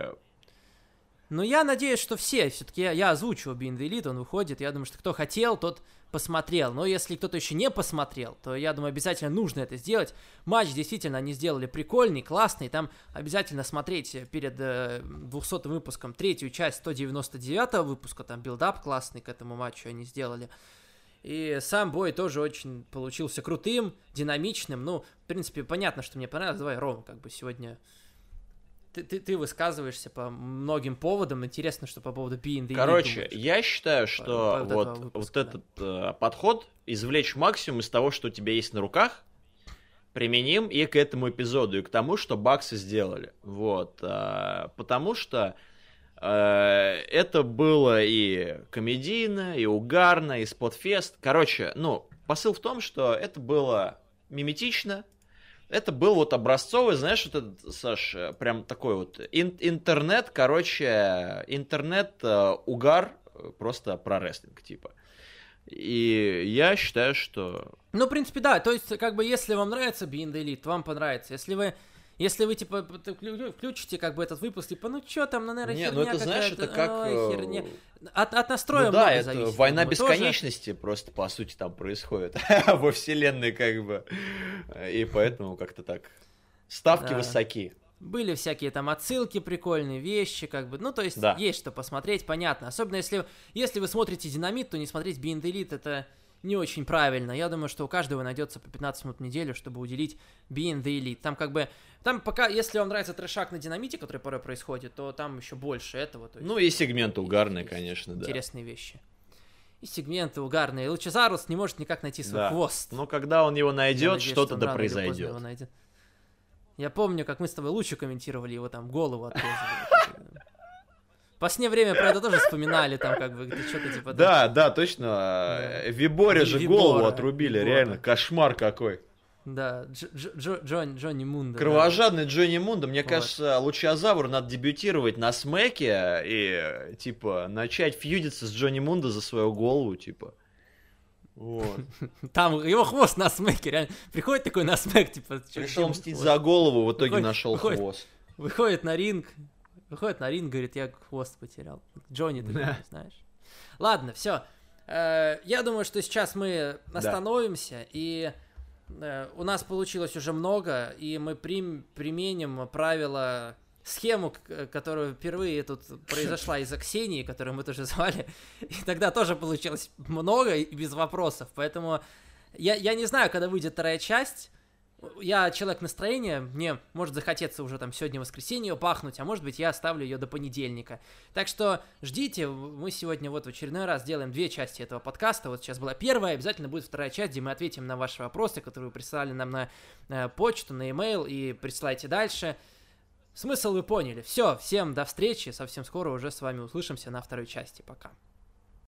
Speaker 3: но я надеюсь, что все, все-таки я, я озвучиваю Being the Elite, он выходит, я думаю, что кто хотел, тот посмотрел. Но если кто-то еще не посмотрел, то я думаю, обязательно нужно это сделать. Матч действительно они сделали прикольный, классный. Там обязательно смотреть перед э, 200 выпуском третью часть 199 выпуска. Там build-up классный к этому матчу они сделали. И сам бой тоже очень получился крутым, динамичным. Ну, в принципе, понятно, что мне понравилось. Давай, Ром, как бы сегодня ты, ты, ты высказываешься по многим поводам. Интересно, что по поводу Being the
Speaker 2: Короче, я считаю, что по, по вот, выпуска, вот да. этот э, подход извлечь максимум из того, что у тебя есть на руках, применим и к этому эпизоду, и к тому, что баксы сделали. Вот. Э, потому что э, это было и комедийно, и угарно, и спотфест. Короче, ну, посыл в том, что это было миметично, это был вот образцовый, знаешь, вот этот, Саш, э, прям такой вот ин- интернет, короче, интернет-угар э, просто про рестлинг, типа. И я считаю, что...
Speaker 3: Ну, в принципе, да, то есть, как бы, если вам нравится Being the Elite, вам понравится. Если вы если вы, типа, включите, как бы, этот выпуск, типа, ну что там, ну, наверное,
Speaker 2: Не, ну это, знаешь, это как...
Speaker 3: Ой, херня. От, от настроя
Speaker 2: ну, да, это зависит. война бесконечности тоже... просто, по сути, там происходит во вселенной, как бы. И поэтому как-то так. Ставки да. высоки.
Speaker 3: Были всякие там отсылки, прикольные вещи, как бы, ну, то есть, да. есть что посмотреть, понятно. Особенно если, если вы смотрите Динамит, то не смотреть Being Elite, это не очень правильно. Я думаю, что у каждого найдется по 15 минут в неделю, чтобы уделить Being the Elite. Там как бы, там пока, если вам нравится трешак на динамите, который порой происходит, то там еще больше этого.
Speaker 2: есть, ну и сегменты угарные, конечно, да.
Speaker 3: Интересные вещи. И сегменты угарные. Лучезарус не может никак найти свой да. хвост.
Speaker 2: Но когда он его найдет, что-то да произойдет.
Speaker 3: Я помню, как мы с тобой лучше комментировали его там голову отрезали. последнее время про это тоже вспоминали, там как бы что-то типа...
Speaker 2: Да, да, точно. Виборе же голову отрубили, реально, кошмар какой.
Speaker 3: Да, Джон, Джонни Мунда.
Speaker 2: Кровожадный да. Джонни Мунда. Мне вот. кажется, Лучезавру надо дебютировать на смеке и, типа, начать фьюдиться с Джонни Мунда за свою голову, типа. Вот.
Speaker 3: Там его хвост на смеке, реально. Приходит такой на смек, типа...
Speaker 2: Пришел мстить за голову, в итоге нашел хвост.
Speaker 3: Выходит на ринг, Выходит на ринг, говорит, я хвост потерял. Джонни, ты не знаешь. Ладно, все. Э, я думаю, что сейчас мы остановимся, и э, у нас получилось уже много, и мы прим, применим правила схему, которая впервые тут произошла из-за Ксении, которую мы тоже звали, и тогда тоже получилось много и без вопросов, поэтому я, я не знаю, когда выйдет вторая часть, я человек настроения, мне может захотеться уже там сегодня воскресенье пахнуть, а может быть я оставлю ее до понедельника. Так что ждите, мы сегодня вот в очередной раз делаем две части этого подкаста. Вот сейчас была первая, обязательно будет вторая часть, где мы ответим на ваши вопросы, которые вы присылали нам на э, почту, на e-mail и присылайте дальше. Смысл вы поняли. Все, всем до встречи, совсем скоро уже с вами услышимся на второй части. Пока.